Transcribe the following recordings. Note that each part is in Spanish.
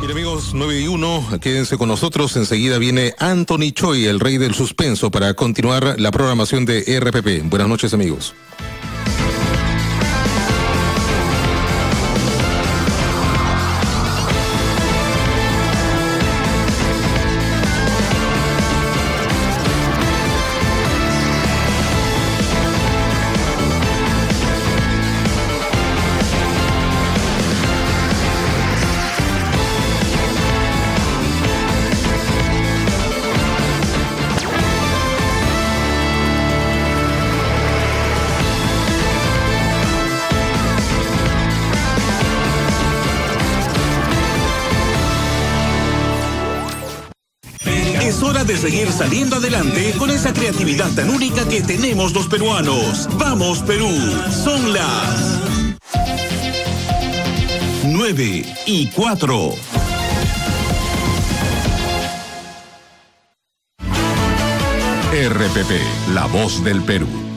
Bien amigos, 9 y 1, quédense con nosotros. Enseguida viene Anthony Choi, el rey del suspenso, para continuar la programación de RPP. Buenas noches amigos. Seguir saliendo adelante con esa creatividad tan única que tenemos los peruanos. Vamos Perú, son las 9 y 4. RPP, la voz del Perú.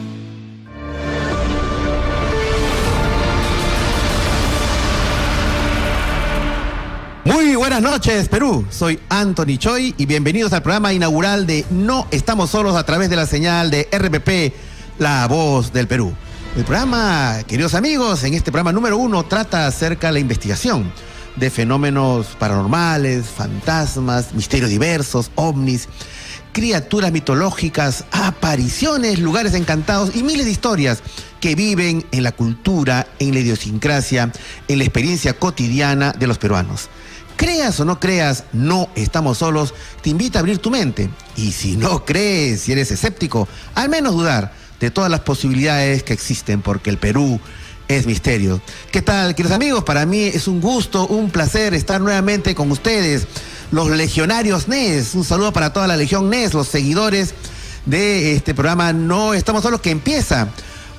Buenas noches, Perú. Soy Anthony Choi y bienvenidos al programa inaugural de No Estamos Solos a través de la señal de RPP, La Voz del Perú. El programa, queridos amigos, en este programa número uno trata acerca de la investigación de fenómenos paranormales, fantasmas, misterios diversos, ovnis, criaturas mitológicas, apariciones, lugares encantados y miles de historias que viven en la cultura, en la idiosincrasia, en la experiencia cotidiana de los peruanos. Creas o no creas, no estamos solos, te invita a abrir tu mente. Y si no crees, si eres escéptico, al menos dudar de todas las posibilidades que existen, porque el Perú es misterio. ¿Qué tal, queridos amigos? Para mí es un gusto, un placer estar nuevamente con ustedes, los legionarios NES. Un saludo para toda la Legión NES, los seguidores de este programa No Estamos Solos que empieza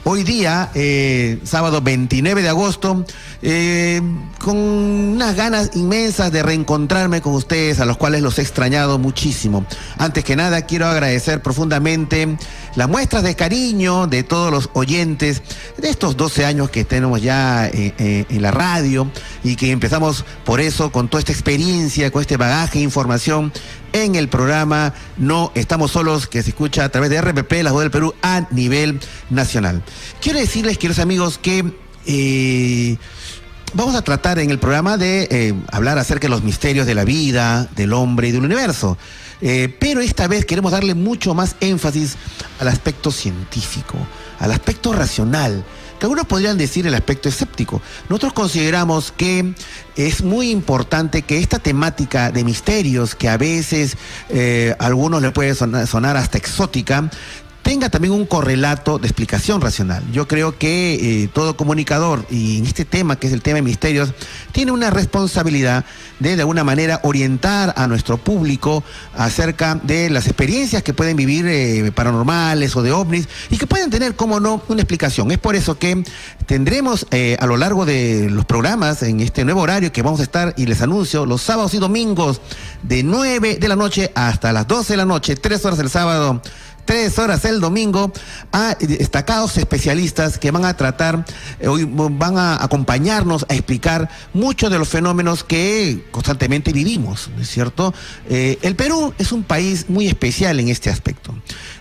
Hoy día, eh, sábado 29 de agosto, eh, con unas ganas inmensas de reencontrarme con ustedes, a los cuales los he extrañado muchísimo. Antes que nada, quiero agradecer profundamente las muestras de cariño de todos los oyentes de estos 12 años que tenemos ya eh, en la radio y que empezamos por eso, con toda esta experiencia, con este bagaje de información en el programa No Estamos Solos, que se escucha a través de RPP, la voz del Perú, a nivel nacional. Quiero decirles, queridos amigos, que eh, vamos a tratar en el programa de eh, hablar acerca de los misterios de la vida, del hombre y del universo. Eh, pero esta vez queremos darle mucho más énfasis al aspecto científico, al aspecto racional, que algunos podrían decir el aspecto escéptico. Nosotros consideramos que es muy importante que esta temática de misterios, que a veces eh, a algunos le puede sonar hasta exótica, tenga también un correlato de explicación racional. Yo creo que eh, todo comunicador, y en este tema, que es el tema de misterios, tiene una responsabilidad de de alguna manera orientar a nuestro público acerca de las experiencias que pueden vivir eh, paranormales o de ovnis y que pueden tener, como no, una explicación. Es por eso que tendremos eh, a lo largo de los programas, en este nuevo horario que vamos a estar, y les anuncio, los sábados y domingos de 9 de la noche hasta las 12 de la noche, 3 horas el sábado tres horas el domingo a destacados especialistas que van a tratar, eh, hoy van a acompañarnos a explicar muchos de los fenómenos que constantemente vivimos, ¿no es cierto? Eh, el Perú es un país muy especial en este aspecto.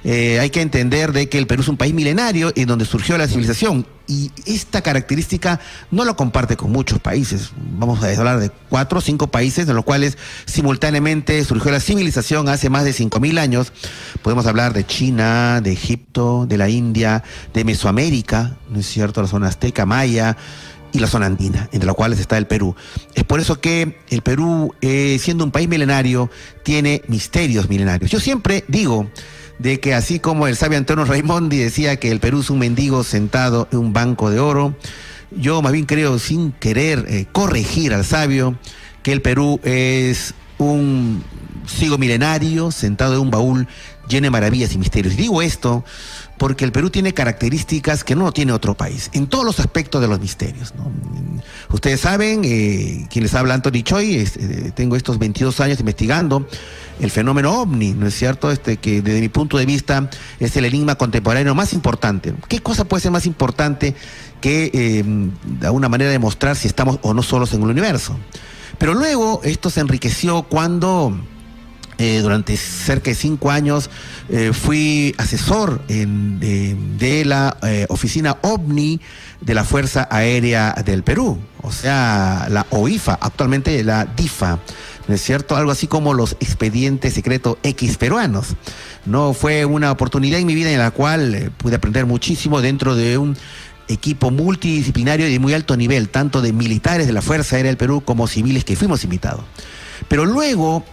Eh, hay que entender de que el Perú es un país milenario en donde surgió la civilización y esta característica no lo comparte con muchos países. Vamos a hablar de cuatro o cinco países en los cuales simultáneamente surgió la civilización hace más de cinco mil años. Podemos hablar de China, de Egipto, de la India, de Mesoamérica, ¿no es cierto? La zona azteca, maya y la zona andina, entre las cuales está el Perú. Es por eso que el Perú, eh, siendo un país milenario, tiene misterios milenarios. Yo siempre digo de que así como el sabio Antonio Raimondi decía que el Perú es un mendigo sentado en un banco de oro, yo más bien creo, sin querer eh, corregir al sabio, que el Perú es un sigo milenario sentado en un baúl lleno de maravillas y misterios. Y digo esto porque el Perú tiene características que no tiene otro país, en todos los aspectos de los misterios. Ustedes saben, eh, quien les habla Anthony Choi, eh, tengo estos 22 años investigando el fenómeno ovni, ¿no es cierto? Este que desde mi punto de vista es el enigma contemporáneo más importante. ¿Qué cosa puede ser más importante que eh, de alguna manera demostrar si estamos o no solos en el universo? Pero luego esto se enriqueció cuando eh, durante cerca de cinco años eh, fui asesor de, la eh, oficina OVNI de la Fuerza Aérea del Perú, o sea, la OIFA, actualmente la DIFA, ¿no es cierto? Algo así como los expedientes secretos X peruanos. No fue una oportunidad en mi vida en la cual pude aprender muchísimo dentro de un equipo multidisciplinario y de muy alto nivel, tanto de militares de la Fuerza Aérea del Perú como civiles que fuimos invitados. Pero luego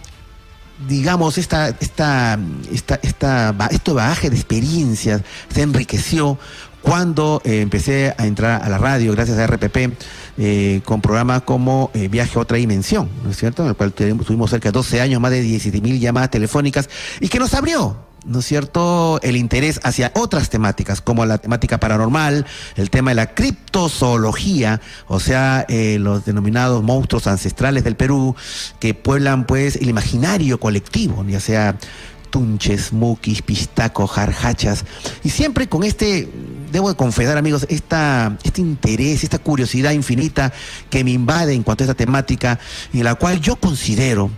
digamos, esta, esta, esta, esta, este bagaje de experiencias se enriqueció cuando eh, empecé a entrar a la radio, gracias a RPP, eh, con programas como eh, Viaje a otra dimensión, ¿no es cierto? En el cual tuvimos cerca de 12 años, más de 17 mil llamadas telefónicas, y que nos abrió ¿no es cierto?, el interés hacia otras temáticas, como la temática paranormal, el tema de la criptozoología, o sea, eh, los denominados monstruos ancestrales del Perú, que pueblan, pues, el imaginario colectivo, ya sea tunches, muquis, pistacos, jarjachas, y siempre con este, debo de confesar amigos, esta, este interés, esta curiosidad infinita que me invade en cuanto a esta temática, en la cual yo considero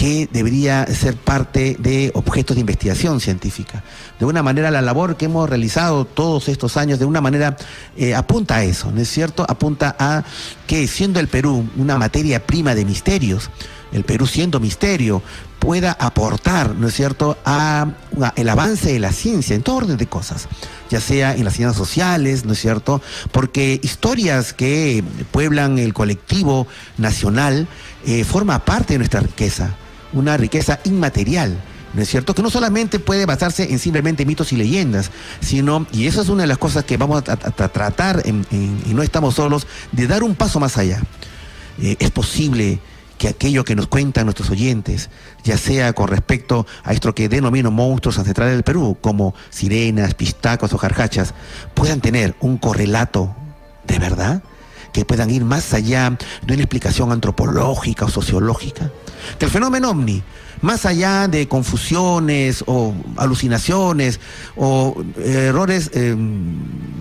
que debería ser parte de objetos de investigación científica. De una manera, la labor que hemos realizado todos estos años, de una manera, eh, apunta a eso, ¿no es cierto? Apunta a que siendo el Perú una materia prima de misterios, el Perú siendo misterio, pueda aportar, ¿no es cierto?, a, el avance de la ciencia en todo orden de cosas, ya sea en las ciencias sociales, ¿no es cierto?, porque historias que pueblan el colectivo nacional eh, forma parte de nuestra riqueza una riqueza inmaterial. ¿No es cierto? Que no solamente puede basarse en simplemente mitos y leyendas, sino, y eso es una de las cosas que vamos a, tratar, y no estamos solos, de dar un paso más allá. Eh, es posible que aquello que nos cuentan nuestros oyentes, ya sea con respecto a esto que denomino monstruos ancestrales del Perú, como sirenas, pistacos o jarjachas, puedan tener un correlato de verdad, que puedan ir más allá de una explicación antropológica o sociológica que el fenómeno ovni, más allá de confusiones o alucinaciones o eh, errores eh,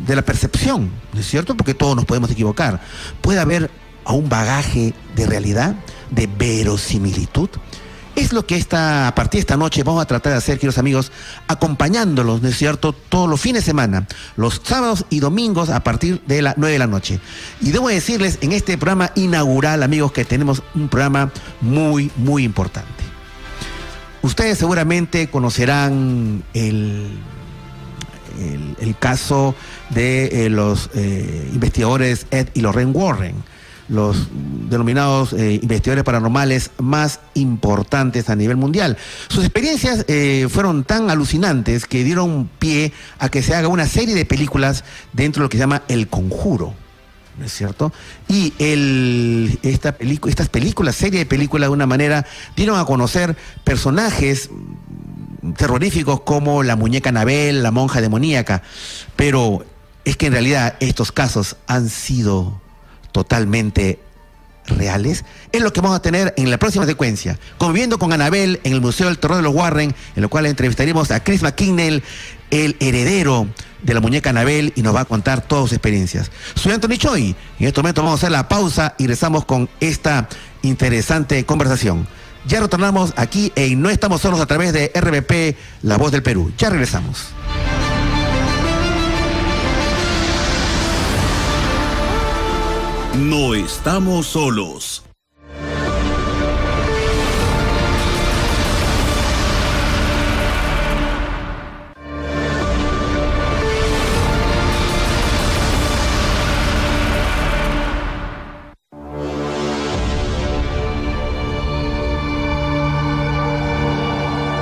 de la percepción, ¿no es cierto? Porque todos nos podemos equivocar, puede haber a un bagaje de realidad, de verosimilitud, es lo que esta, a partir de esta noche vamos a tratar de hacer, queridos amigos, acompañándolos, ¿no es cierto?, todos los fines de semana, los sábados y domingos a partir de las 9 de la noche. Y debo decirles en este programa inaugural, amigos, que tenemos un programa muy, muy importante. Ustedes seguramente conocerán el, el, caso de eh, los eh, investigadores Ed y Lorraine Warren los denominados eh, investigadores paranormales más importantes a nivel mundial. Sus experiencias eh, fueron tan alucinantes que dieron pie a que se haga una serie de películas dentro de lo que se llama El Conjuro. ¿No es cierto? Y esta estas películas, serie de películas de una manera, dieron a conocer personajes terroríficos como la muñeca Anabel, la monja demoníaca. Pero es que en realidad estos casos han sido totalmente reales, es lo que vamos a tener en la próxima secuencia. Conviviendo con Anabel en el Museo del Terror de los Warren, en lo cual entrevistaremos a Chris McKinnell, el heredero de la muñeca Anabel, y nos va a contar todas sus experiencias. Soy Anthony Choi, en este momento vamos a hacer la pausa y regresamos con esta interesante conversación. Ya retornamos aquí en No Estamos Solos a través de RBP, La Voz del Perú. Ya regresamos. No estamos solos.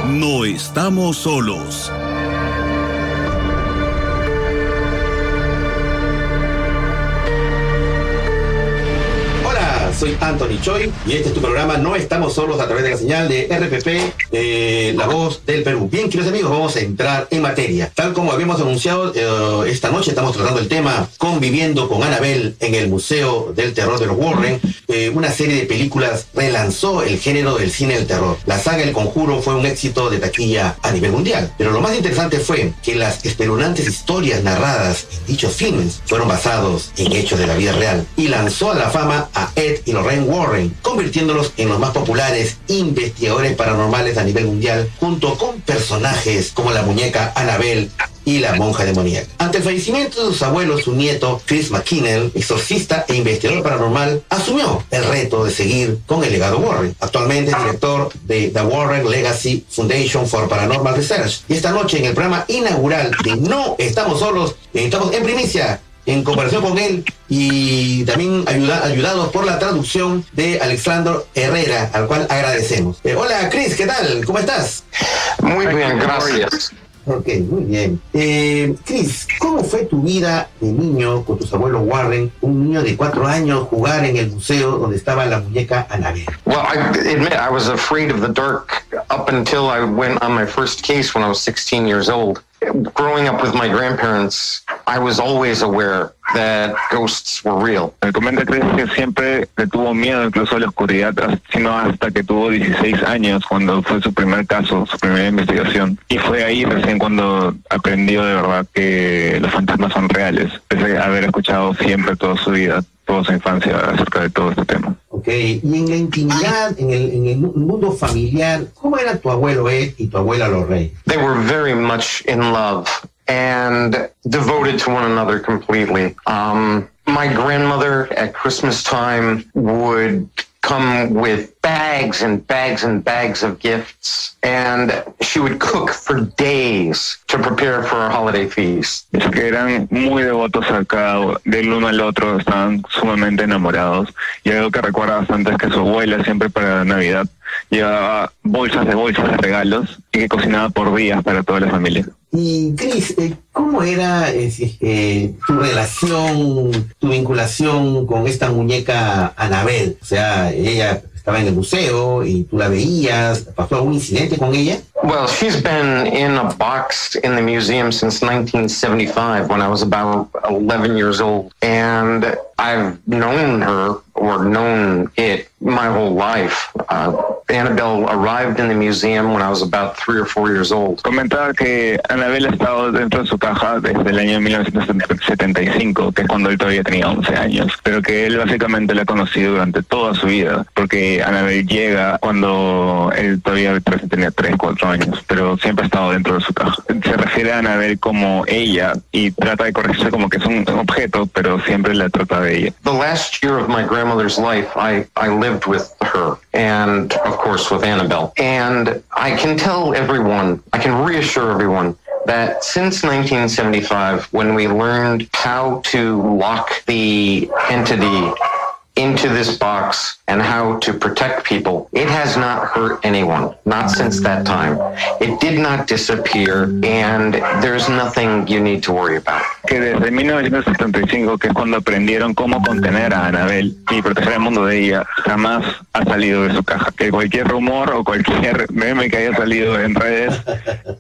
No estamos solos. Soy Anthony Choi y este es tu programa No estamos solos a través de la señal de RPP, eh, La Voz del Perú. Bien, queridos amigos, vamos a entrar en materia. Tal como habíamos anunciado, eh, esta noche estamos tratando el tema Conviviendo con Annabel en el Museo del Terror de los Warren. Eh, una serie de películas relanzó el género del cine del terror. La saga El Conjuro fue un éxito de taquilla a nivel mundial. Pero lo más interesante fue que las espeluznantes historias narradas en dichos filmes fueron basados en hechos de la vida real y lanzó a la fama a Ed y Lorraine Warren, convirtiéndolos en los más populares investigadores paranormales a nivel mundial, junto con personajes como la muñeca Annabelle y la monja demoníaca. Ante el fallecimiento de sus abuelos, su nieto, Chris McKinnon, exorcista e investigador paranormal, asumió el reto de seguir con el legado Warren. Actualmente es director de The Warren Legacy Foundation for Paranormal Research. Y esta noche en el programa inaugural de No Estamos Solos, estamos en primicia en comparación con él y también ayudados por la traducción de Alexandro Herrera, al cual agradecemos. Eh, hola Chris, ¿qué tal? ¿Cómo estás? Muy bien, gracias. Ok, muy bien. Eh, Chris, ¿cómo fue tu vida de niño con tus abuelos Warren, un niño de cuatro años, jugar en el museo donde estaba la muñeca Annabelle? Well, I admit I was afraid of the dark up until I went on my first case when I was 16 years old. Growing up with my grandparents, I was always aware that ghosts were real. Me comenta Chris que siempre le tuvo miedo incluso a la oscuridad, sino hasta que tuvo 16 años cuando fue su primer caso, su primera investigación. Y fue ahí recién cuando aprendió de verdad que los fantasmas son reales, pese a haber escuchado siempre toda su vida, toda su infancia acerca de todo este tema. Ok, y en la intimidad, en el, en el mundo familiar, ¿cómo era tu abuelo Ed y tu abuela Lorraine? They were very much in love and devoted to one another completely. Um, my grandmother at Christmas time would come with bags and bags and bags of gifts, and she would cook for days to prepare for our holiday feast. Es que eran muy devotos acá del uno al otro, estaban sumamente enamorados. Y algo que recuerda bastante es que su abuela siempre para Navidad llevaba bolsas de bolsas de regalos y que cocinaba por días para toda la familia. Y Cris, eh, ¿cómo era eh, tu relación, tu vinculación con esta muñeca Anabel? O sea, ella estaba en el museo y tú la veías, ¿pasó algún incidente con ella? Well, she's been in a box in the museum since 1975 when I was about 11 years old. And I've known her or known it my whole life. Uh, Annabelle arrived in the museum when I was about three or four years old. Comentaba que Annabelle ha estado dentro de su caja desde el año 1975, que es cuando él todavía tenía 11 años, pero que él básicamente la ha conocido durante toda su vida, porque Annabelle llega cuando él todavía tenía 3, 4 años, pero siempre ha estado dentro de su caja. Se refiere a Annabelle como ella y trata de corregirse como que es un objeto, pero siempre la trata de ella. The last year of my grandmother's life, I, I lived with her and, of course, with Annabelle. And I can tell everyone, I can reassure everyone that since 1975, when we learned how to lock the entity into this box and how to protect people. It has not hurt anyone, not since that time. It did not disappear, and there's nothing you need to worry about. Que desde 1975, que es cuando aprendieron cómo contener a Anabel y proteger el mundo de ella, jamás ha salido de su caja. Que cualquier rumor o cualquier meme que haya salido en redes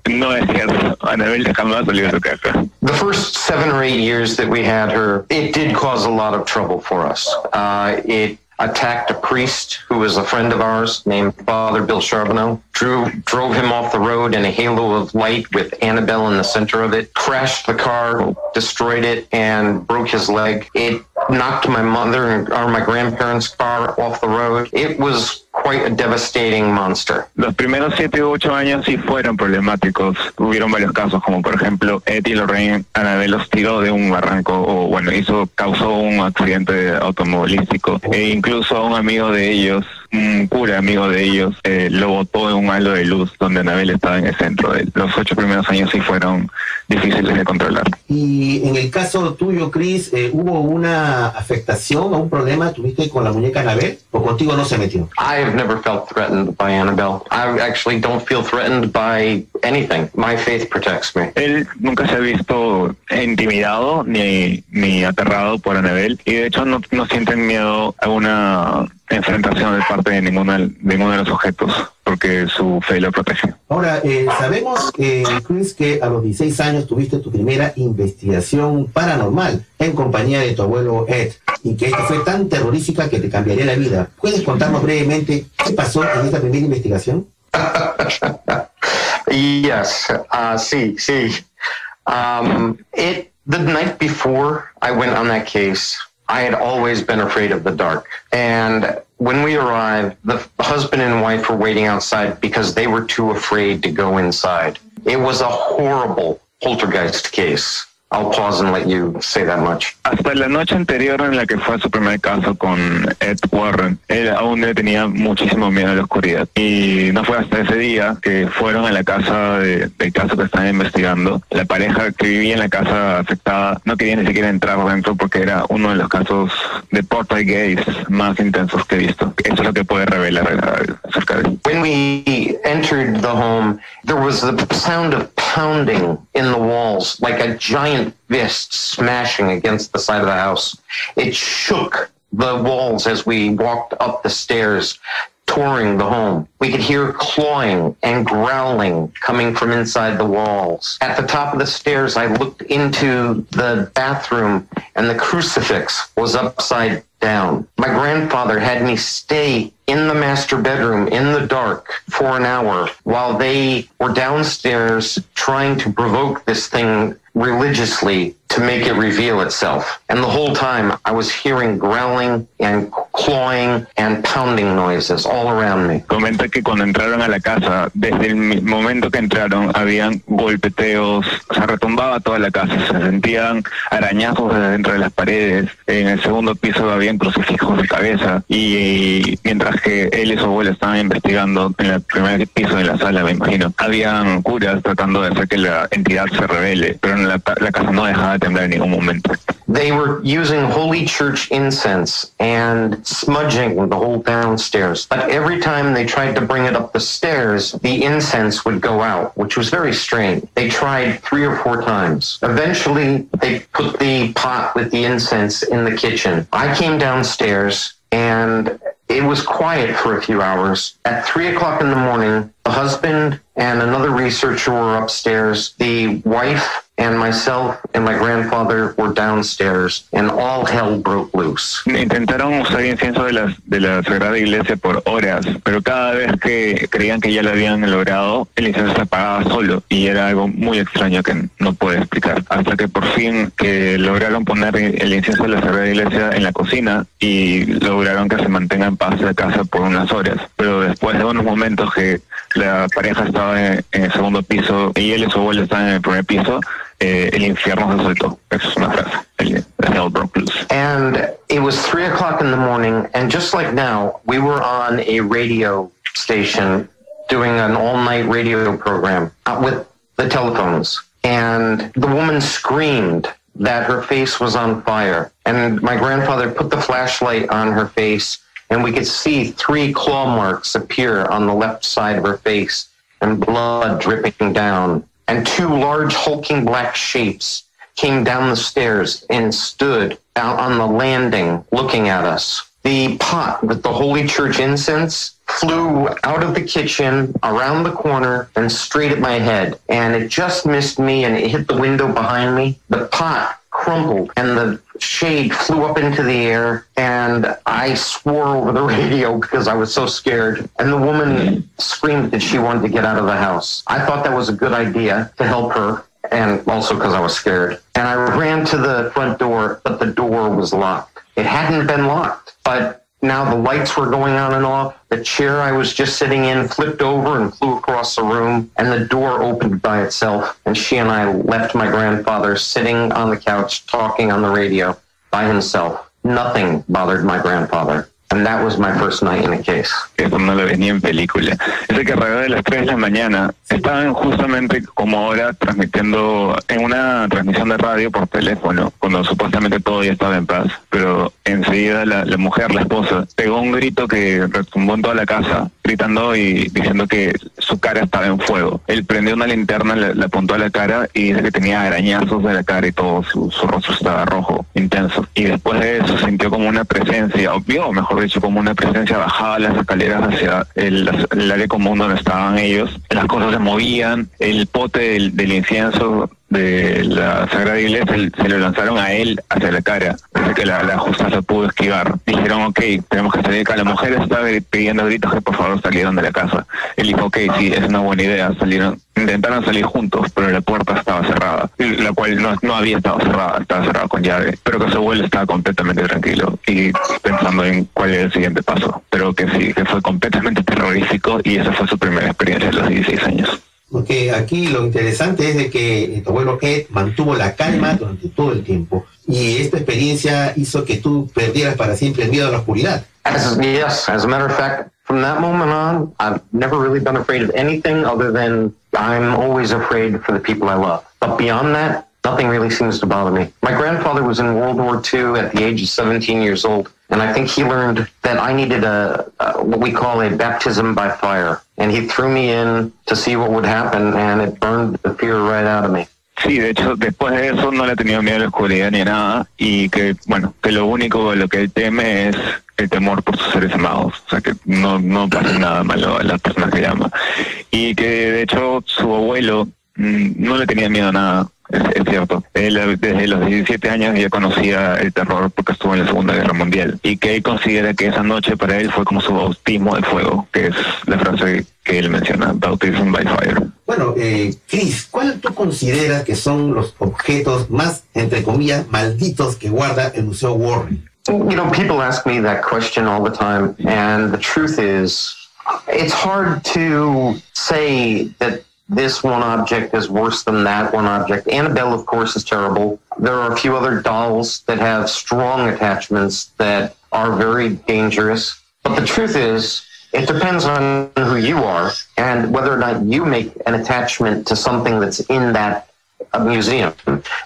no es cierto. Anabel jamás ha salido de su caja. The first seven or eight years that we had her, it did cause a lot of trouble for us. Uh, it attacked a priest who was a friend of ours named Father Bill Charbonneau, drew, drove him off the road in a halo of light with Annabelle in the center of it, crashed the car, destroyed it, and broke his leg. It knocked my mother or my grandparents' car off the road. It was quite a devastating monster. Los primeros siete u ocho años sí fueron problemáticos. Hubieron varios casos, como por ejemplo, Eddie Lorraine Anabel los tiró de un barranco, o bueno, hizo, causó un accidente automovilístico. E incluso a un amigo de ellos un cura amigo de ellos eh, lo botó en un halo de luz donde Anabel estaba en el centro. De los ocho primeros años sí fueron difíciles de controlar. Y en el caso tuyo, Chris, eh, ¿hubo una afectación o un problema tuviste con la muñeca Anabel o contigo no se metió? I have never felt threatened by Annabelle. I actually don't feel threatened by anything. My faith protects me. Él nunca se ha visto intimidado ni, ni aterrado por Annabelle y de hecho no, no sienten miedo a una enfrentación de parte de ninguno de, ninguno de los objetos, porque su fe lo protege. Ahora, eh, sabemos, eh, Chris, que a los 16 años tuviste tu primera investigación paranormal en compañía de tu abuelo Ed, y que esta fue tan terrorífica que te cambiaría la vida. ¿Puedes contarnos brevemente qué pasó en esta primera investigación? yes, uh, sí, sí. Um, it, the night before I went on that case, I had always been afraid of the dark. And when we arrived, the husband and wife were waiting outside because they were too afraid to go inside. It was a horrible poltergeist case. I'll pause and let you say that much. Hasta la noche anterior en la que fue su primer caso con Ed Warren, él aún le tenía muchísimo miedo a la oscuridad. Y no fue hasta ese día que fueron a la casa de, del caso que están investigando. La pareja que vivía en la casa afectada no quería ni siquiera entrar dentro porque era uno de los casos de gays más intensos que he visto. Eso es lo que puede revelar acerca de él. When we entered the home, there was the sound of pounding in the walls like a giant fist smashing against the side of the house. It shook the walls as we walked up the stairs, touring the home. We could hear clawing and growling coming from inside the walls. At the top of the stairs, I looked into the bathroom and the crucifix was upside down. My grandfather had me stay in the master bedroom in the dark for an hour while they were downstairs trying to provoke this thing religiously to make it reveal itself. And the whole time I was hearing growling and clawing and pounding noises all around me. Comenta que cuando entraron a la casa, desde el momento que entraron, habían golpeteos, se retumbaba toda la casa, se sentían arañazos dentro de las paredes. En el segundo piso habían crucifijos de cabeza y, mientras que él y su abuelo estaban investigando en el primer piso de la sala, me imagino, habían curas tratando de hacer que la entidad se revele, pero la, la casa no dejaba They were using holy church incense and smudging the whole downstairs. But every time they tried to bring it up the stairs, the incense would go out, which was very strange. They tried three or four times. Eventually, they put the pot with the incense in the kitchen. I came downstairs and it was quiet for a few hours. At three o'clock in the morning, the husband and another researcher were upstairs. The wife and myself and my grandfather were downstairs and all hell broke loose. Intentaron usar incienso de la, de la Sagrada Iglesia por horas, pero cada vez que creían que ya lo habían logrado, el incienso se apagaba solo y era algo muy extraño que no puedo explicar. Hasta que por fin que lograron poner el incienso de la Sagrada Iglesia en la cocina y lograron que se mantenga en paz la casa por unas horas. Pero después de unos momentos que la pareja estaba en, en el segundo piso y su abuelo en el primer piso, eh, el infierno se soltó. Es una frase. El. And it was three o'clock in the morning, and just like now, we were on a radio station doing an all-night radio program uh, with the telephones, and the woman screamed that her face was on fire, and my grandfather put the flashlight on her face, and we could see three claw marks appear on the left side of her face, and blood dripping down and two large hulking black shapes came down the stairs and stood out on the landing looking at us. The pot with the Holy Church incense flew out of the kitchen around the corner and straight at my head. And it just missed me and it hit the window behind me. The pot crumpled and the shade flew up into the air and I swore over the radio because I was so scared. And the woman screamed that she wanted to get out of the house. I thought that was a good idea to help her and also because I was scared. And I ran to the front door, but the door was locked. It hadn't been locked, but now the lights were going on and off. The chair I was just sitting in flipped over and flew across the room, and the door opened by itself. And she and I left my grandfather sitting on the couch talking on the radio by himself. Nothing bothered my grandfather. And that was my first night in the case. No lo ves ni en película. Ese alrededor de las 3 de la mañana estaban justamente como ahora transmitiendo en una transmisión de radio por teléfono, cuando supuestamente todo ya estaba en paz. Pero enseguida la, la mujer, la esposa, pegó un grito que retumbó en toda la casa, gritando y diciendo que su cara estaba en fuego. Él prendió una linterna, le, apuntó a la cara y dice que tenía arañazos de la cara y todo, su, su rostro estaba rojo, intenso. Y después de eso sintió como una presencia, o vio mejor dicho, como una presencia bajaba las escaleras hacia el, área común donde estaban ellos. Las cosas se movían, el pote del, incienso de la Sagrada Iglesia se lo lanzaron a él hacia la cara, así que la, la justa se pudo esquivar. Dijeron, ok, tenemos que salir acá. La mujer estaba pidiendo gritos que por favor salieran de la casa. Él dijo, ok, sí, es una buena idea. Salieron, intentaron salir juntos, pero la puerta estaba cerrada, la cual no, no había estado cerrada, estaba cerrada con llave, pero que su abuelo estaba completamente tranquilo y pensando en cuál era el siguiente paso. Pero que sí, que fue completamente terrorífico y esa fue su primera experiencia a los 16 años. Porque aquí lo interesante es de que tu abuelo mantuvo la calma durante todo el tiempo. Y esta experiencia hizo que tú perdieras para siempre el miedo a la oscuridad. Yes, as a matter of fact, from that moment on, I've never really been afraid of anything other than I'm always afraid for the people I love. But beyond that, nothing really seems to bother me. My grandfather was in World War II at the age of 17 years old. And I think he learned that I needed a, a, what we call a baptism by fire. And he threw me in to see what would happen, and it burned the fear right out of me. Sí, de hecho, después de eso no le ha tenido miedo a la oscuridad ni nada, y que, bueno, que lo único lo que él teme es el temor por sus seres amados, o sea, que no, no pasa nada malo a las personas que llama. Y que, de hecho, su abuelo mmm, no le tenía miedo a nada, es, es, cierto. Él desde los 17 años ya conocía el terror porque estuvo en la Segunda Guerra Mundial y que él considera que esa noche para él fue como su bautismo de fuego, que es la frase que él menciona, baptism by fire. Bueno, eh, Chris, ¿cuál tú consideras que son los objetos más, entre comillas, malditos que guarda el Museo Warren? You know, people ask me that question all the time, and the truth is, it's hard to say that this one object is worse than that one object. Annabelle, of course, is terrible. There are a few other dolls that have strong attachments that are very dangerous. But the truth is, it depends on who you are and whether or not you make an attachment to something that's in that uh, museum.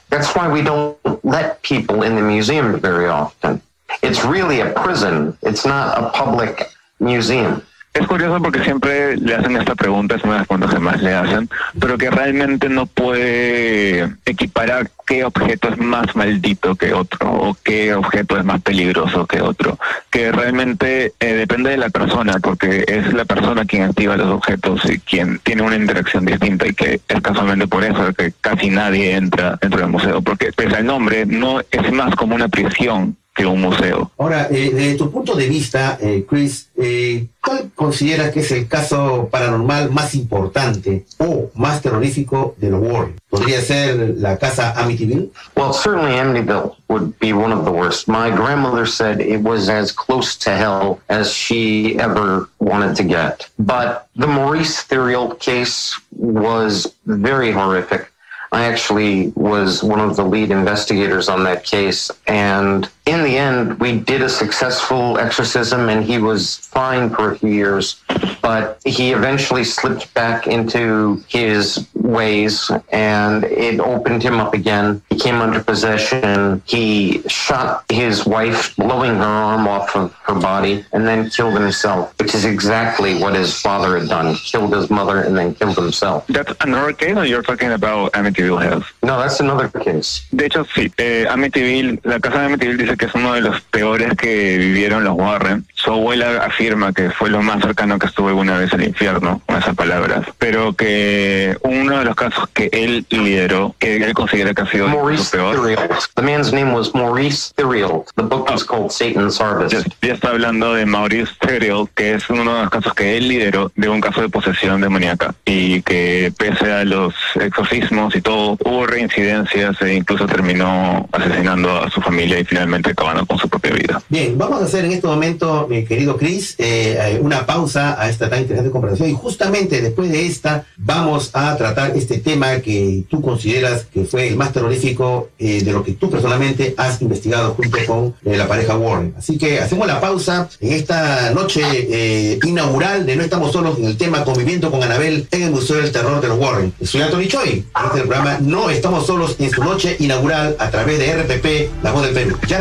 That's why we don't let people in the museum very often. It's really a prison. It's not a public museum. Es curioso porque siempre le hacen esta pregunta, es una de las preguntas que más le hacen, pero que realmente no puede equiparar qué objeto es más maldito que otro o qué objeto es más peligroso que otro, que realmente eh, depende de la persona, porque es la persona quien activa los objetos y quien tiene una interacción distinta y que es casualmente por eso que casi nadie entra dentro del museo, porque pese al nombre, no es más como una prisión que un museo. Ahora, eh, desde tu punto de vista, eh, Chris, eh, ¿cuál consideras que es el caso paranormal más importante o más terrorífico de los Warren? ¿Podría ser la casa Amityville? Well, certainly Amityville would be one of the worst. My grandmother said it was as close to hell as she ever wanted to get. But the Maurice Theriault case was very horrific. I actually was one of the lead investigators on that case. And in the end, we did a successful exorcism and he was fine for a few years. But he eventually slipped back into his ways and it opened him up again. He came under possession. He shot his wife, blowing her arm off of her body, and then killed himself, which is exactly what his father had done. Killed his mother and then killed himself. That's another case, or you're talking about Amityville House? No, that's another case. De hecho, sí. Eh, Amityville, la casa de Amityville dice que es uno de los peores que vivieron los Warren. Su abuela afirma que fue lo más cercano que estuvo alguna vez al infierno, con esas palabras. Pero que uno de los casos que él lideró, que él considera que ha sido Maurice su peor. The man's name was Maurice Theriault. The book was called Satan's Harvest. Ya, ya está hablando de Maurice Theriault, que es uno de los casos que él lideró de un caso de posesión demoníaca y que pese a los exorcismos y todo, hubo reincidencias e incluso terminó asesinando a su familia y finalmente acabando con su propia vida. Bien, vamos a hacer en este momento, mi querido Chris, eh, una pausa a esta tan interesante conversación y justamente después de esta vamos a tratar este tema que tú consideras que fue el más terrorífico eh, de lo que tú personalmente has investigado junto con eh, la pareja Warren. Así que hacemos la pausa en esta noche eh, inaugural de No Estamos Solos en el tema Conviviendo con Anabel en el Museo del Terror de los Warren. Soy Anthony Choi. Este programa No Estamos Solos en su noche inaugural a través de RPP, La Voz del Perú. Ya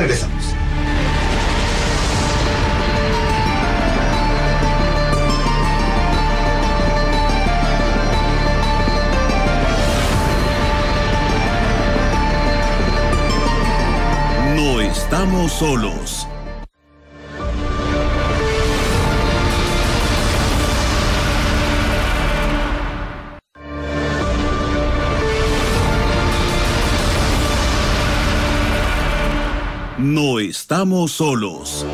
No estamos solos. No estamos solos.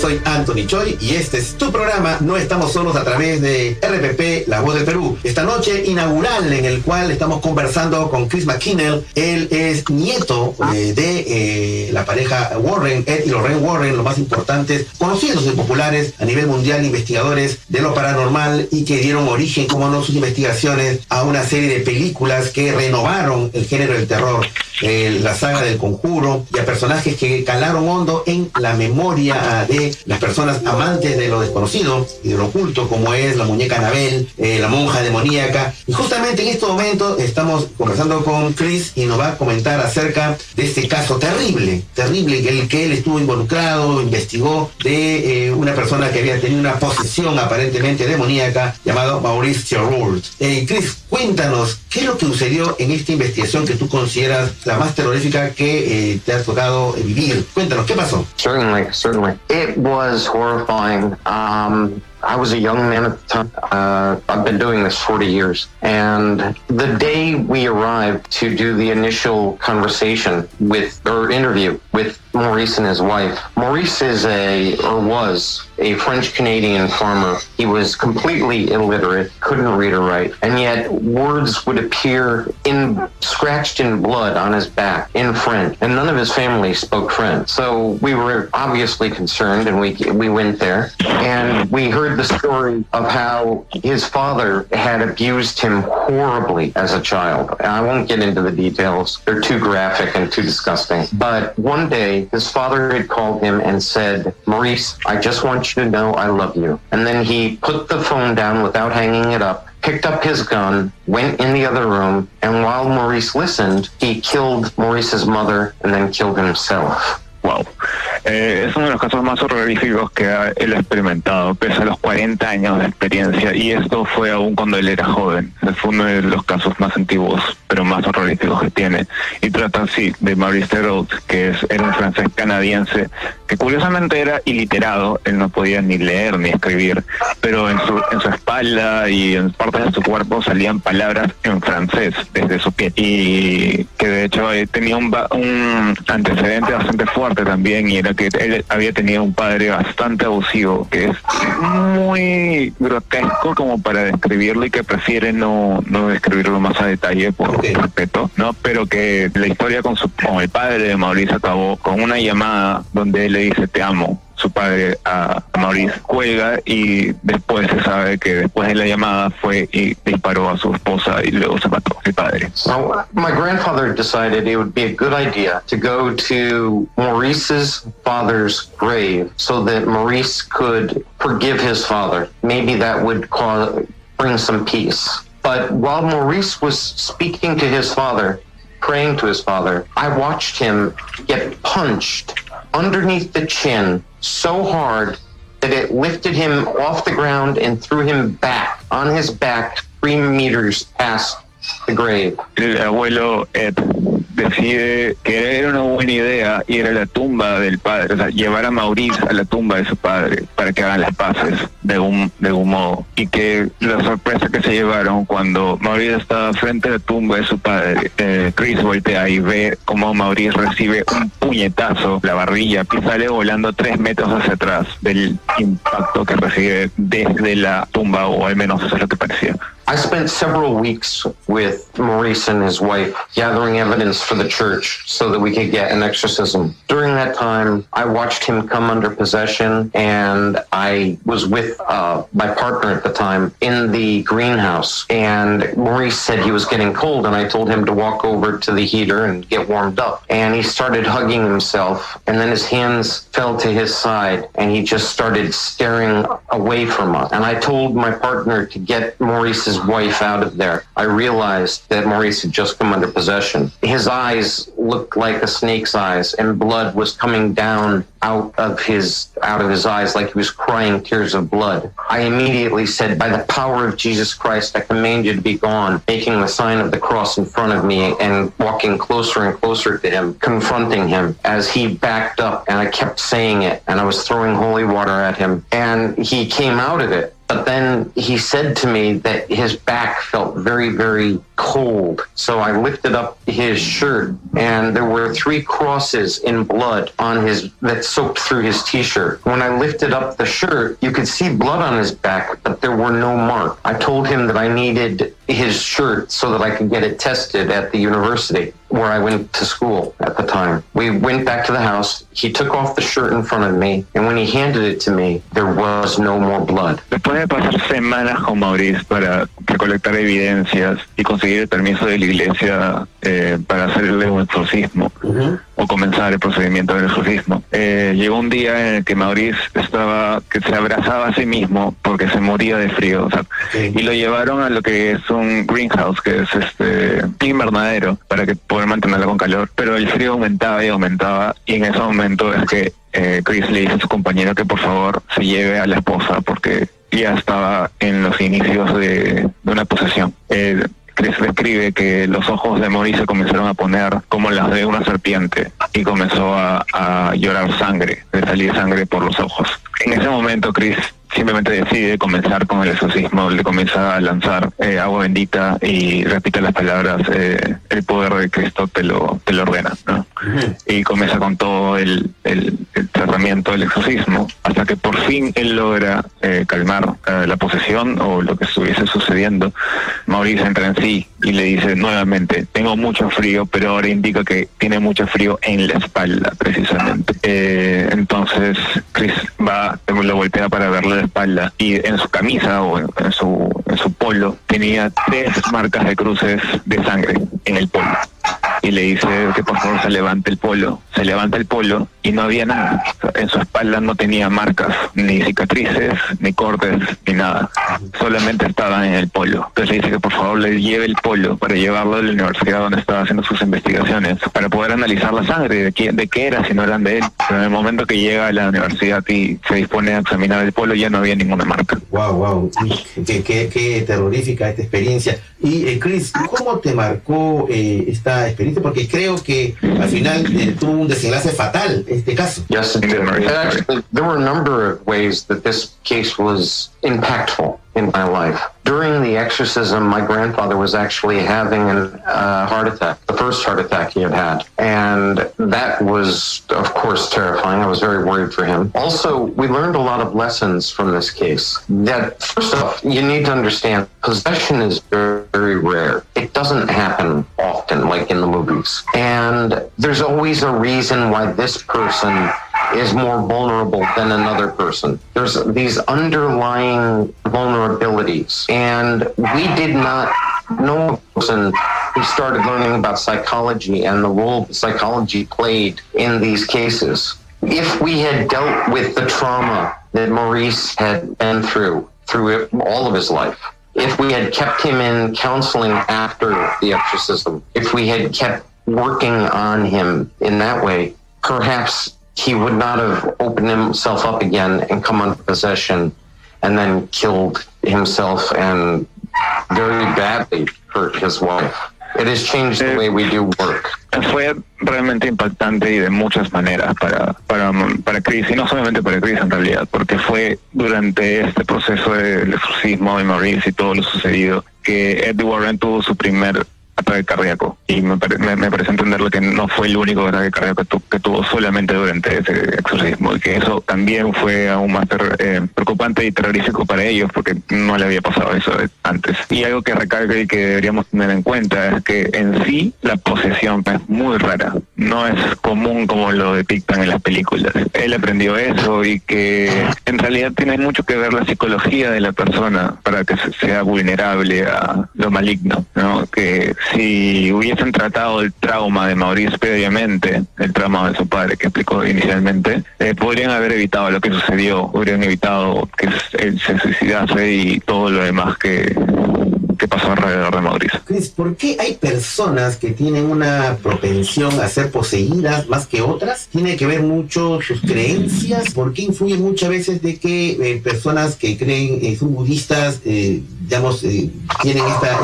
Soy Anthony Choi y este es tu programa No estamos solos a través de RPP La Voz de Perú. Esta noche inaugural en el cual estamos conversando con Chris McKinnell. Él es nieto eh, de eh, la pareja Warren, Ed y Lorraine Warren, los más importantes, conocidos y populares a nivel mundial, investigadores de lo paranormal y que dieron origen, como no, sus investigaciones a una serie de películas que renovaron el género del terror, eh, la saga del conjuro y a personajes que calaron hondo en la memoria de las personas amantes de lo desconocido y de lo oculto, como es la muñeca Anabel, eh, la monja demoníaca. Y justamente en este momento estamos conversando con Chris y nos va a comentar acerca de este caso terrible, terrible, que el que él estuvo involucrado, investigó de eh, una persona que había tenido una posesión aparentemente demoníaca llamado Maurice Thieroult. Eh, Chris, cuéntanos, ¿qué es lo que sucedió en esta investigación que tú consideras la más terrorífica que te ha tocado vivir? Cuéntanos, ¿qué pasó? Certainly, certainly. was horrifying. Um, I was a young man at the time. Uh, I've been doing this 40 years. And the day we arrived to do the initial conversation with, or interview with Maurice and his wife, Maurice is a, or was, a French Canadian farmer. He was completely illiterate, couldn't read or write, and yet words would appear in scratched in blood on his back in French, and none of his family spoke French. So we were obviously concerned, and we we went there, and we heard the story of how his father had abused him horribly as a child. I won't get into the details; they're too graphic and too disgusting. But one day, his father had called him and said, "Maurice, I just want you to know I love you. And then he put the phone down without hanging it up, picked up his gun, went in the other room, and while Maurice listened, he killed Maurice's mother and then killed himself. Wow. Eh, es uno de los casos más horroríficos que él ha experimentado, pese a los 40 años de experiencia, y esto fue aún cuando él era joven. Fue uno de los casos más antiguos, pero más horroríficos que tiene. Y trata así de Maurice Theroux, que es, era un francés canadiense, que curiosamente era iliterado, él no podía ni leer ni escribir, pero en su, en su espalda y en partes de su cuerpo salían palabras en francés desde su pie. Y que de hecho eh, tenía un, un antecedente bastante fuerte también, y era que él había tenido un padre bastante abusivo, que es muy grotesco como para describirlo y que prefiere no, no describirlo más a detalle por respeto, ¿no? Pero que la historia con, su, con el padre de Mauricio acabó con una llamada donde él le dice te amo su padre a, Maurice cuelga y después se sabe que después de la llamada fue y disparó a su esposa y luego se mató el padre. So uh, my grandfather decided it would be a good idea to go to Maurice's father's grave so that Maurice could forgive his father. Maybe that would cause, bring some peace. But while Maurice was speaking to his father, praying to his father, I watched him get punched underneath the chin so hard that it lifted him off the ground and threw him back on his back three meters past the grave. El abuelo Ed decide que era una buena idea ir a la tumba del padre, o sea, llevar a Maurice a la tumba de su padre para que hagan las paces de un, de un modo. Y que la sorpresa que se llevaron cuando Maurice estaba frente a la tumba de su padre, eh, Chris voltea y ve cómo Maurice recibe un puñetazo, la barrilla, y sale volando tres metros hacia atrás del impacto que recibe desde la tumba, o al menos eso es lo que parecía. I spent several weeks with Maurice and his wife gathering evidence for the church so that we could get an exorcism. During that time, I watched him come under possession and I was with uh, my partner at the time in the greenhouse. And Maurice said he was getting cold and I told him to walk over to the heater and get warmed up. And he started hugging himself and then his hands fell to his side and he just started staring away from us. And I told my partner to get Maurice's wife out of there, I realized that Maurice had just come under possession. His eyes looked like a snake's eyes, and blood was coming down out of his out of his eyes like he was crying tears of blood. I immediately said, By the power of Jesus Christ, I command you to be gone, making the sign of the cross in front of me and walking closer and closer to him, confronting him as he backed up and I kept saying it and I was throwing holy water at him and he came out of it But then he said to me that his back felt very, very cold. So I lifted up his shirt and there were three crosses in blood on his that soaked through his t-shirt. When I lifted up the shirt, you could see blood on his back, but there were no marks. I told him that I needed his shirt so that I could get it tested at the university where I went to school at the time. We went back to the house. He took off the shirt in front of me, and when he handed it to me, there was no more blood. Después de pasar semanas con Maurice para recolectar evidencias y conseguir el permiso de la iglesia eh, para hacerle un exorcismo o comenzar el procedimiento del exorcismo, eh, llegó un día en el que Maurice estaba que se abrazaba a sí mismo porque se moría de frío, o sea, y lo llevaron a lo que es un greenhouse, que es este invernadero, para que poder mantenerlo con calor, pero el frío aumentaba y aumentaba y en ese momento es que eh, Chris le dice a su compañero que por favor se lleve a la esposa porque ya estaba en los inicios de, de una posesión. Eh, Chris describe que los ojos de Maurice se comenzaron a poner como las de una serpiente y comenzó a, a llorar sangre, de salir sangre por los ojos. En ese momento Chris simplemente decide comenzar con el exorcismo, le comienza a lanzar eh, agua bendita y repite las palabras, eh, el poder de Cristo te lo, te lo ordena, ¿no? Y comienza con todo el, el, el tratamiento del exorcismo, hasta que por fin él logra eh, calmar eh, la posesión o lo que estuviese sucediendo. Mauricio entra en sí y le dice nuevamente, tengo mucho frío, pero ahora indica que tiene mucho frío en la espalda, precisamente. Eh, entonces Chris va, lo golpea para verle espalda y en su camisa o en, en su, en su polo tenía tres marcas de cruces de sangre en el polo. Y le dice que por favor se levante el polo. Se levanta el polo y no había nada. En su espalda no tenía marcas, ni cicatrices, ni cortes, ni nada. Solamente estaba en el polo. Entonces le dice que por favor le lleve el polo para llevarlo a la universidad donde estaba haciendo sus investigaciones, para poder analizar la sangre, de, quién, de qué era, si no eran de él. Pero en el momento que llega a la universidad y se dispone a examinar el polo, ya no había ninguna marca. Wow, wow, qué, qué, qué terrorífica esta experiencia. Y eh, Chris, ¿cómo te marcó eh, esta Porque creo que al final eh, tuvo un desenlace fatal este caso. Yes, there were a number of ways that this case was impactful in my life. During the exorcism, my grandfather was actually having a uh, heart attack, the first heart attack he had had. And that was, of course, terrifying. I was very worried for him. Also, we learned a lot of lessons from this case. That, first off, you need to understand possession is very, very rare. It doesn't happen often, like in the movies. And there's always a reason why this person is more vulnerable than another person. There's these underlying vulnerabilities. And we did not know a person who started learning about psychology and the role psychology played in these cases. If we had dealt with the trauma that Maurice had been through, through all of his life, if we had kept him in counseling after the exorcism, if we had kept working on him in that way, perhaps he would not have opened himself up again and come under possession and then killed himself and very badly hurt his wife. It has changed the eh, way we do work. Fue realmente impactante y de muchas maneras para, para, para Chris, y no solamente para Chris en realidad, porque fue durante este proceso del exorcismo de Maurice y todo lo sucedido que Eddie Warren tuvo su primer ataque cardíaco y me, me, me, parece entenderlo que no fue el único ataque cardíaco que, tu, que, tuvo solamente durante ese exorcismo y que eso también fue aún más ter, eh, preocupante y terrorífico para ellos porque no le había pasado eso antes. Y algo que recalca y que deberíamos tener en cuenta es que en sí la posesión es muy rara, no es común como lo depictan en las películas. Él aprendió eso y que en realidad tiene mucho que ver la psicología de la persona para que sea vulnerable a lo maligno, ¿no? Que si hubiesen tratado el trauma de Maurice previamente, el trauma de su padre que explicó inicialmente, eh, podrían haber evitado lo que sucedió, habrían evitado que él se suicidase y todo lo demás que, que pasó alrededor de Maurice. Chris, ¿por qué hay personas que tienen una propensión a ser poseídas más que otras? ¿Tiene que ver mucho sus creencias? ¿Por qué influye muchas veces de que eh, personas que creen, eh, son budistas, eh, digamos, tienen esta,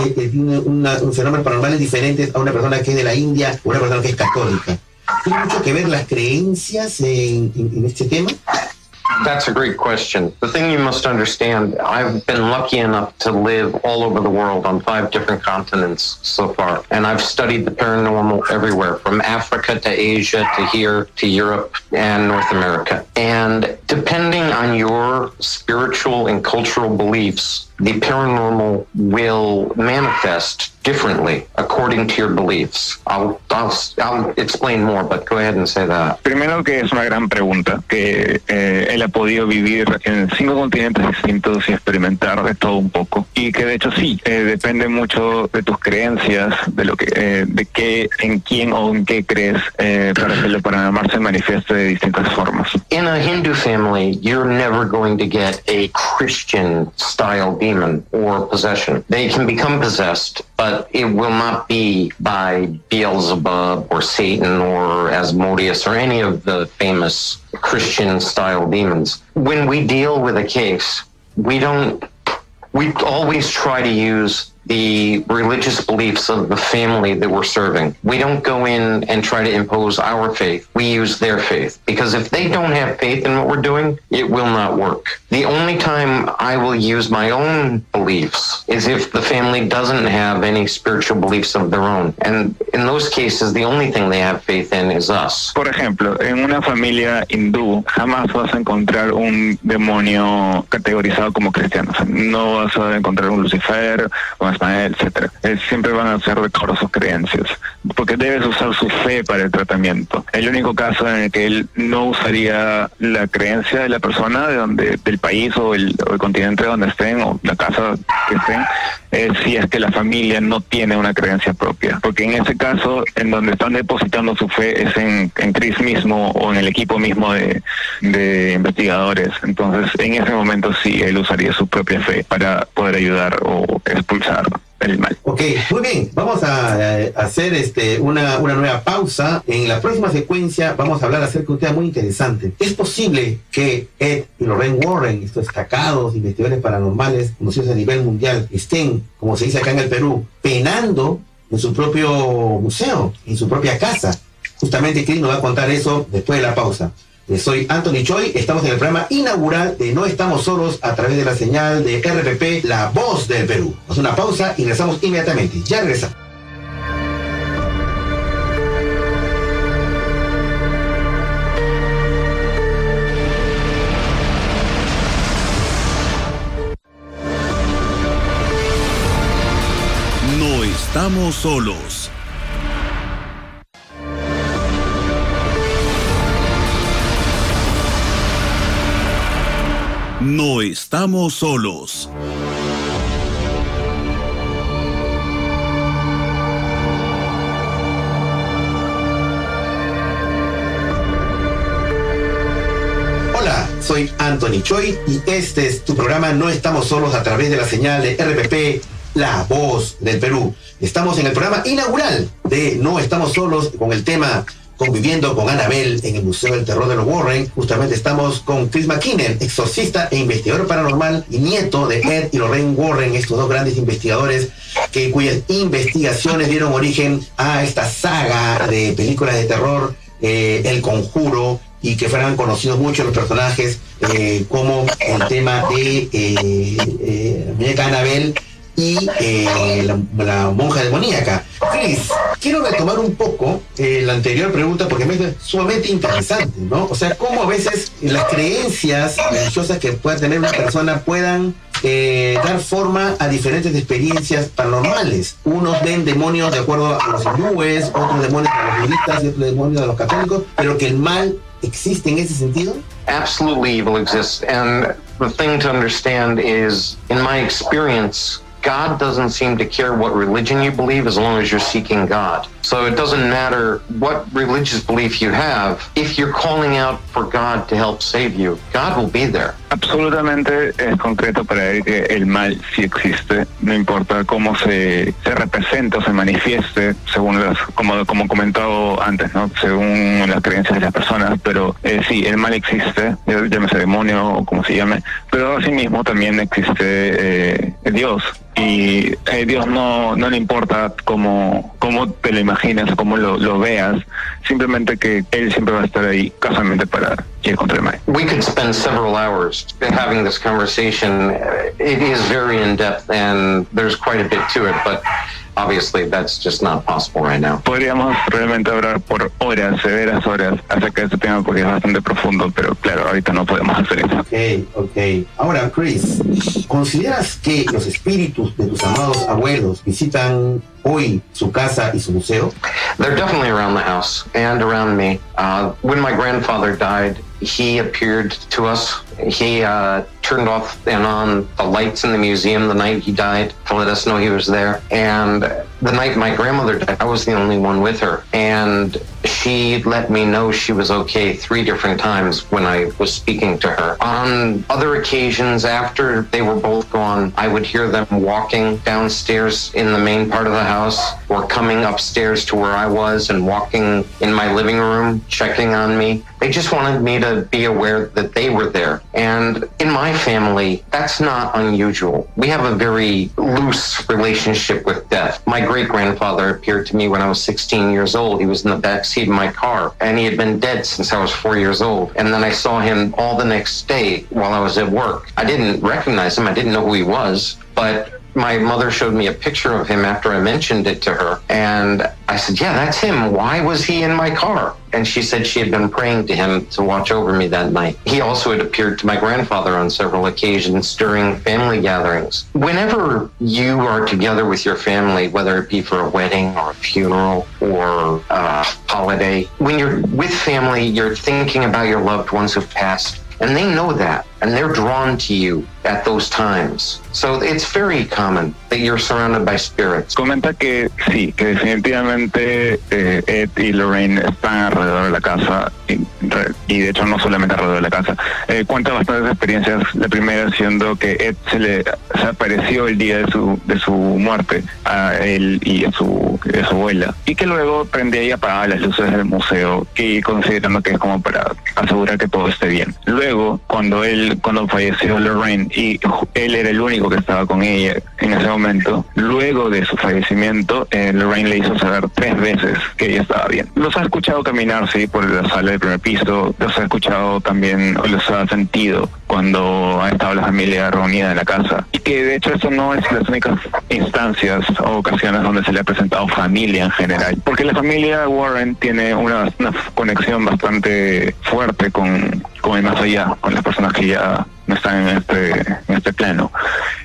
una, un fenómeno paranormal diferente a una persona que es de la India o una persona que es católica? ¿Tiene mucho que ver las creencias en, en, en este tema? That's a great question. The thing you must understand, I've been lucky enough to live all over the world on five different continents so far. And I've studied the paranormal everywhere from Africa to Asia to here to Europe and North America. And depending on your spiritual and cultural beliefs, the paranormal will manifest differently according to your beliefs. I'll, I'll, I'll explain more, but go ahead and say that. Primero que es una gran pregunta, que eh, él ha podido vivir en cinco continentes distintos y experimentar de todo un poco. Y que de hecho sí, eh, depende mucho de tus creencias, de lo que, eh, de qué, en quién o en qué crees eh, para que lo paranormal se manifieste de distintas formas. In a Hindu family, you're never going to get a Christian style demon or possession. They can become possessed, but it will not be by Beelzebub or Satan or Asmodeus or any of the famous Christian style demons. When we deal with a case, we don't, we always try to use the religious beliefs of the family that we're serving. We don't go in and try to impose our faith. We use their faith because if they don't have faith in what we're doing, it will not work. The only time I will use my own beliefs is if the family doesn't have any spiritual beliefs of their own. And in those cases, the only thing they have faith in is us. Por ejemplo, en una familia hindú jamás vas a encontrar un demonio categorizado como cristiano. No vas a encontrar un Lucifer, Ismael, etcétera. Eh, Siempre van a ser de sus creencias, porque debes usar su fe para el tratamiento. El único caso en el que él no usaría la creencia de la persona, de donde, del país o el, o el continente donde estén o la casa que estén, es si es que la familia no tiene una creencia propia, porque en ese caso, en donde están depositando su fe es en, en Chris mismo o en el equipo mismo de, de investigadores. Entonces, en ese momento sí, él usaría su propia fe para poder ayudar o expulsar el mal. Ok, muy bien. Vamos a, eh, hacer este, una, una nueva pausa. En la próxima secuencia vamos a hablar acerca de un tema muy interesante. ¿Es posible que Ed y Lorraine Warren, estos destacados investigadores paranormales conocidos a nivel mundial, estén, como se dice acá en el Perú, penando en su propio museo, en su propia casa? Justamente Chris nos va a contar eso después de la pausa. Eh, Soy Anthony Choi, estamos en el programa inaugural de No Estamos Solos a través de la señal de RPP, La Voz del Perú. Hacemos una pausa y regresamos inmediatamente. Ya regresamos. No estamos solos. No estamos solos. Hola, soy Anthony Choi y este es tu programa No Estamos Solos a través de la señal de RPP, La Voz del Perú. Estamos en el programa inaugural de No Estamos Solos con el tema Conviviendo con Anabel en el Museo del Terror de los Warren. Justamente estamos con Chris McKinnon, exorcista e investigador paranormal y nieto de Ed y Lorraine Warren, estos dos grandes investigadores que, cuyas investigaciones dieron origen a esta saga de películas de terror, eh, El Conjuro, y que fueran conocidos mucho los personajes eh, como el tema de eh, eh, muñeca Anabel y eh, la, monja demoníaca. Chris, quiero retomar un poco eh, la anterior pregunta porque me es sumamente interesante, ¿no? O sea, cómo a veces las creencias religiosas que pueda tener una persona puedan eh, dar forma a diferentes experiencias paranormales. Unos ven demonios de acuerdo a los hindúes, otros demonios a los budistas otros demonios a los católicos, pero que el mal existe en ese sentido. absolutely evil exists. And the thing to understand is, in my experience, God doesn't seem to care what religion you believe as long as you're seeking God. So it doesn't matter what religious belief you have. If you're calling out for God to help save you, God will be there. Absolutamente es concreto para él que el mal sí existe, no importa cómo se, se represente o se manifieste, según las, como, como comentado antes, ¿no? según las creencias de las personas, pero eh, sí, el mal existe, eh, llámese demonio o como se llame, pero asimismo también existe eh, Dios. Y a Dios no, no le importa cómo, cómo te lo imagines o cómo lo, lo veas, simplemente que él siempre va a estar ahí casualmente para ir contra el mal. We could spend several hours having this conversation. It is very in depth and there's quite a bit to it, but obviously that's just not possible right now. Podríamos realmente hablar por horas, severas horas, acerca de este tema porque es bastante profundo, pero claro, ahorita no podemos hacer eso. Ok, ok. Ahora, Chris, ¿consideras que los espíritus de tus amados abuelos visitan hoy su casa y su museo? They're definitely around the house and around me. Uh, when my grandfather died, he appeared to us. He uh, turned off and on the lights in the museum the night he died to let us know he was there. And the night my grandmother died, I was the only one with her. And she let me know she was okay three different times when I was speaking to her. On other occasions, after they were both gone, I would hear them walking downstairs in the main part of the house or coming upstairs to where I was and walking in my living room, checking on me. They just wanted me to be aware that they were there. And in my family, that's not unusual. We have a very loose relationship with death. My great grandfather appeared to me when I was 16 years old. He was in the back seat of my car, and he had been dead since I was four years old. And then I saw him all the next day while I was at work. I didn't recognize him, I didn't know who he was, but my mother showed me a picture of him after I mentioned it to her. And I said, Yeah, that's him. Why was he in my car? And she said she had been praying to him to watch over me that night. He also had appeared to my grandfather on several occasions during family gatherings. Whenever you are together with your family, whether it be for a wedding or a funeral or a holiday, when you're with family, you're thinking about your loved ones who've passed. And they know that, and they're drawn to you at those times. So it's very common that you're surrounded by spirits. Comenta que sí, que definitivamente eh, Ed y Lorraine están alrededor de la casa y, y de hecho no solamente alrededor de la casa. Eh, cuenta bastantes experiencias. La primera siendo que Ed se le se apareció el día de su de su muerte a él y a su, a su abuela y que luego prendía y apagaba las luces del museo y considerando que es como para asegurar que todo esté bien. Luego cuando él cuando falleció Lorraine y él era el único que estaba con ella en ese momento. Luego de su fallecimiento, eh, Lorraine le hizo saber tres veces que ella estaba bien. Los ha escuchado caminar, sí, por la sala del primer piso, los ha escuchado también, o los ha sentido cuando ha estado la familia reunida en la casa. Y que de hecho eso no es las únicas instancias o ocasiones donde se le ha presentado familia en general. Porque la familia Warren tiene una, una conexión bastante fuerte con, el más allá, con las personas que ya no están en este, en este plano.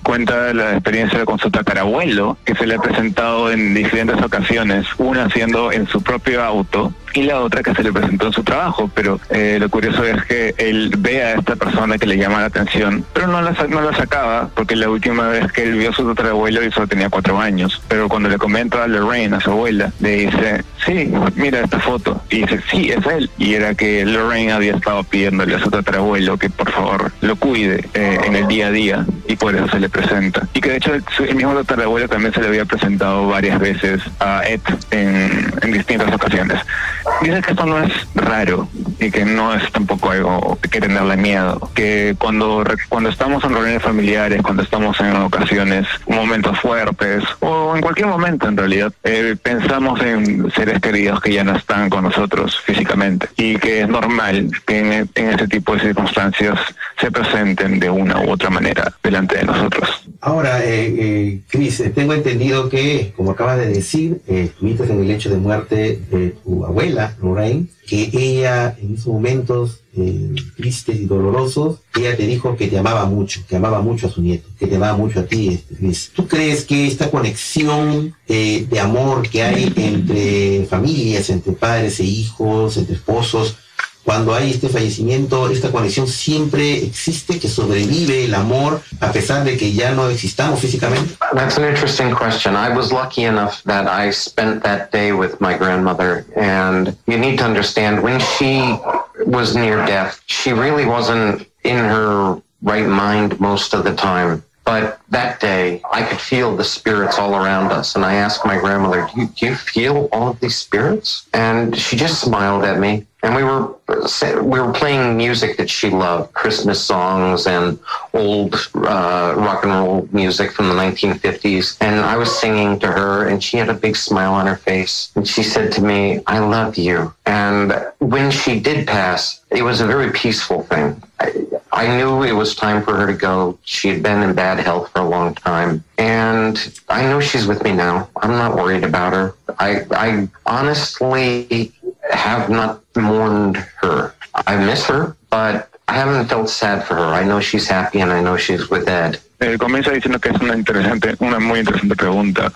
Cuenta la experiencia con su tatarabuelo, que se le ha presentado en diferentes ocasiones, una siendo en su propio auto y la otra que se le presentó en su trabajo, pero eh, lo curioso es que él ve a esta persona que le llama la atención, pero no la, no la sacaba, porque la última vez que él vio a su tatarabuelo, y solo tenía cuatro años, pero cuando le comenta a Lorraine, a su abuela, le dice, sí, mira esta foto, y dice, sí, es él, y era que Lorraine había estado pidiéndole a su tatarabuelo que por favor lo cuide eh, en el día a día, y por eso se le presenta. Y que de hecho el mismo tatarabuelo también se le había presentado varias veces a Ed en, en distintas ocasiones. Dice que esto no es raro y que no es tampoco algo que tenerle miedo, que cuando, cuando estamos en reuniones familiares, cuando estamos en ocasiones, momentos fuertes o en cualquier momento en realidad, eh, pensamos en seres queridos que ya no están con nosotros físicamente y que es normal que en, en ese tipo de circunstancias se presenten de una u otra manera delante de nosotros. Ahora, eh, eh, Cris, tengo entendido que, como acabas de decir, eh, en el hecho de muerte de tu abuela, Lorraine, que ella en esos momentos eh, tristes y dolorosos, ella te dijo que te amaba mucho, que amaba mucho a su nieto, que te amaba mucho a ti, este. ¿Tú crees que esta conexión eh, de amor que hay entre familias, entre padres e hijos, entre esposos, cuando hay este fallecimiento, esta conexión siempre existe, que sobrevive el amor a pesar de que ya no existamos físicamente? That's an interesting question. I was lucky enough that I spent that day with my grandmother, and you need to understand when she was near death, she really wasn't in her right mind most of the time. But that day, I could feel the spirits all around us. And I asked my grandmother, do you, do you feel all of these spirits? And she just smiled at me. And we were we were playing music that she loved, Christmas songs and old uh, rock and roll music from the 1950s. And I was singing to her, and she had a big smile on her face. And she said to me, "I love you." And when she did pass, it was a very peaceful thing. I, I knew it was time for her to go. She had been in bad health for a long time. And I know she's with me now. I'm not worried about her. I, I honestly have not mourned her. I miss her, but I haven't felt sad for her. I know she's happy and I know she's with Ed. Eh, comienza diciendo que es una interesante, una muy interesante pregunta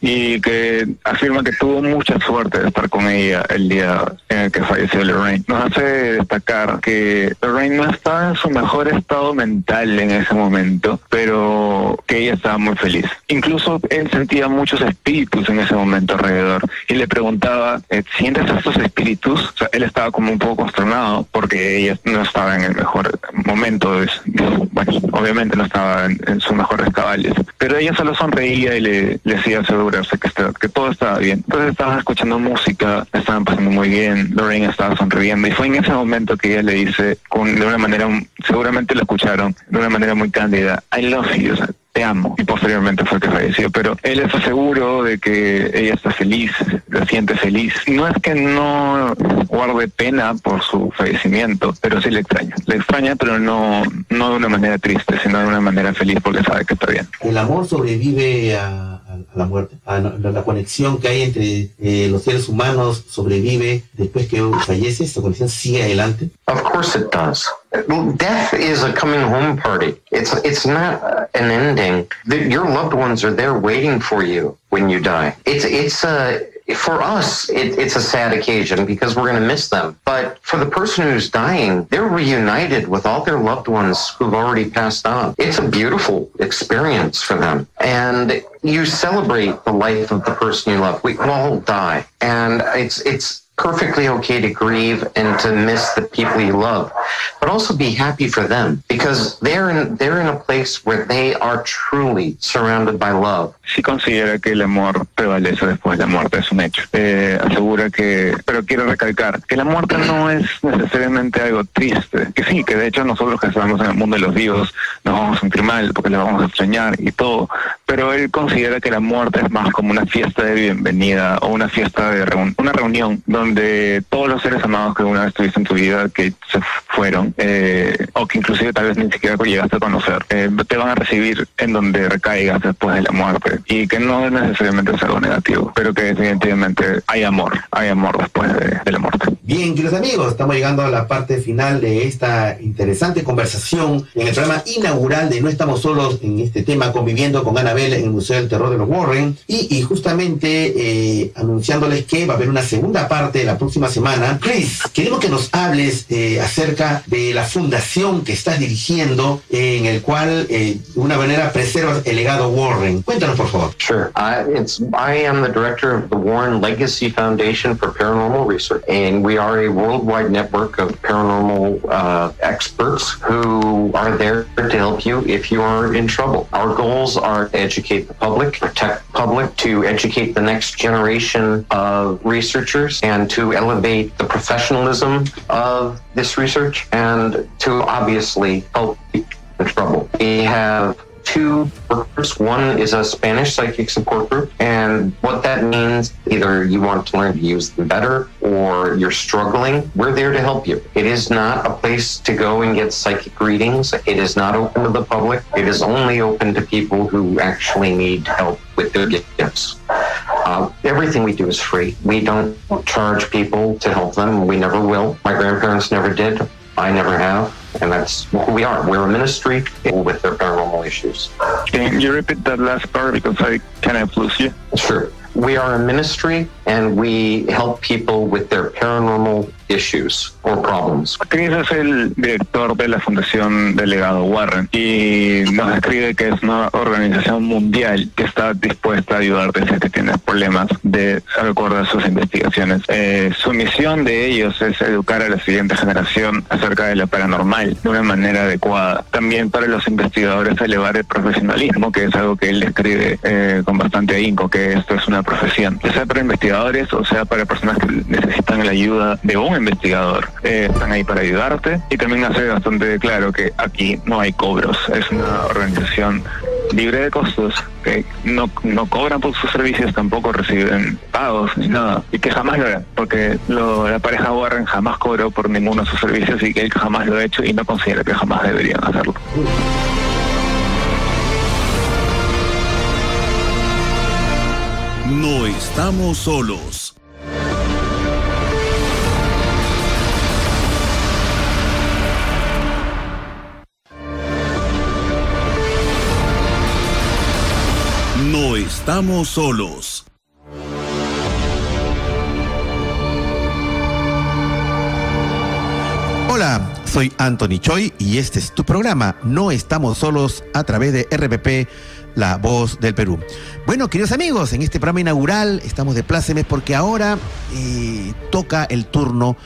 y que afirma que tuvo mucha suerte de estar con ella el día en el que falleció Lorraine. Nos hace destacar que Lorraine no estaba en su mejor estado mental en ese momento, pero que ella estaba muy feliz. Incluso él sentía muchos espíritus en ese momento alrededor y le preguntaba, eh, ¿sientes estos espíritus? O sea, él estaba como un poco consternado porque ella no estaba en el mejor momento, de, bueno, obviamente no estaba en, sus mejores cabales, pero ella solo sonreía y le, le decía asegurarse que, que todo estaba bien. Entonces estaban escuchando música, estaban pasando muy bien, Lorraine estaba sonriendo y fue en ese momento que ella le dice, con, de una manera, seguramente lo escucharon, de una manera muy cándida, I love you, te amo. Y posteriormente fue que falleció. Pero él está seguro de que ella está feliz, la siente feliz. No es que no guarde pena por su fallecimiento, pero sí le extraña. Le extraña, pero no, no de una manera triste, sino de una manera feliz porque sabe que está bien. El amor sobrevive a a la muerte, a la, conexión que hay entre eh, los seres humanos sobrevive después que fallece, esa conexión sigue adelante. Of course it does. Death is a coming home party. It's it's not an ending. Your loved ones are there waiting for you when you die. It's it's a for us, it, it's a sad occasion because we're going to miss them. But for the person who's dying, they're reunited with all their loved ones who've already passed on. It's a beautiful experience for them. And you celebrate the life of the person you love. We all die. And it's, it's, perfectly okay to grieve and to miss the people you love, but also be happy for them because they're in they're in a place where they are truly surrounded by love. Sí considera que el amor prevalece después de la muerte, es un hecho. Eh, asegura que, pero quiero recalcar que la muerte no es necesariamente algo triste, que sí, que de hecho nosotros que estamos en el mundo de los vivos nos vamos a sentir mal porque le vamos a extrañar y todo, pero él considera que la muerte es más como una fiesta de bienvenida o una fiesta de una reunión donde de todos los seres amados que una vez tuviste en tu vida que se fueron, eh, o que inclusive tal vez ni siquiera llegaste a conocer, eh, te van a recibir en donde recaigas después de la muerte. Y que no es necesariamente es algo negativo, pero que definitivamente hay amor, hay amor después de, de la muerte. Bien, queridos amigos, estamos llegando a la parte final de esta interesante conversación en el programa inaugural de No estamos solos en este tema, conviviendo con Anabel en el Museo del Terror de los Warren, y, y justamente eh, anunciándoles que va a haber una segunda parte la próxima semana. Chris, queremos que nos hables eh, acerca de la fundación que estás dirigiendo, en el cual eh, de una manera preservas el legado Warren. Cuéntanos, por favor. Sure. Uh, it's, I am the director of the Warren Legacy Foundation for Paranormal Research, and we are a worldwide network of paranormal uh, experts who are there to help you if you are in trouble. Our goals are to educate the public, protect the public, to educate the next generation of researchers, and to elevate the professionalism of this research and to obviously help people in trouble. We have two groups. One is a Spanish psychic support group. And what that means, either you want to learn to use them better or you're struggling, we're there to help you. It is not a place to go and get psychic readings. It is not open to the public. It is only open to people who actually need help with their gifts. Uh, everything we do is free. We don't charge people to help them. We never will. My grandparents never did. I never have. And that's who we are. We're a ministry with their paranormal issues. Can you repeat that last part because I kind of lose you? Sure. We are a ministry and we help people with their paranormal issues or problems. Chris es el director de la Fundación Delegado Warren y nos describe que es una organización mundial que está dispuesta a ayudarte si es que tienes problemas de acuerdo a sus investigaciones. Eh, su misión de ellos es educar a la siguiente generación acerca de lo paranormal de una manera adecuada. También para los investigadores elevar el profesionalismo, que es algo que él describe eh, con bastante ahínco, que esto es una profesión, ya sea para investigadores o sea para personas que necesitan la ayuda de un investigador. Eh, están ahí para ayudarte y también hace bastante claro que aquí no hay cobros, es una organización libre de costos, que no, no cobran por sus servicios, tampoco reciben pagos ni nada, y que jamás lo harán, porque lo, la pareja Warren jamás cobró por ninguno de sus servicios y que él jamás lo ha hecho y no considera que jamás deberían hacerlo. Estamos solos. No estamos solos. Hola, soy Anthony Choi y este es tu programa. No estamos solos a través de RPP, La Voz del Perú. Bueno, queridos amigos, en este programa inaugural estamos de plácemes porque ahora eh, toca el turno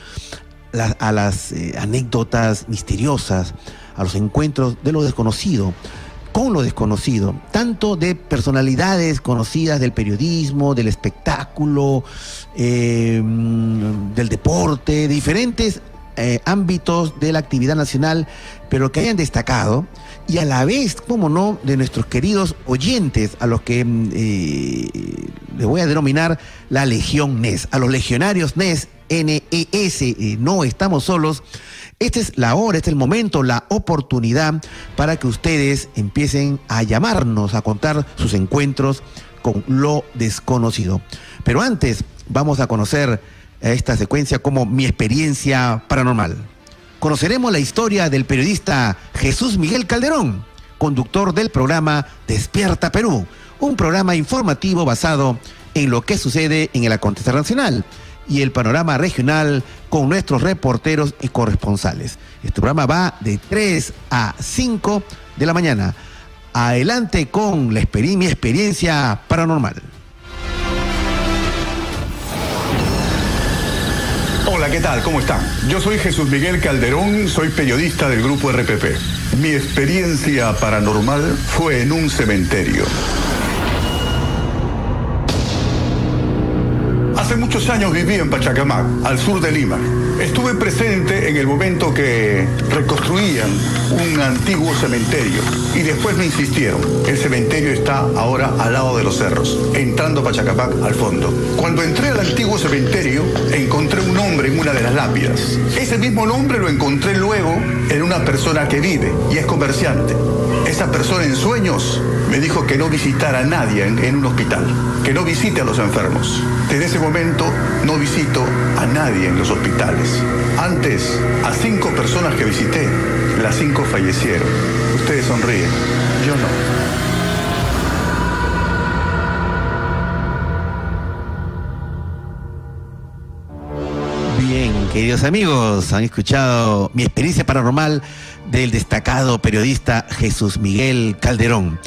a las eh, anécdotas misteriosas, a los encuentros de lo desconocido con lo desconocido, tanto de personalidades conocidas del periodismo, del espectáculo, mm, del deporte, de diferentes eh, ámbitos de la actividad nacional, pero que hayan destacado, y a la vez, como no, de nuestros queridos oyentes, a los que mm, eh, le voy a denominar la Legión NES, a los legionarios NES, NES, eh, no estamos solos. Esta es la hora, este es el momento, la oportunidad para que ustedes empiecen a llamarnos, a contar sus encuentros con lo desconocido. Pero antes, vamos a conocer esta secuencia como mi experiencia paranormal. Conoceremos la historia del periodista Jesús Miguel Calderón, conductor del programa Despierta Perú, un programa informativo basado en lo que sucede en el acontecer nacional y el panorama regional con nuestros reporteros y corresponsales. Este programa va de 3 a 5 de la mañana. Adelante con la mi experiencia paranormal. Hola, ¿qué tal? ¿Cómo están? Yo soy Jesús Miguel Calderón, soy periodista del grupo RPP. Mi experiencia paranormal fue en un cementerio. Hace muchos años viví en Pachacamac, al sur de Lima. Estuve presente en el momento que reconstruían un antiguo cementerio y después me insistieron. El cementerio está ahora al lado de los cerros, entrando Pachacamac al fondo. Cuando entré al antiguo cementerio, encontré un nombre en una de las lápidas. Ese mismo nombre lo encontré luego en una persona que vive y es comerciante. Esa persona en sueños me dijo que no visitara a nadie en, en un hospital, que no visite a los enfermos. Desde ese momento no visito a nadie en los hospitales. Antes, a cinco personas que visité, las cinco fallecieron. Ustedes sonríen, yo no. Queridos amigos, han escuchado mi experiencia paranormal del destacado periodista Jesús Miguel Calderón,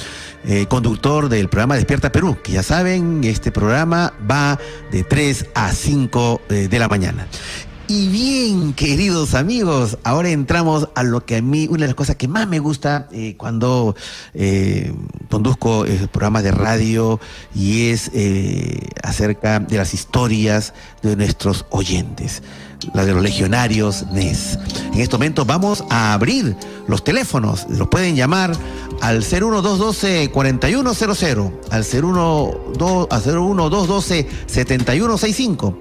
eh, conductor del programa Despierta Perú, que ya saben, este programa va de 3 a 5 eh, de la mañana. Y bien, queridos amigos, ahora entramos a lo que a mí, una de las cosas que más me gusta eh, cuando conduzco eh, programas de radio y es acerca de las historias de nuestros oyentes, la de los legionarios NES. En este momento vamos a abrir los teléfonos, los pueden llamar al 01212-4100, al 012 al 01212-7165.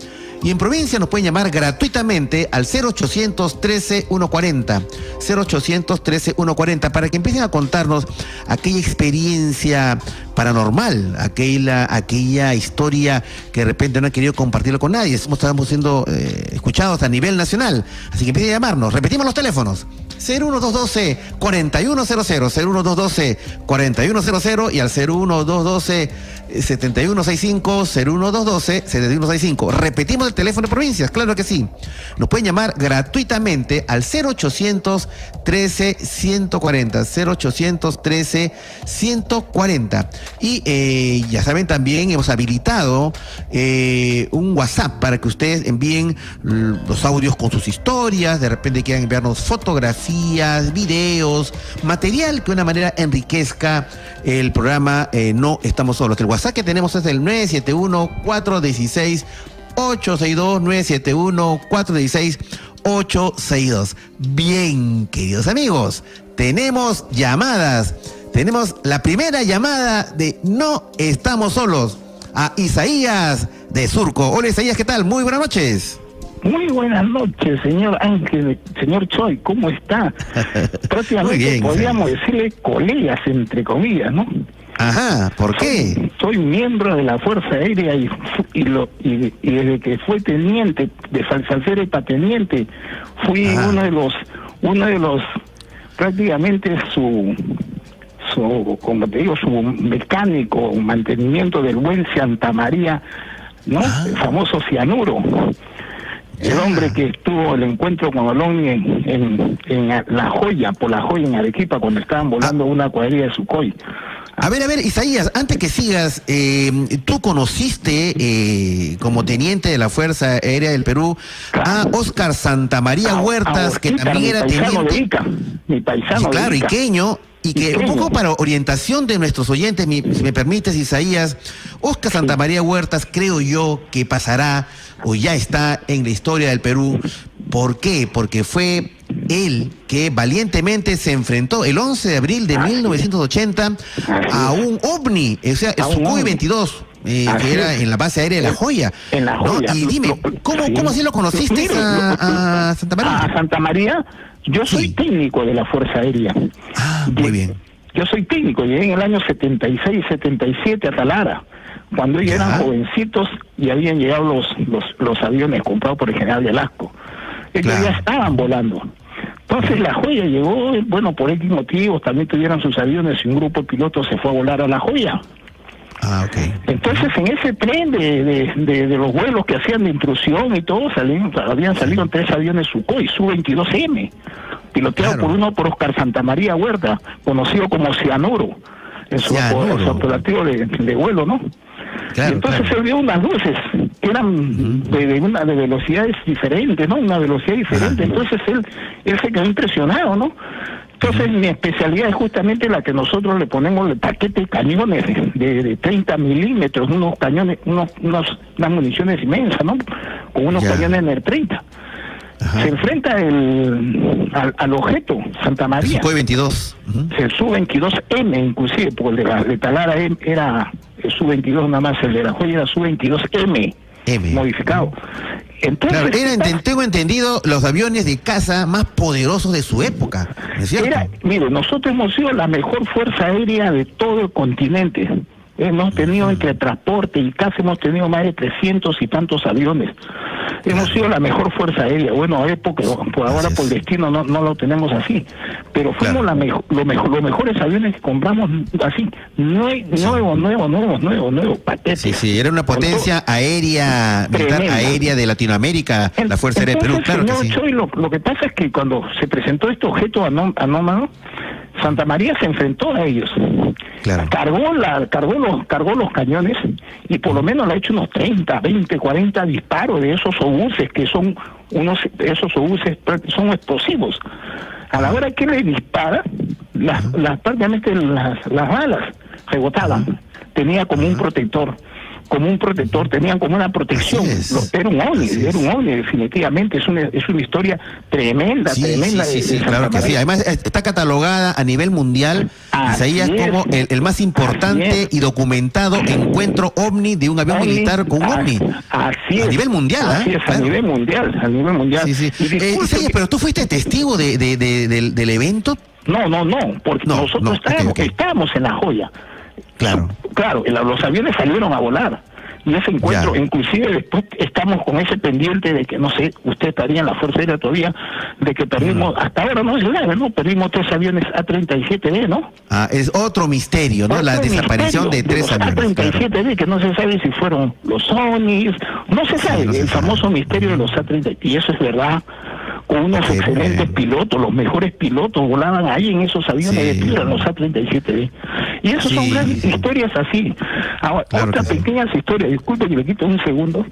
Y en provincia nos pueden llamar gratuitamente al 0800 13 140, 0800 13 140, para que empiecen a contarnos aquella experiencia paranormal, aquella, aquella historia que de repente no han querido compartirlo con nadie. Estamos, siendo eh, escuchados a nivel nacional. Así que empiecen a llamarnos. Repetimos los teléfonos. 01212 4100 01212 4100 y al 01212 7165 01212 7165. Repetimos el teléfono de provincias, claro que sí. Nos pueden llamar gratuitamente al 0800 13 140 0800 13 140. Y eh, ya saben también hemos habilitado eh, un WhatsApp para que ustedes envíen los audios con sus historias, de repente quieran enviarnos fotografías, videos, material que de una manera enriquezca el programa eh, No Estamos Solos. El WhatsApp que tenemos es el 971-416. 862 971 416 862. Bien, queridos amigos, tenemos llamadas. Tenemos la primera llamada de No Estamos Solos a Isaías de Surco. Hola Isaías, ¿qué tal? Muy buenas noches. Muy buenas noches, señor Ángel, señor Choi, ¿cómo está? Prácticamente podríamos decirle colegas, entre comillas, ¿no? Ajá, ¿por qué? Soy, miembro de la Fuerza Aérea y, y, lo, y, desde que fue teniente, de Salsalcere para teniente, fui uno de los, uno de los, prácticamente su, su, como te digo, su mecánico, mantenimiento del buen Santa María, ¿no? Ah. El famoso cianuro. El hombre que estuvo el encuentro con Olón en, en, La Joya, por La Joya en Arequipa, cuando estaban volando ah. una cuadrilla de Sukhoi. A ver, a ver, Isaías, antes que sigas, eh, tú conociste eh, como teniente de la Fuerza Aérea del Perú a Oscar Santamaría Huertas, que también era teniente. mi paisano. claro, Iqueño. Y que un poco para orientación de nuestros oyentes, si me permites, Isaías, Oscar Santamaría Huertas, creo yo que pasará o ya está en la historia del Perú. ¿Por qué? Porque fue él que valientemente se enfrentó el 11 de abril de 1980 a un ovni, o sea, el Sukhoi 22. Eh, que era en la base aérea de La Joya. En La Joya. Y dime, ¿cómo, ¿cómo así lo conociste a, Santa María? A Santa María, yo soy técnico de la Fuerza Aérea. Ah, muy bien. Yo soy técnico, llegué en el año 76, 77 a Talara, cuando ellos eran jovencitos y habían llegado los, los, los aviones comprados por el general Velasco. Ellos ya estaban volando. Entonces la joya llegó, bueno, por X motivos, también tuvieron sus aviones y un grupo de pilotos se fue a volar a la joya. Ah, okay. Entonces en ese tren de, de, los vuelos que hacían de intrusión y todo, salían, habían salido tres aviones Sukhoi, Su-22M, piloteado por uno por Oscar Santamaría Huerta, conocido como Cianuro, en su, operativo de, de vuelo, ¿no? entonces se vio unas luces que eran de, una de velocidades diferentes, ¿no? Una velocidad diferente. Entonces él, él se quedó impresionado, ¿no? Entonces mi especialidad es justamente la que nosotros le ponemos el paquete de cañones de, de 30 milímetros, unos cañones, unos, unos, unas municiones inmensas, ¿no? Con unos cañones en el 30. Se enfrenta el, al, objeto, Santa María. El 22. El Su-22M, inclusive, porque el de, la, Talara era el Su-22 nada más, el de la joya era Su-22M. Modificado. Entonces, era, tengo entendido, los aviones de caza más poderosos de su época. Era, mire, nosotros hemos sido la mejor fuerza aérea de todo el continente. Hemos tenido entre transporte y casi hemos tenido más de 300 y tantos aviones. Hemos sido la mejor fuerza aérea. Bueno, época, por ahora por destino no, no lo tenemos así. Pero fuimos la mejor, lo mejor, los mejores aviones que compramos así, nuevo, nuevo, nuevo, nuevo, nuevo, Sí, sí, era una potencia aérea, militar aérea de Latinoamérica, la Fuerza Aérea de Perú, claro que sí. lo, lo, que pasa es que cuando se presentó este objeto anómalo, Santa María se enfrentó a ellos. Cargó, la, cargó, los, cargó los cañones y por lo menos le ha hecho unos 30, 20, 40 disparos de esos obuses que son unos, esos obuses son explosivos. A la hora que le dispara, las, las prácticamente las, las balas rebotaban. Tenía como un protector como un protector, tenían como una protección. era un ONI, era un ONI, definitivamente. Es una, es una historia tremenda, tremenda. Sí, sí, claro que sí. Además, está catalogada a nivel mundial, Isaías, como el, más importante y documentado encuentro ovni de un avión militar con un ovni. Así A nivel mundial, así ¿eh? a nivel mundial, a nivel mundial. Eh, Isaías, pero tú fuiste testigo de, de, del, del, evento. No, no, no, porque nosotros estábamos, estábamos en la joya. Claro. Claro, los aviones salieron a volar. Y ese encuentro, inclusive después estamos con ese pendiente de que, no sé, usted estaría en la Fuerza Aérea todavía, de que perdimos, hasta ahora no es grave, ¿no? Perdimos tres aviones A-37B, ¿no? Ah, es otro misterio, ¿no? la desaparición de tres aviones. A-37B, que no se sabe si fueron los Sonis, no se sabe, el famoso misterio de los A-37, y eso es verdad con unos excelentes pilotos, los mejores pilotos volaban ahí en esos aviones de tierra, los A-37B. Y esas son grandes historias así. Ahora, otras pequeñas historias, disculpe que le quito un segundo.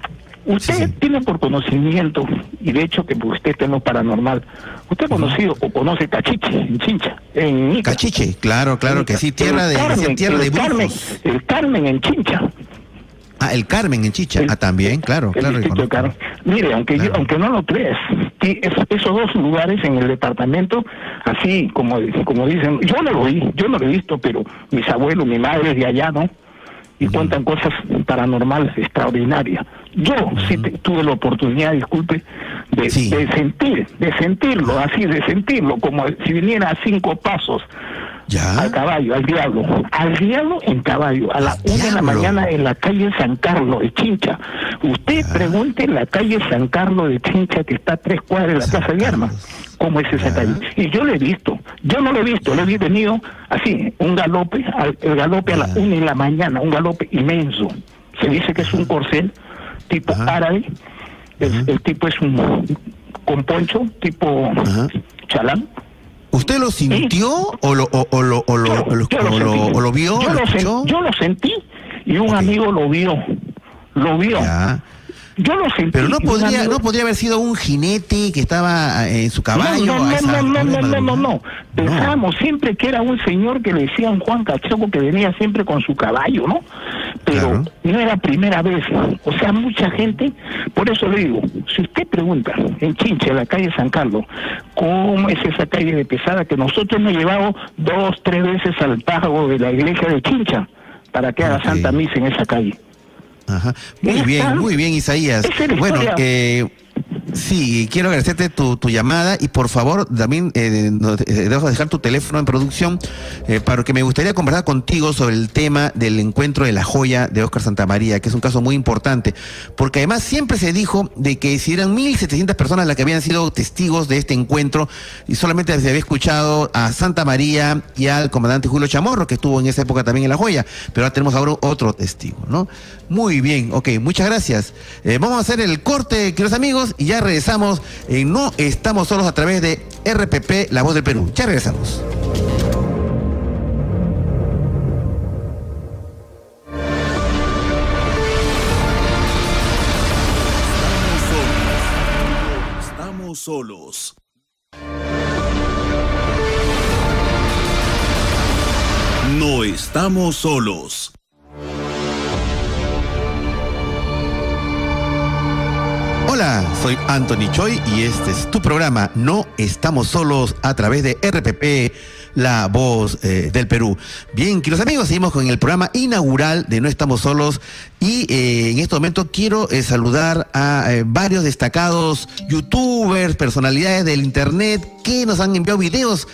Usted tiene por conocimiento, y de hecho que usted está en lo paranormal, ¿usted ha conocido o conoce Cachiche en Chincha? En Cachiche, claro, claro que sí, tierra de, tierra de Carmen, el Carmen en Chincha. Ah, el Carmen en Chicha. ah, también, claro, claro. Mire, aunque aunque no lo creas, esos dos lugares en el departamento, así como, como dicen, yo no lo vi, yo no lo he visto, pero mis abuelos, mi madre de allá, ¿no? Y cuentan cosas paranormales extraordinarias. Yo sí tuve la oportunidad, disculpe, de, de sentir, de sentirlo, así, de sentirlo, como si viniera a cinco pasos ¿Ya? Al caballo, al diablo. Al diablo en caballo, a la una de la mañana en la calle San Carlos de Chincha. Usted pregunte en la calle San Carlos de Chincha, que está a tres cuadras de la Plaza de Armas, cómo es esa calle. Y yo lo he visto, yo no lo he visto, lo he venido así, un galope, el galope a la una de la mañana, un galope inmenso. Se dice que es un corcel tipo árabe, el, tipo es un con poncho, tipo chalán ¿Usted lo sintió o lo, o, lo, o, lo, o lo, vio? Yo lo, yo lo, sentí y un amigo lo vio. Lo vio. Yo lo sentí. Pero no podría, no podría haber sido un jinete que estaba eh, en su caballo. No, no, no, no, no, no, no, no, Pensábamos siempre que era un señor que le decían Juan Cachoco que venía siempre con su caballo, ¿no? Pero no era primera vez. O sea, mucha gente, por eso le digo, si usted pregunta en Chinche, en la calle San Carlos, ¿cómo es esa calle de pesada que nosotros hemos llevado dos, tres veces al pago de la iglesia de Chincha para que haga Santa Misa en esa calle? Ajá. Muy bien, muy bien, Isaías. Bueno, eh, Sí, quiero agradecerte tu, llamada y por favor también eh, eh dejar tu teléfono en producción eh, para que me gustaría conversar contigo sobre el tema del encuentro de la joya de Oscar Santamaría, que es un caso muy importante, porque además siempre se dijo de que si eran 1.700 personas las que habían sido testigos de este encuentro y solamente se había escuchado a Santa María y al comandante Julio Chamorro, que estuvo en esa época también en la joya, pero ahora tenemos ahora otro testigo, ¿no? Muy bien, ok, muchas gracias. Eh, vamos a hacer el corte, queridos amigos, y ya regresamos en No Estamos Solos a través de RPP, La Voz del Perú. Ya regresamos. Estamos solos. No estamos solos. Hola, soy Anthony Choi y este es tu programa No estamos solos a través de RPP, la voz eh, del Perú. Bien, queridos amigos, seguimos con el programa inaugural de No estamos solos y eh, en este momento quiero eh, saludar a varios destacados youtubers, personalidades del internet que nos han enviado videos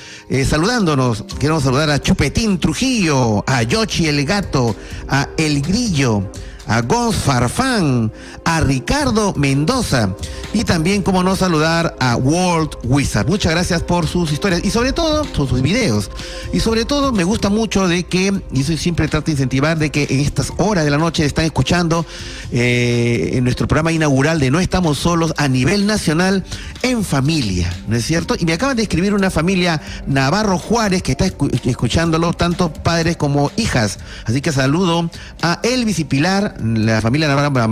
saludándonos. Queremos saludar a Chupetín Trujillo, a Yochi el Gato, a El Grillo a Gonz Farfán, a Ricardo Mendoza y también, como no, saludar a World Wizard. Muchas gracias por sus historias y sobre todo sus videos. Y sobre todo me gusta mucho de que, y eso siempre trato de incentivar, de que en estas horas de la noche están escuchando eh, nuestro programa inaugural de No Estamos Solos a nivel nacional en familia, ¿no es cierto? Y me acaban de escribir una familia Navarro Juárez que está escuchándolo, tanto padres como hijas. Así que saludo a Elvis y Pilar la familia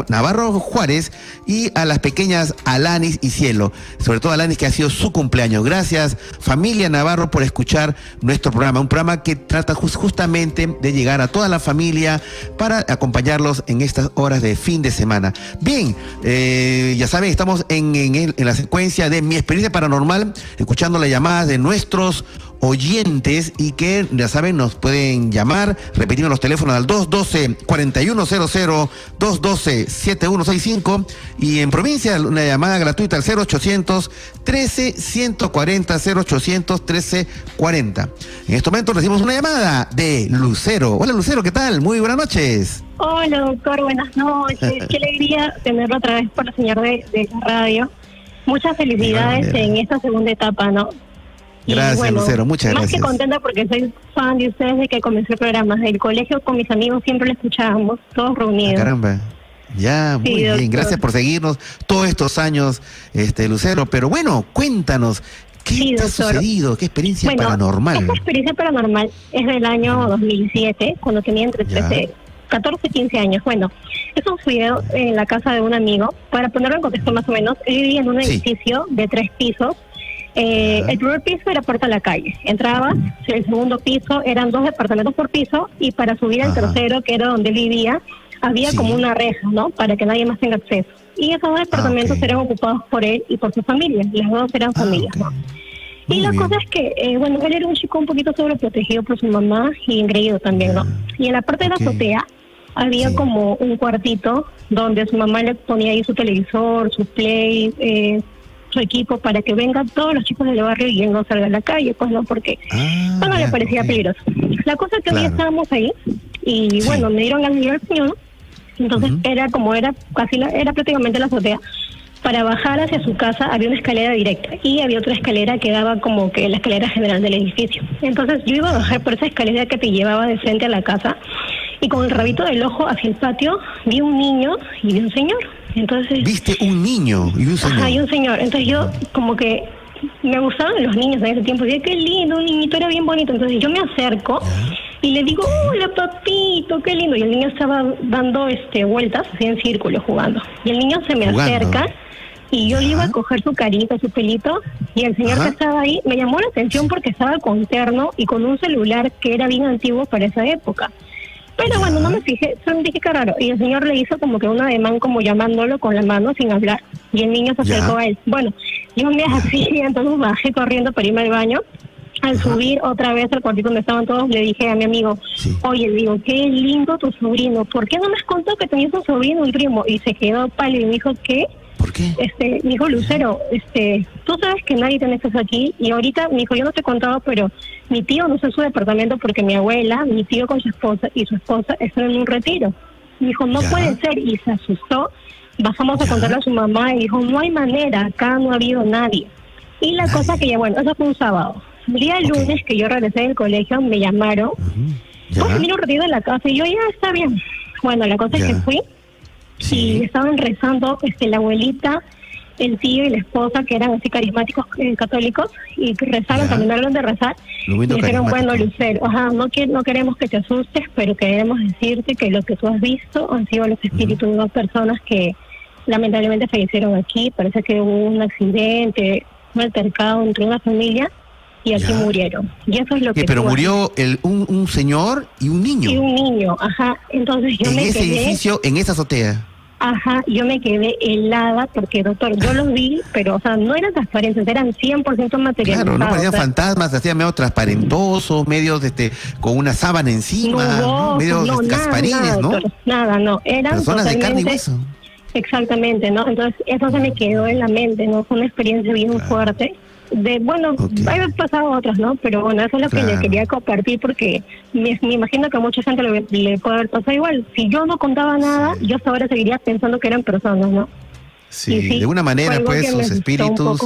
Navarro, Juárez y a las pequeñas Alanis y Cielo, sobre todo Alanis que ha sido su cumpleaños. Gracias familia Navarro por escuchar nuestro programa, un programa que trata justamente de llegar a toda la familia para acompañarlos en estas horas de fin de semana. Bien, eh, ya saben, estamos en, en la secuencia de mi experiencia paranormal, escuchando las llamadas de nuestros oyentes y que, ya saben, nos pueden llamar, repetimos los teléfonos al 212-4100, 212-7165 y en provincia una llamada gratuita al 0800 13 140 0800 13 40. En este momento recibimos una llamada de Lucero. Hola Lucero, ¿qué tal? Muy buenas noches. Hola doctor, buenas noches. Qué alegría tenerlo otra vez por la señal de, de la radio. Muchas felicidades en esta segunda etapa, ¿no? Gracias, Lucero, muchas más gracias. Más que contenta porque soy fan de ustedes desde que comencé el programa. El colegio con mis amigos siempre lo escuchábamos, todos reunidos. Ah, caramba. Ya, muy bien. Gracias por seguirnos todos estos años, este Lucero. Pero bueno, cuéntanos, ¿qué sí, te ha sucedido? ¿Qué experiencia bueno, paranormal? Esta experiencia paranormal es del año 2007, cuando tenía entre 13, 14 15 años. Bueno, eso fui en la casa de un amigo. Para ponerlo en contexto más o menos, él vivía en un sí. edificio de tres pisos eh, el primer piso era puerta a la calle. Entraba, el segundo piso eran dos departamentos por piso y para subir al tercero, que era donde vivía, había sí. como una reja, ¿no? Para que nadie más tenga acceso. Y esos dos departamentos ah, okay. eran ocupados por él y por su familia. Las dos eran ah, familias, okay. ¿no? Y la cosa es que, eh, bueno, él era un chico un poquito sobreprotegido por su mamá y engreído también, ¿no? Y en la parte de la okay. azotea había sí. como un cuartito donde su mamá le ponía ahí su televisor, su play, eh, su equipo para que vengan todos los chicos del barrio y él no salga a la calle, pues no, porque ah, no le parecía peligroso. La cosa es que claro. hoy estábamos ahí y sí. bueno, me dieron al señor, entonces uh -huh. era como era casi la, era prácticamente la azotea. Para bajar hacia su casa había una escalera directa y había otra escalera que daba como que la escalera general del edificio. Entonces yo iba a bajar por esa escalera que te llevaba de frente a la casa y con el rabito del ojo hacia el patio vi un niño y vi un señor. Entonces, ¿Viste un niño y un señor? Ajá, y un señor. Entonces yo como que me gustaban los niños en ese tiempo. Dije, qué lindo, un niñito era bien bonito. Entonces yo me acerco y le digo, hola papito, qué lindo. Y el niño estaba dando este vueltas así en círculo jugando. Y el niño se me Jugando. acerca y yo le iba a coger su carita, su pelito. Y el señor Ajá. que estaba ahí me llamó la atención porque estaba con terno y con un celular que era bien antiguo para esa época. Pero bueno, no me fijé, solo dije que raro. Y el señor le hizo como que un ademán, como llamándolo con la mano sin hablar. Y el niño se Ya. acercó a él. Bueno, yo me así, entonces bajé corriendo para irme al baño. Al subir otra vez al cuartito donde estaban todos, le dije a mi amigo, Sí. oye, digo, qué lindo tu sobrino. ¿Por qué no me has contado que tenías un sobrino, un primo? Y se quedó pálido y me dijo, ¿qué? ¿Por qué? Este, me dijo Lucero, este, tú sabes que nadie tiene acceso aquí y ahorita me dijo, yo no te he contado, pero mi tío no está en su departamento porque mi abuela, mi tío con su esposa y su esposa están en un retiro. Me dijo, no Ya. puede ser y se asustó. Bajamos a Ya. contarle a su mamá y dijo, no hay manera, acá no ha habido nadie. Y la Nadie. cosa que ya, bueno, eso fue un sábado. El día lunes que yo regresé del colegio, me llamaron, vamos a venir un retiro de la casa y yo, ya está bien. Bueno, la cosa es que fui y estaban rezando este, la abuelita, el tío y la esposa, que eran así carismáticos eh, católicos, y rezaron, Ya. terminaron de rezar. Y dijeron, bueno. Lucero, ajá, no, que, no queremos que te asustes, pero queremos decirte que lo que tú has visto han sido los espíritus de dos personas que lamentablemente fallecieron aquí. Parece que hubo un accidente, un altercado entre una familia y aquí Ya. murieron. Y eso es lo ¿Qué, que pero murió el, un, un señor y un niño. y un niño, ajá. Entonces yo en me ese quedé, edificio, en esa azotea. ajá, yo me quedé helada porque, doctor, yo los vi, pero, o sea, no eran transparentes, eran 100% materializados. Claro, no parecían o sea, fantasmas, se hacían medio transparentosos, medios este, con una sábana encima, ¿no? nubosos, medios no, este, nada, casparines, nada, ¿no? doctor, nada, no, eran Personas de carne y hueso. Exactamente, ¿no? Entonces, eso se me quedó en la mente, ¿no? Fue una experiencia bien Claro. fuerte. De, bueno, Ok. hay pasado otras, ¿no? Pero bueno, eso es lo que le quería compartir porque me, me imagino que a mucha gente le, le puede haber pasado igual. Si yo no contaba nada, yo hasta ahora seguiría pensando que eran personas, ¿no? Sí, de alguna fue manera, pues, un espíritus.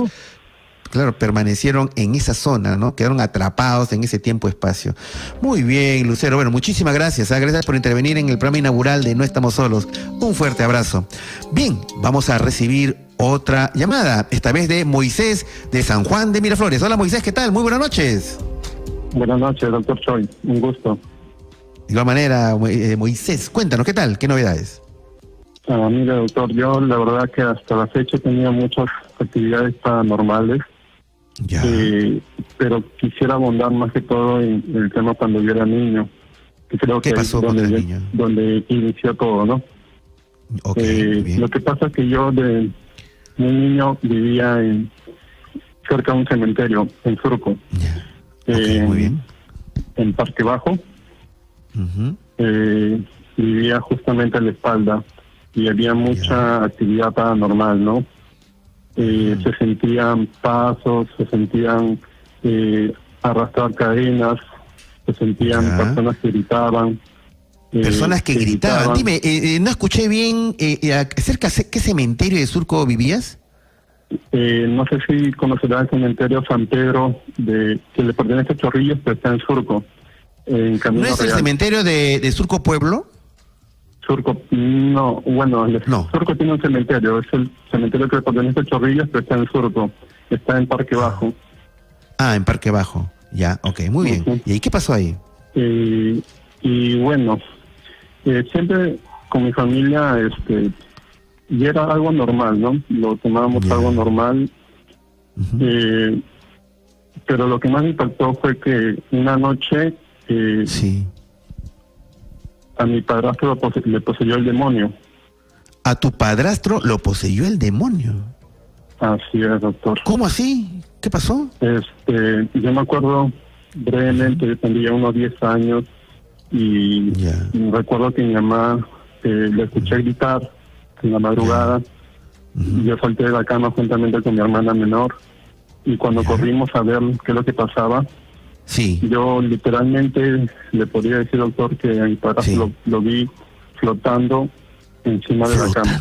Claro, permanecieron en esa zona, ¿no? Quedaron atrapados en ese tiempo-espacio. Muy bien, Lucero. Bueno, muchísimas gracias. ¿ah? Gracias por intervenir en el programa inaugural de No Estamos Solos. Un fuerte abrazo. Bien, vamos a recibir otra llamada, esta vez de Moisés de San Juan de Miraflores. Hola, Moisés, ¿qué tal? Muy buenas noches. Buenas noches, doctor Choi. Un gusto. De igual manera, eh, Moisés, cuéntanos, ¿qué tal? ¿Qué novedades? Ah, mire, doctor, yo la verdad que hasta la fecha tenía muchas actividades paranormales, Ya. eh, pero quisiera abundar más que todo en, en el tema cuando yo era niño. Que creo ¿Qué que pasó cuando donde, niño? donde inició todo, ¿no? Ok, Eh, bien. lo que pasa es que yo de muy niño vivía en cerca de un cementerio, en Surco. Ya. muy bien. En Parque Bajo. eh, vivía justamente a la espalda y había mucha actividad paranormal, ¿no? Eh, se sentían pasos, se sentían eh, arrastrar cadenas, se sentían personas que gritaban. Eh, personas que, gritaban. Dime, eh, no escuché bien, ¿cerca qué cementerio de Surco vivías? no sé si conocerá el cementerio San Pedro, de, que le pertenece a Chorrillos, pero está en Surco. En ¿No es el cementerio de, de Surco Pueblo? Surco, no, bueno, el Surco tiene un cementerio, es el cementerio que pertenece a Chorrillos, pero está en Surco, está en Parque Bajo. Ah, en Parque Bajo, ya, ok, muy bien. ¿Y qué pasó ahí? y bueno, eh, siempre con mi familia, este, y era algo normal, ¿no? Lo tomábamos algo normal. Eh, pero lo que más impactó fue que una noche eh, sí a mi padrastro le poseyó el demonio. ¿A tu padrastro lo poseyó el demonio? Así es, doctor. ¿Cómo así? ¿Qué pasó? Este, yo me acuerdo brevemente, yo tendría unos 10 años y recuerdo que mi mamá eh, le escuché gritar en la madrugada y yo salté de la cama juntamente con mi hermana menor y cuando corrimos a ver qué es lo que pasaba, Sí. Yo literalmente le podría decir, doctor, que a mi padre lo, vi flotando encima de la cama.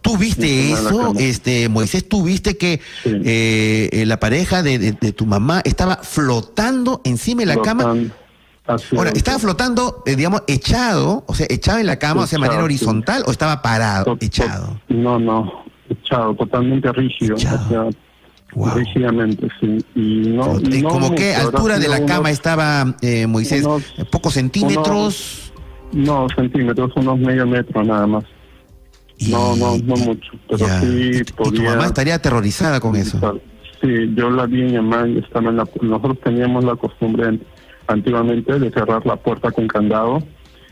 ¿Tú viste eso, este Moisés? ¿Tú viste que eh, la pareja de, tu mamá estaba flotando encima de la cama? Ahora, ¿estaba flotando, eh, digamos, echado, o sea, echado en la cama, o sea, de manera horizontal, o estaba parado, echado? No, no, echado, totalmente rígido. Wow. sí. Y no, ¿Cómo qué altura de la cama estaba eh, Moisés? ¿Pocos centímetros? no, centímetros, unos medio metro nada más. No, no, no mucho. Pero sí podía... tu mamá estaría aterrorizada con eso? Sí, yo la vi en mamá, estaba en la... nosotros teníamos la costumbre antiguamente de cerrar la puerta con candado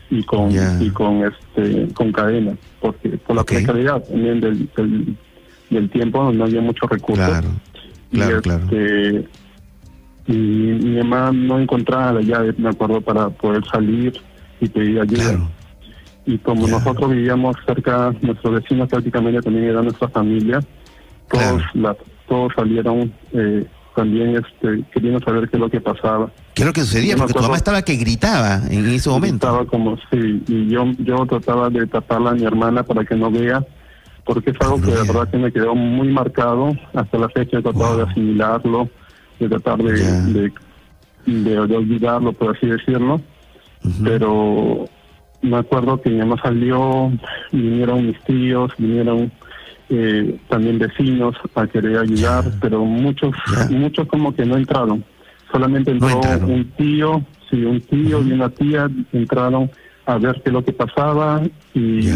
y con y con este con cadena porque por la precariedad también del, del, tiempo donde no había mucho recursos claro. Claro, claro. Este, y mi mamá no encontraba la llave, me acuerdo, para poder salir y pedir ayuda. Y como nosotros vivíamos cerca, nuestros vecinos prácticamente también eran nuestra familia, todos, la, todos salieron eh, también este, queriendo saber qué es lo que pasaba. ¿Qué es lo que sucedía? Porque tu mamá estaba que gritaba en ese momento. Estaba como, sí, y yo, yo trataba de taparla a mi hermana para que no vea porque es algo que de verdad que me quedó muy marcado. Hasta la fecha he tratado de asimilarlo, de tratar de, de, olvidarlo, por así decirlo. Pero me acuerdo que mi mamá salió, vinieron mis tíos, vinieron eh, también vecinos a querer ayudar, pero muchos, muchos como que no entraron. Solamente entró un tío, sí, un tío y una tía entraron a ver qué es lo que pasaba y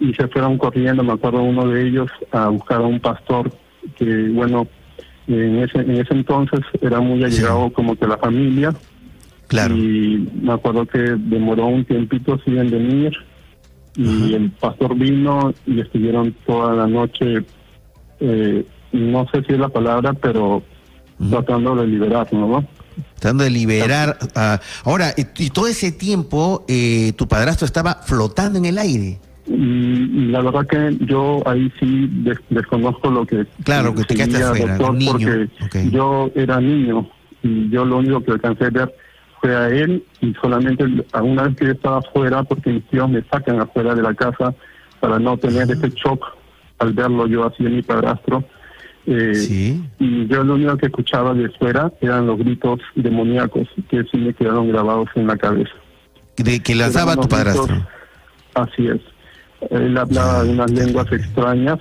y se fueron corriendo, me acuerdo uno de ellos, a buscar a un pastor que, bueno, en ese, en ese entonces era muy allegado como que la familia. Claro. Y me acuerdo que demoró un tiempito así en venir y el pastor vino y estuvieron toda la noche, eh, no sé si es la palabra, pero tratando de liberarlo, ¿no? Tratando de liberar. ahora, y, todo ese tiempo eh, tu padrastro estaba flotando en el aire. Y la verdad que yo ahí sí desconozco lo que claro que te quedaste afuera, porque yo era niño y yo lo único que alcancé a ver fue a él y solamente una vez que yo estaba afuera porque mis tíos me sacan afuera de la casa para no tener ese shock al verlo yo así en mi padrastro eh, y yo lo único que escuchaba de fuera eran los gritos demoníacos que sí me quedaron grabados en la cabeza. De que lanzaba tu padrastro. Así es él hablaba de unas lenguas extrañas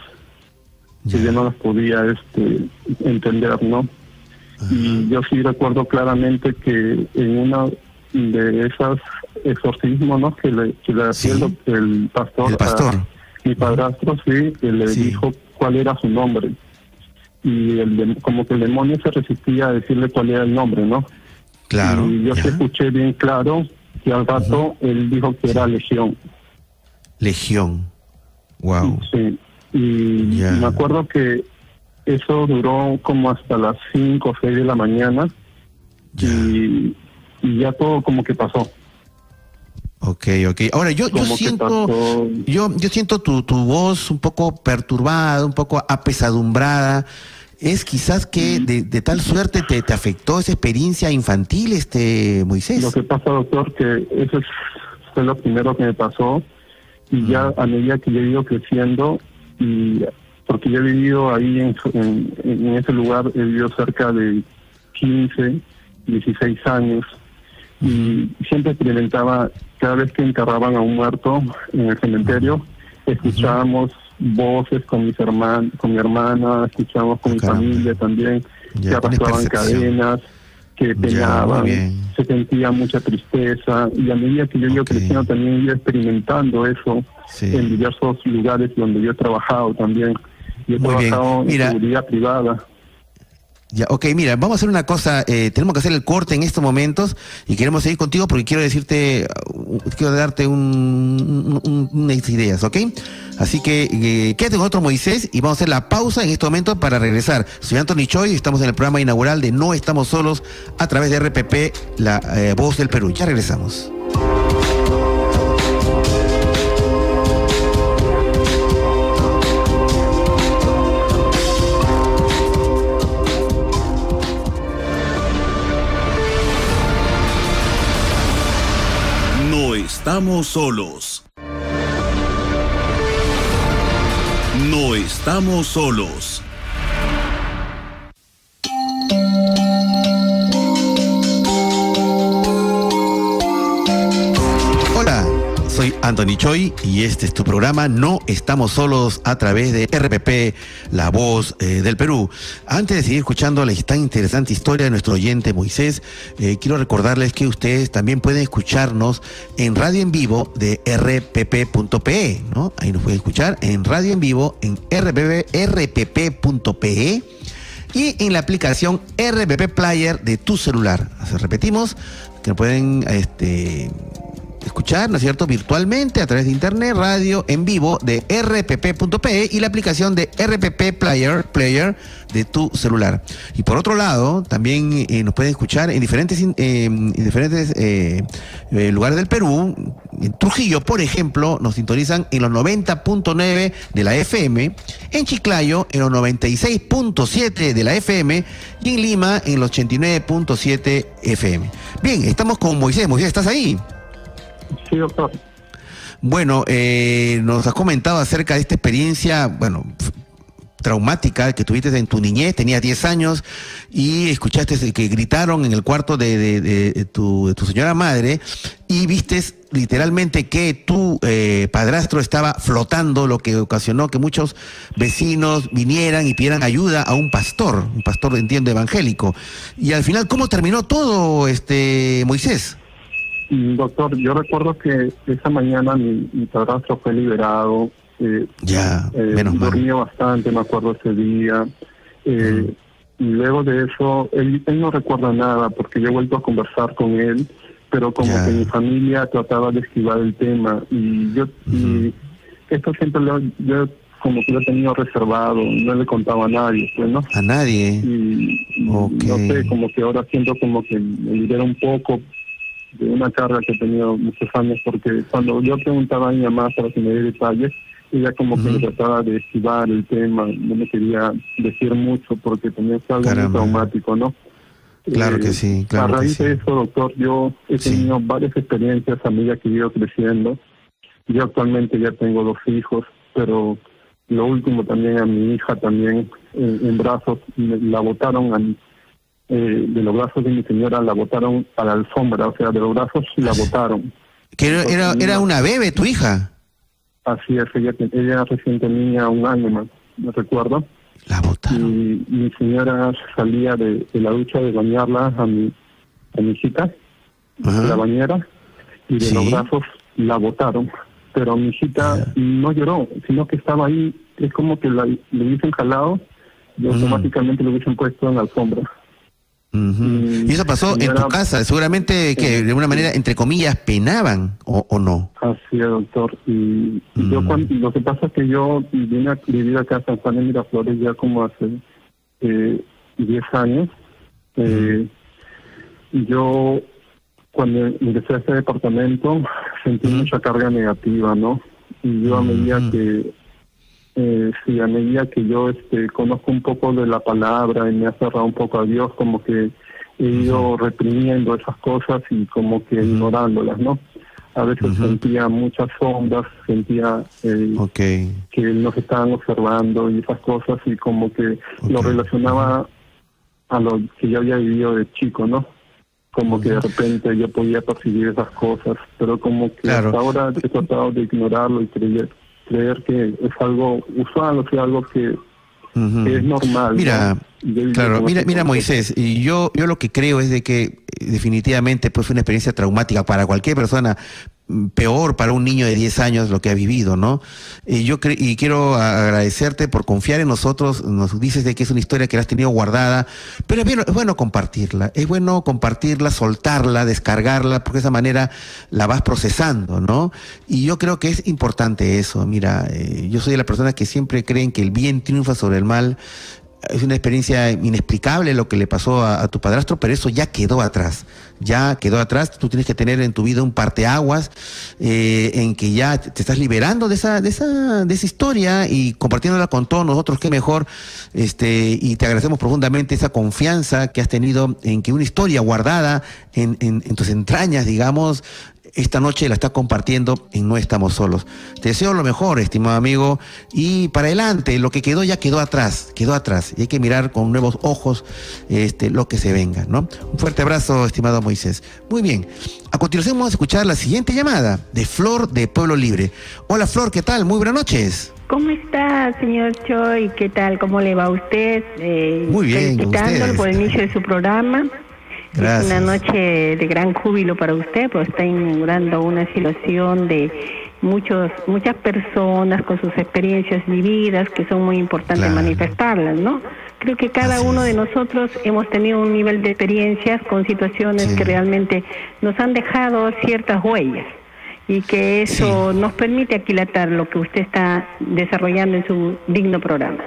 que yo no las podía este, entender, ¿no? Y yo sí recuerdo claramente que en una de esas exorcismos ¿no? que le, que le hacía el, pastor, mi padrastro, sí, que le dijo cuál era su nombre. Y el, como que el demonio se resistía a decirle cuál era el nombre, ¿no? Claro. Y yo se escuché bien claro que al rato él dijo que era Legión. Legión. Wow. Sí. Y me acuerdo que eso duró como hasta las 5 o 6 de la mañana y, ya todo como que pasó. Ok, ok. Ahora yo, yo siento, yo, yo siento tu, tu voz un poco perturbada, un poco apesadumbrada. ¿Es quizás que de, de tal suerte te, te, afectó esa experiencia infantil, este Moisés? Lo que pasa, doctor, que eso fue lo primero que me pasó y ya a medida que yo he ido creciendo y porque yo he vivido ahí en, en, ese lugar, he vivido cerca de 15, 16 años y siempre experimentaba, cada vez que enterraban a un muerto en el cementerio, escuchábamos voces con mis hermanos, con mi hermana, escuchábamos con mi familia también, que arrastraban cadenas, que pegaban, se sentía mucha tristeza y a medida que yo iba creciendo también iba experimentando eso en diversos lugares donde yo he trabajado también. Yo he trabajado en seguridad privada. Ya, ok, mira, vamos a hacer una cosa, eh, tenemos que hacer el corte en estos momentos y queremos seguir contigo porque quiero decirte, uh, quiero darte un, unas ideas, ¿ok? Así que eh, quédate con otro Moisés y vamos a hacer la pausa en este momento para regresar. Soy Anthony Choi y estamos en el programa inaugural de No Estamos Solos a través de RPP, la eh, voz del Perú. Ya regresamos. Estamos solos. No estamos solos. Soy Anthony Choi y este es tu programa No estamos solos a través de RPP, la voz eh, del Perú. Antes de seguir escuchando la tan interesante historia de nuestro oyente Moisés, eh, quiero recordarles que ustedes también pueden escucharnos en radio en vivo de rpp.pe, ¿no? Ahí nos pueden escuchar en radio en vivo en rpp.pe y en la aplicación RPP Player de tu celular. Repetimos, que pueden este, escuchar, ¿no es cierto?, virtualmente a través de internet, radio, en vivo de rpp.pe y la aplicación de RPP Player, Player de tu celular. Y por otro lado, también eh, nos pueden escuchar en diferentes, eh, diferentes eh, lugares del Perú. En Trujillo, por ejemplo, nos sintonizan en los 90.9 de la FM, en Chiclayo en los 96.7 de la FM y en Lima en los 89.7 FM. Bien, estamos con Moisés. Moisés, ¿estás ahí? Sí, doctor. Bueno, eh, nos has comentado acerca de esta experiencia, bueno, traumática que tuviste en tu niñez, tenías 10 años y escuchaste que gritaron en el cuarto de, tu, señora madre y viste literalmente que tu eh, padrastro estaba flotando, lo que ocasionó que muchos vecinos vinieran y pidieran ayuda a un pastor, un pastor entiendo evangélico. Y al final, ¿cómo terminó todo, este Moisés? Doctor, yo recuerdo que esa mañana mi, mi padrastro fue liberado. Eh, ya, eh, menos Dormía bastante, me acuerdo ese día. Eh, y luego de eso, él, no recuerda nada porque yo he vuelto a conversar con él, pero como que mi familia trataba de esquivar el tema. Y yo, y esto siempre lo, yo como que lo he tenido reservado, no le contaba a nadie, pues, ¿no? A nadie. Y, no sé, como que ahora siento como que me libera un poco de una carga que he tenido muchos años, porque cuando yo preguntaba a mi mamá para que me dé detalles, ella como que me trataba de esquivar el tema, no me quería decir mucho porque tenía algo muy traumático, ¿no? Claro que sí, claro. A raíz de eso, doctor, yo he tenido varias experiencias a medida que he ido creciendo. Yo actualmente ya tengo dos hijos, pero lo último también a mi hija también en, brazos, la botaron a, eh, de los brazos de mi señora la botaron a la alfombra, o sea, de los brazos la botaron. ¿Que era, era, una bebé tu hija? Así es, ella, ella recién tenía un año más, no recuerdo. La botaron. Y mi señora salía de, la ducha de bañarla a mi, a mi hijita, de la bañera, y de los brazos la botaron. Pero mi hijita no lloró, sino que estaba ahí, es como que la, le hubiesen jalado y automáticamente lo hubiesen puesto en la alfombra. Y eso pasó en tu casa, seguramente que de alguna manera, entre comillas, penaban o, no. Así es, doctor. Y, yo cuando, lo que pasa es que yo vine a vivir acá a San Juan de Miraflores ya como hace eh, 10 años. Eh, yo cuando ingresé a este departamento sentí mucha carga negativa, ¿no? Y yo a medida que eh, sí, a medida que yo este, conozco un poco de la palabra y me ha cerrado un poco a Dios, como que he ido reprimiendo esas cosas y como que ignorándolas, ¿no? A veces sentía muchas ondas, sentía eh, que nos estaban observando y esas cosas y como que lo relacionaba a lo que yo había vivido de chico, ¿no? Como que de repente yo podía percibir esas cosas, pero como que hasta ahora he tratado de ignorarlo y creer creer que es algo usual, o sea, algo que, es normal. Mira, claro, mira, mira Moisés, y yo, yo lo que creo es de que eh, definitivamente pues fue una experiencia traumática para cualquier persona, peor para un niño de 10 años lo que ha vivido, ¿no? Y yo y quiero agradecerte por confiar en nosotros, nos dices de que es una historia que la has tenido guardada, pero es, es bueno compartirla, es bueno compartirla, soltarla, descargarla, porque de esa manera la vas procesando, ¿no? Y yo creo que es importante eso, mira, eh, yo soy de la persona que siempre creen que el bien triunfa sobre el mal, es una experiencia inexplicable lo que le pasó a, tu padrastro, pero eso ya quedó atrás. Ya quedó atrás. Tú tienes que tener en tu vida un parteaguas eh, en que ya te estás liberando de esa, de esa, de esa historia y compartiéndola con todos nosotros, qué mejor. Este, y te agradecemos profundamente esa confianza que has tenido en que una historia guardada en, en, en tus entrañas, digamos, esta noche la está compartiendo en No Estamos Solos. Te deseo lo mejor, estimado amigo, y para adelante, lo que quedó ya quedó atrás, quedó atrás, y hay que mirar con nuevos ojos este, lo que se venga, ¿no? Un fuerte abrazo, estimado Moisés. Muy bien, a continuación vamos a escuchar la siguiente llamada de Flor de Pueblo Libre. Hola Flor, ¿qué tal? Muy buenas noches. ¿Cómo está, señor Choi? ¿Qué tal? ¿Cómo le va a usted? Eh, Muy bien. Felicitándolo por el inicio de su programa. Es una noche de gran júbilo para usted, pues está inaugurando una situación de muchos muchas personas con sus experiencias vividas que son muy importantes manifestarlas, ¿no? Creo que cada uno de nosotros hemos tenido un nivel de experiencias con situaciones que realmente nos han dejado ciertas huellas y que eso nos permite aquilatar lo que usted está desarrollando en su digno programa.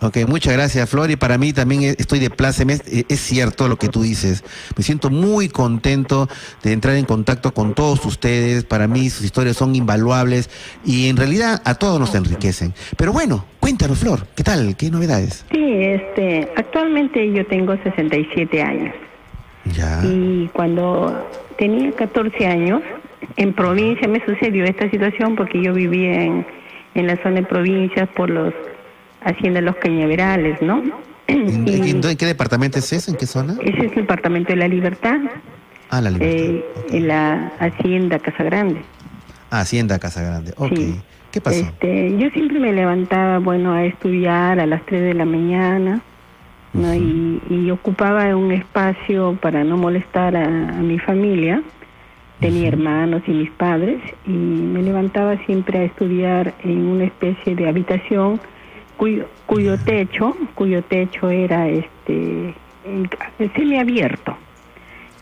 Ok, muchas gracias, Flor. Y para mí también estoy de pláceme. Es, cierto lo que tú dices. Me siento muy contento de entrar en contacto con todos ustedes. Para mí sus historias son invaluables y en realidad a todos nos enriquecen. Pero bueno, cuéntanos, Flor, ¿qué tal? ¿Qué novedades? Sí, este, actualmente yo tengo 67 años. Ya. Y cuando tenía 14 años, en provincia me sucedió esta situación porque yo vivía en, en la zona de provincias por los haciendo los cañaverales, ¿no? ¿En, qué departamento es eso? ¿En qué zona? Ese es el departamento de la Libertad. Ah, la Libertad. Eh, en la Hacienda Casa Grande. Ah, Hacienda Casa Grande, ok. ¿Qué pasó? Este, yo siempre me levantaba, bueno, a estudiar a las 3 de la mañana, ¿no? y, ocupaba un espacio para no molestar a, mi familia. Tenía hermanos y mis padres, y me levantaba siempre a estudiar en una especie de habitación cuyo, cuyo techo, cuyo techo era este semiabierto,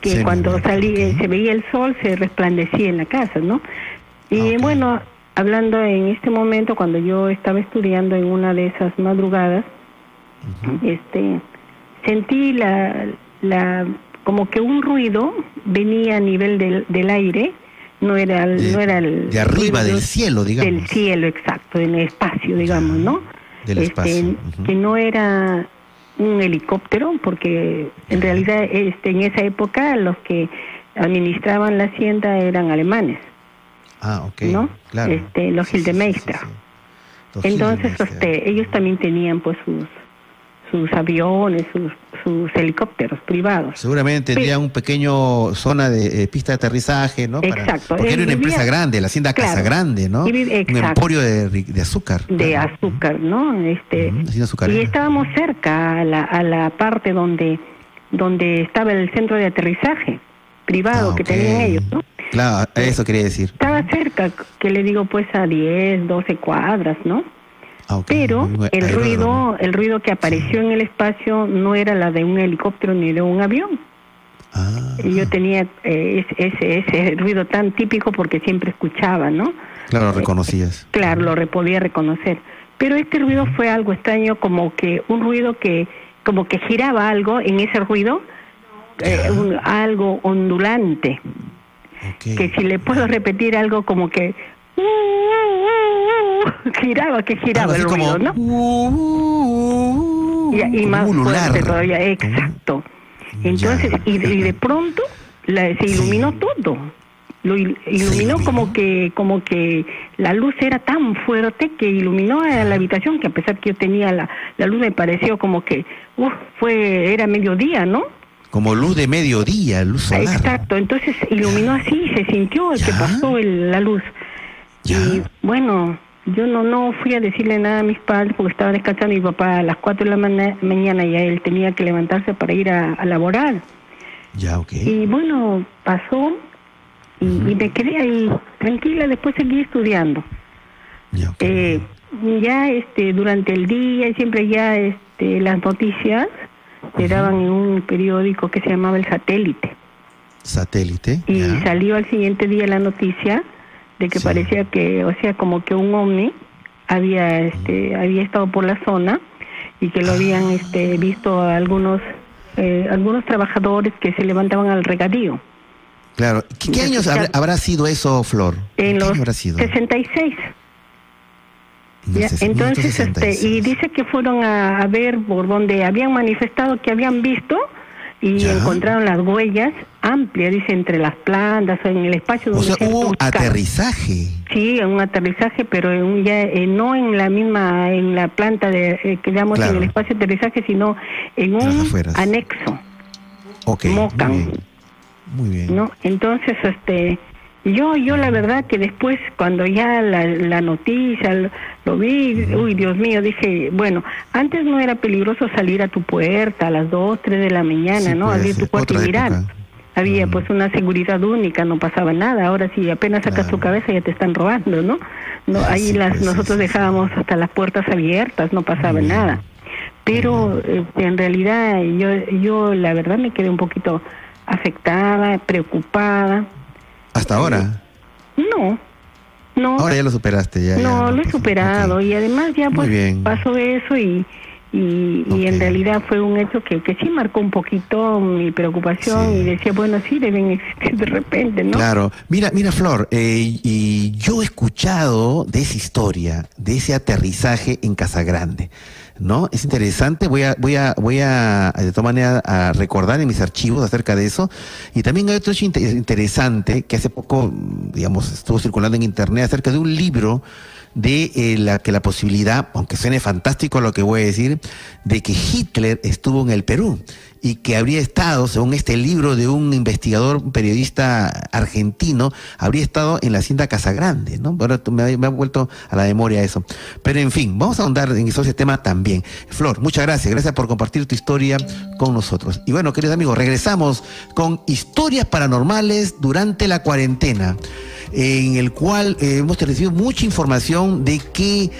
que cuando salía se veía el sol se resplandecía en la casa, ¿no? Y bueno, hablando en este momento cuando yo estaba estudiando en una de esas madrugadas, este sentí la la como que un ruido venía a nivel del, del aire, no era no era el de arriba del cielo, digamos. Del cielo, exacto, en el espacio, digamos, ¿no? Este, que no era un helicóptero, porque en realidad este, en esa época los que administraban la hacienda eran alemanes. Ah, ok. ¿no? Este, los Hildemeister. Entonces, este, ellos también tenían pues sus sus aviones, sus, sus helicópteros privados. Seguramente tendría un pequeño zona de eh, pista de aterrizaje, ¿no? Exacto. porque era una empresa grande, la hacienda Casa Grande, ¿no? un emporio de, de azúcar. De azúcar, ¿no? Este, y estábamos cerca a la, a la parte donde, donde estaba el centro de aterrizaje privado ah, que tenían ellos, ¿no? Claro, eso quería decir. Estaba cerca, que le digo, pues a 10, 12 cuadras, ¿no? Ah, Pero el ruido, el ruido que apareció en el espacio no era la de un helicóptero ni de un avión. Ah. Yo tenía eh, ese, ese ruido tan típico porque siempre escuchaba, ¿no? Claro, lo reconocías. claro, lo podía reconocer. Pero este ruido fue algo extraño, como que un ruido que, como que giraba algo en ese ruido eh, algo ondulante. Que si le puedo repetir algo como que giraba, que giraba el ruido, ¿no? y, más fuerte todavía, exacto. Entonces, y, de pronto se iluminó todo. Lo iluminó como que como que la luz era tan fuerte que iluminó a la habitación que a pesar que yo tenía la, la luz me pareció como que fue era mediodía, ¿no? Como luz de mediodía, luz solar. Exacto, entonces iluminó así, se sintió que pasó la luz. Y bueno, yo no no fui a decirle nada a mis padres porque estaba descansando mi papá a las 4 de la mañana y él tenía que levantarse para ir a, a laborar. Ya, ok. Y bueno, pasó y, me quedé ahí tranquila, después seguí estudiando. Ya, eh, ya este durante el día y siempre ya este las noticias se daban en un periódico que se llamaba El Satélite. Satélite. Y salió al siguiente día la noticia de que parecía que, o sea, como que un ovni había este había estado por la zona y que lo habían ah. este visto a algunos eh, algunos trabajadores que se levantaban al regadío. Claro. ¿Qué, años habrá, sido eso, Flor? En los 66. entonces, este, y dice que fueron a, ver por donde habían manifestado que habían visto y encontraron las huellas amplias, dice, entre las plantas, en el espacio donde o sea, hubo aterrizaje. Sí, un aterrizaje, pero ya eh, no en la misma, en la planta de, eh, que llamamos en el espacio de aterrizaje, sino en un anexo. Ok. Mocan. Muy bien. ¿no? Entonces, este, yo, yo la verdad que después cuando ya la, la noticia lo, vi, uy Dios mío, dije, bueno, antes no era peligroso salir a tu puerta a las 2, 3 de la mañana, ¿no? Abrir tu puerta y mirar. Había pues una seguridad única, no pasaba nada. Ahora si apenas sacas tu cabeza ya te están robando, ¿no? no ahí las nosotros dejábamos hasta las puertas abiertas, no pasaba nada. Pero eh, en realidad yo yo la verdad me quedé un poquito afectada, preocupada. ¿Hasta ahora? No, no. Ahora ya lo superaste, ya. No, lo he superado y además ya pues pasó eso y, y, en realidad fue un hecho que, que sí marcó un poquito mi preocupación y decía, bueno, sí deben existir de repente, ¿no? Claro, mira, mira Flor, eh, y yo he escuchado de esa historia, de ese aterrizaje en Casa Grande. ¿No? Es interesante, voy a, voy a, voy a, de todas maneras, a recordar en mis archivos acerca de eso. Y también hay otro interesante que hace poco, digamos, estuvo circulando en internet acerca de un libro de eh, la que la posibilidad, aunque suene fantástico lo que voy a decir, de que Hitler estuvo en el Perú y que habría estado, según este libro de un investigador, un periodista argentino, habría estado en la hacienda Casagrande, ¿no? Ahora me, ha vuelto a la memoria eso. Pero en fin, vamos a ahondar en ese tema también. Flor, muchas gracias, gracias por compartir tu historia con nosotros. Y bueno, queridos amigos, regresamos con historias paranormales durante la cuarentena en el cual eh, hemos recibido mucha información de que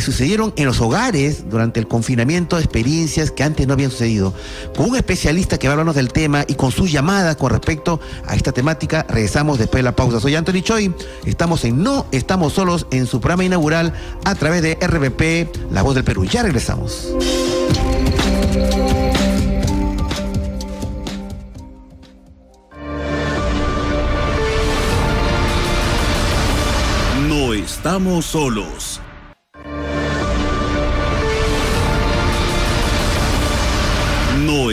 sucedieron en los hogares durante el confinamiento experiencias que antes no habían sucedido. Con un especialista que va a hablarnos del tema y con sus llamadas con respecto a esta temática, regresamos después de la pausa. Soy Anthony Choi, estamos en No Estamos Solos en su programa inaugural a través de RBP, La Voz del Perú. Ya regresamos. estamos solos.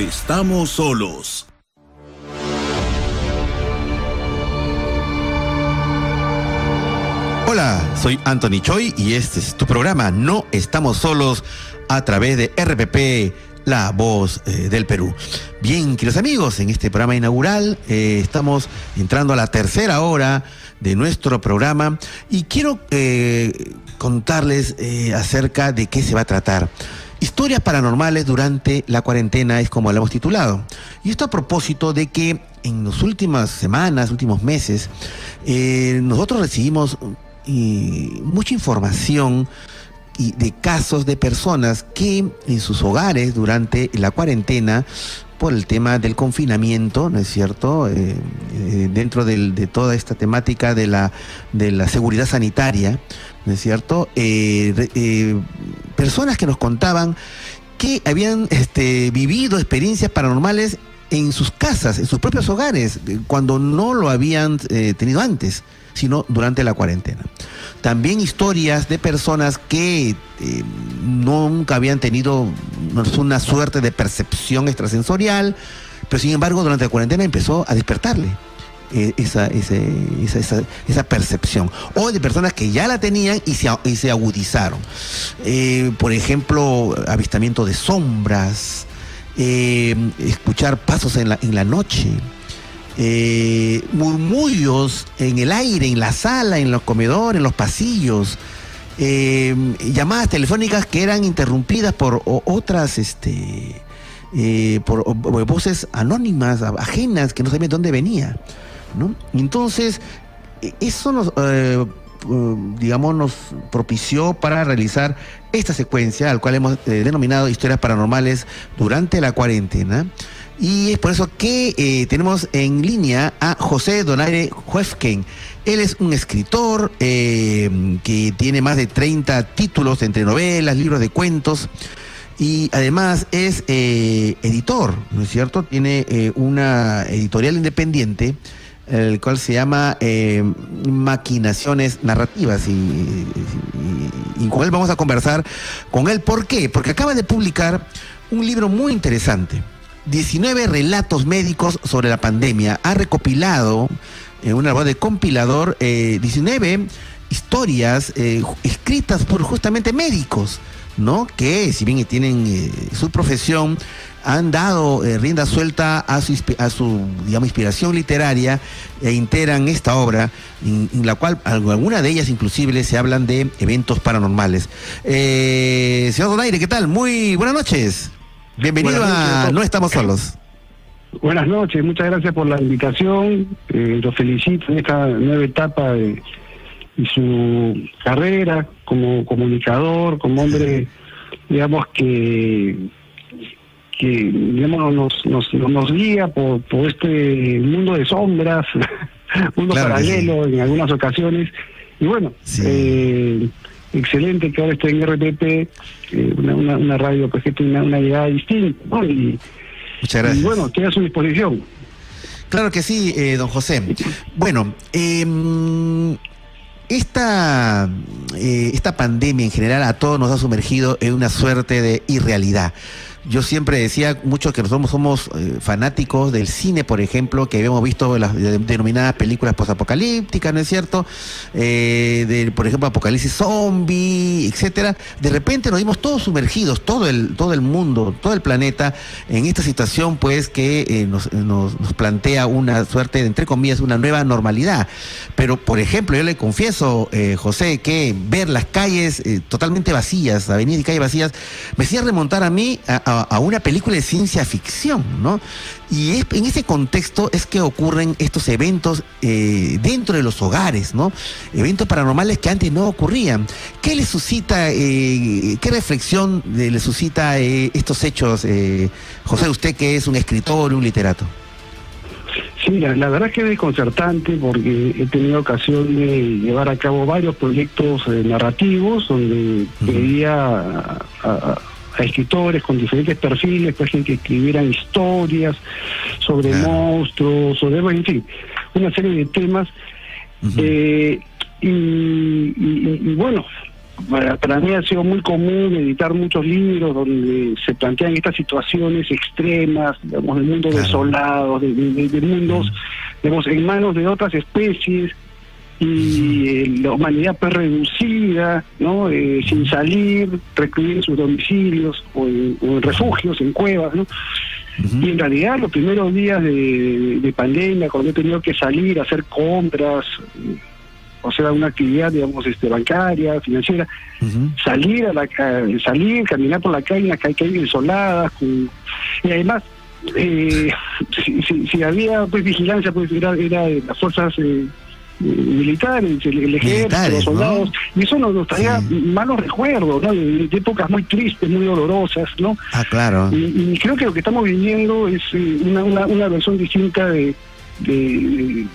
Estamos solos. Hola, soy Anthony Choi y este es tu programa No estamos solos a través de RPP la voz eh, del Perú. Bien, queridos amigos, en este programa inaugural eh, estamos entrando a la tercera hora de nuestro programa y quiero eh, contarles acerca de qué se va a tratar. Historias paranormales durante la cuarentena es como lo hemos titulado. Y esto a propósito de que en las últimas semanas, últimos meses, nosotros recibimos mucha información de casos de personas que en sus hogares durante la cuarentena por el tema del confinamiento, ¿no es cierto? Eh, eh, dentro de toda esta temática de la, de la seguridad sanitaria, ¿no es cierto? Eh, personas que nos contaban que habían este, vivido experiencias paranormales en sus casas, en sus propios hogares, cuando no lo habían tenido antes, sino durante la cuarentena. También historias de personas que nunca habían tenido una suerte de percepción extrasensorial, pero sin embargo durante la cuarentena empezó a despertarle. Eh, esa, esa, esa, percepción. O de personas que ya la tenían y se, y se agudizaron. Eh, por ejemplo, avistamiento de sombras, eh, escuchar pasos en la, en la noche. murmullos en el aire, en la sala, en los comedores, en los pasillos, llamadas telefónicas que eran interrumpidas por otras, este, por, voces anónimas, ajenas, que no sabían de dónde venía. Entonces, e, eso nos, eh, digamos, nos propició para realizar esta secuencia, al cual hemos eh, denominado historias paranormales durante la cuarentena. Y es por eso que eh, tenemos en línea a José Donaire Huefken. Él es un escritor que tiene más de 30 títulos entre novelas, libros de cuentos y además es editor, ¿no es cierto? Tiene una editorial independiente el cual se llama eh, Maquinaciones Narrativas y, con él vamos a conversar con él. ¿Por qué? Porque acaba de publicar un libro muy interesante, 19 relatos médicos sobre la pandemia. Ha recopilado en una voz de compilador 19 eh, historias eh, escritas por justamente médicos, ¿no? Que si bien tienen su profesión, han dado eh, rienda suelta a su, a su digamos, inspiración literaria e integran esta obra, en, la cual alguna de ellas inclusive se hablan de eventos paranormales. Eh, señor Donaire, ¿qué tal? Muy buenas noches. Bienvenido a No Estamos Solos. Buenas noches, muchas gracias por la invitación. Eh, lo felicito en esta nueva etapa de, su carrera como comunicador, como hombre, digamos que que digamos, nos, nos, nos guía por, por este mundo de sombras, mundo paralelo en algunas ocasiones. Y bueno, eh, excelente que ahora esté en RPP, eh, una, una, radio pues, que tiene una, llegada distinta. Y, Muchas gracias. Y bueno, estoy a su disposición. Claro que sí, eh, don José. Bueno, eh, esta, esta pandemia en general a todos nos ha sumergido en una suerte de irrealidad. Yo siempre decía mucho que nosotros somos eh, fanáticos del cine, por ejemplo, que habíamos visto las denominadas películas posapocalípticas, ¿no es cierto? Eh, de, por ejemplo, Apocalipsis Zombie, etcétera. De repente nos vimos todos sumergidos, todo el, todo el mundo, todo el planeta, en esta situación, pues, que eh, nos, nos, plantea una suerte de, entre comillas, una nueva normalidad. Pero, por ejemplo, yo le confieso, José, que ver las calles totalmente vacías, avenidas y calles vacías, me hacía remontar a mí a, una película de ciencia ficción, ¿no? Y es, en ese contexto es que ocurren estos eventos eh, dentro de los hogares, ¿no? Eventos paranormales que antes no ocurrían. ¿Qué le suscita, eh, qué reflexión le suscita eh, estos hechos, José, usted que es un escritor, un literato? Sí, la, verdad es que es desconcertante porque he tenido ocasión de llevar a cabo varios proyectos narrativos donde quería a escritores con diferentes perfiles, pues gente que escribieran historias sobre monstruos, sobre, en fin, una serie de temas. Eh, y, bueno, para, mí ha sido muy común editar muchos libros donde se plantean estas situaciones extremas, digamos, del mundo desolado, de, de, mundos, digamos, en manos de otras especies y eh, la humanidad pues reducida, ¿no? Eh, sin salir, recluir en sus domicilios o en, refugios, en cuevas, ¿no? Y en realidad los primeros días de, pandemia, cuando he tenido que salir a hacer compras, o sea, una actividad, digamos, este, bancaria, financiera, salir a la salir, caminar por la calle, en las calles desoladas, y además eh, si, había pues vigilancia, pues era, era de las fuerzas eh, militares, el, ejército, los soldados, y eso nos, traía malos recuerdos, ¿no? De, épocas muy tristes, muy dolorosas, ¿no? Ah, claro. Y, creo que lo que estamos viviendo es eh, una, una, versión distinta de, de,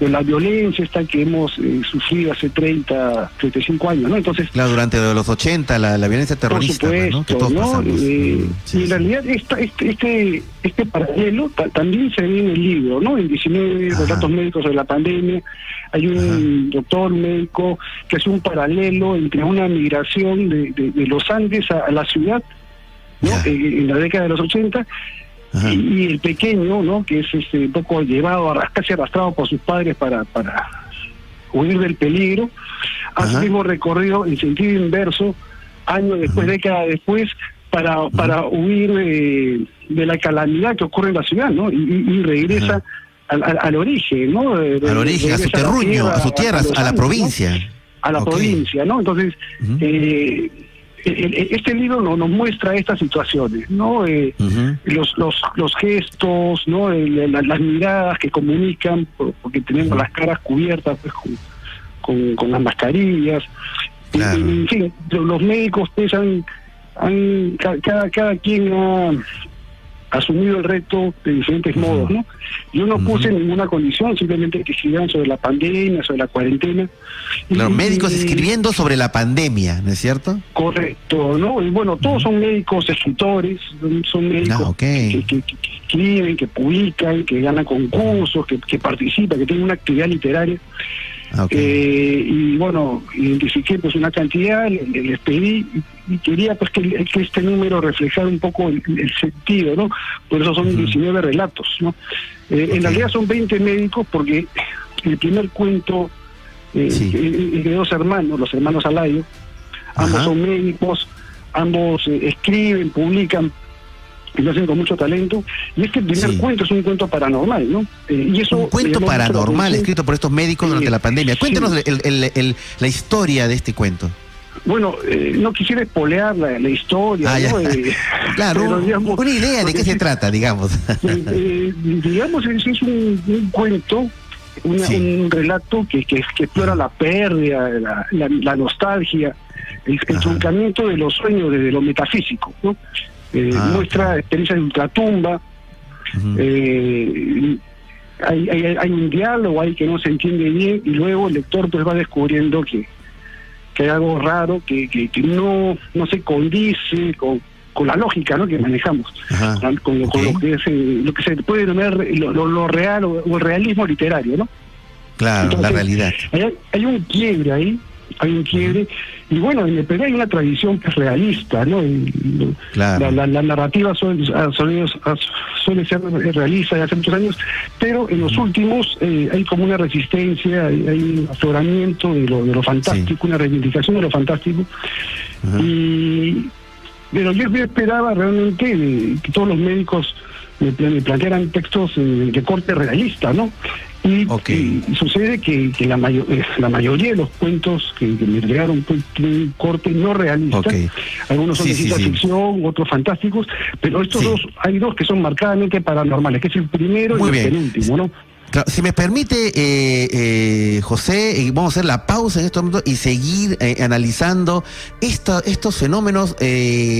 de la violencia esta que hemos eh, sufrido hace 30, 35 años, ¿no? Entonces... Claro, durante los 80, la, la violencia terrorista, por supuesto, ¿no? Eh, y en realidad este, este, este paralelo también se ve en el libro, ¿no? En 19 datos médicos de la pandemia, hay un doctor médico que hace un paralelo entre una migración de, de, los Andes a, la ciudad, ¿no? Eh, en la década de los 80 y, el pequeño, ¿no? Que es este, un poco llevado, casi arrastrado por sus padres para, para huir del peligro, hace el mismo recorrido en sentido inverso, años después, décadas después, para, para huir de, la calamidad que ocurre en la ciudad, ¿no? Y, regresa al, origen, ¿no? al origen, a su terruño, a, su tierra, a, la provincia. A la provincia, ¿no? Entonces, eh, este libro no, nos muestra estas situaciones, ¿no? Eh, los, los, los gestos, ¿no? las miradas que comunican, porque tenemos las caras cubiertas pues, con, con, las mascarillas. en fin, los médicos pues, han, cada, cada quien ha asumido el reto de diferentes modos, ¿no? Yo no puse ninguna condición, simplemente que escribieran sobre la pandemia, sobre la cuarentena. Los médicos escribiendo sobre la pandemia, ¿no es cierto? Correcto, ¿no? Y bueno, todos son médicos escritores, son médicos ah, que, escriben, que publican, que ganan concursos, que, que participan, que tienen una actividad literaria. Ah, eh, y bueno, identifiqué pues una cantidad, les pedí y quería pues que, este número reflejara un poco el, sentido, ¿no? Por eso son 19 relatos, ¿no? Eh, en realidad son 20 médicos porque el primer cuento eh, es de dos hermanos, los hermanos Alayo, ambos son médicos, ambos escriben, publican y lo hacen con mucho talento. Y este primer cuento es un cuento paranormal, ¿no? Eh, y eso un cuento paranormal escrito por estos médicos durante la pandemia. Cuéntanos la historia de este cuento. Bueno, eh, no quisiera espolear la, historia, ah, ¿no? Eh, claro, una idea de qué se trata, digamos. digamos, es, un, cuento, un relato que, que, explora la pérdida, la, nostalgia, el, el truncamiento de los sueños desde lo metafísico, ¿no? Eh, ah, muestra experiencias de ultratumba, eh, hay, hay, un diálogo ahí que no se entiende bien y luego el lector pues va descubriendo que, que hay algo raro que, que, no, no se condice con, con la lógica ¿no? que manejamos, con, lo, que eh, lo que se puede denominar lo, real o, el realismo literario, ¿no? Claro, la realidad. Hay, hay un quiebre ahí hay un quiebre. Y bueno, en el Perú hay una tradición que es realista, ¿no? la, narrativa suele, suele, ser realista de hace muchos años, pero en los últimos eh, hay como una resistencia, hay, un afloramiento de lo, de lo fantástico, una reivindicación de lo fantástico. Y pero yo esperaba realmente que todos los médicos me, plantearan textos eh, de corte realista, ¿no? Y, sucede que, la, mayor, eh, la mayoría de los cuentos que, me llegaron tienen un corte no realista. Algunos son de ciencia ficción, otros fantásticos, pero estos dos, hay dos que son marcadamente paranormales, que es el primero y el penúltimo, ¿no? Si me permite, eh, eh, José, eh, vamos a hacer la pausa en estos momentos y seguir analizando estos fenómenos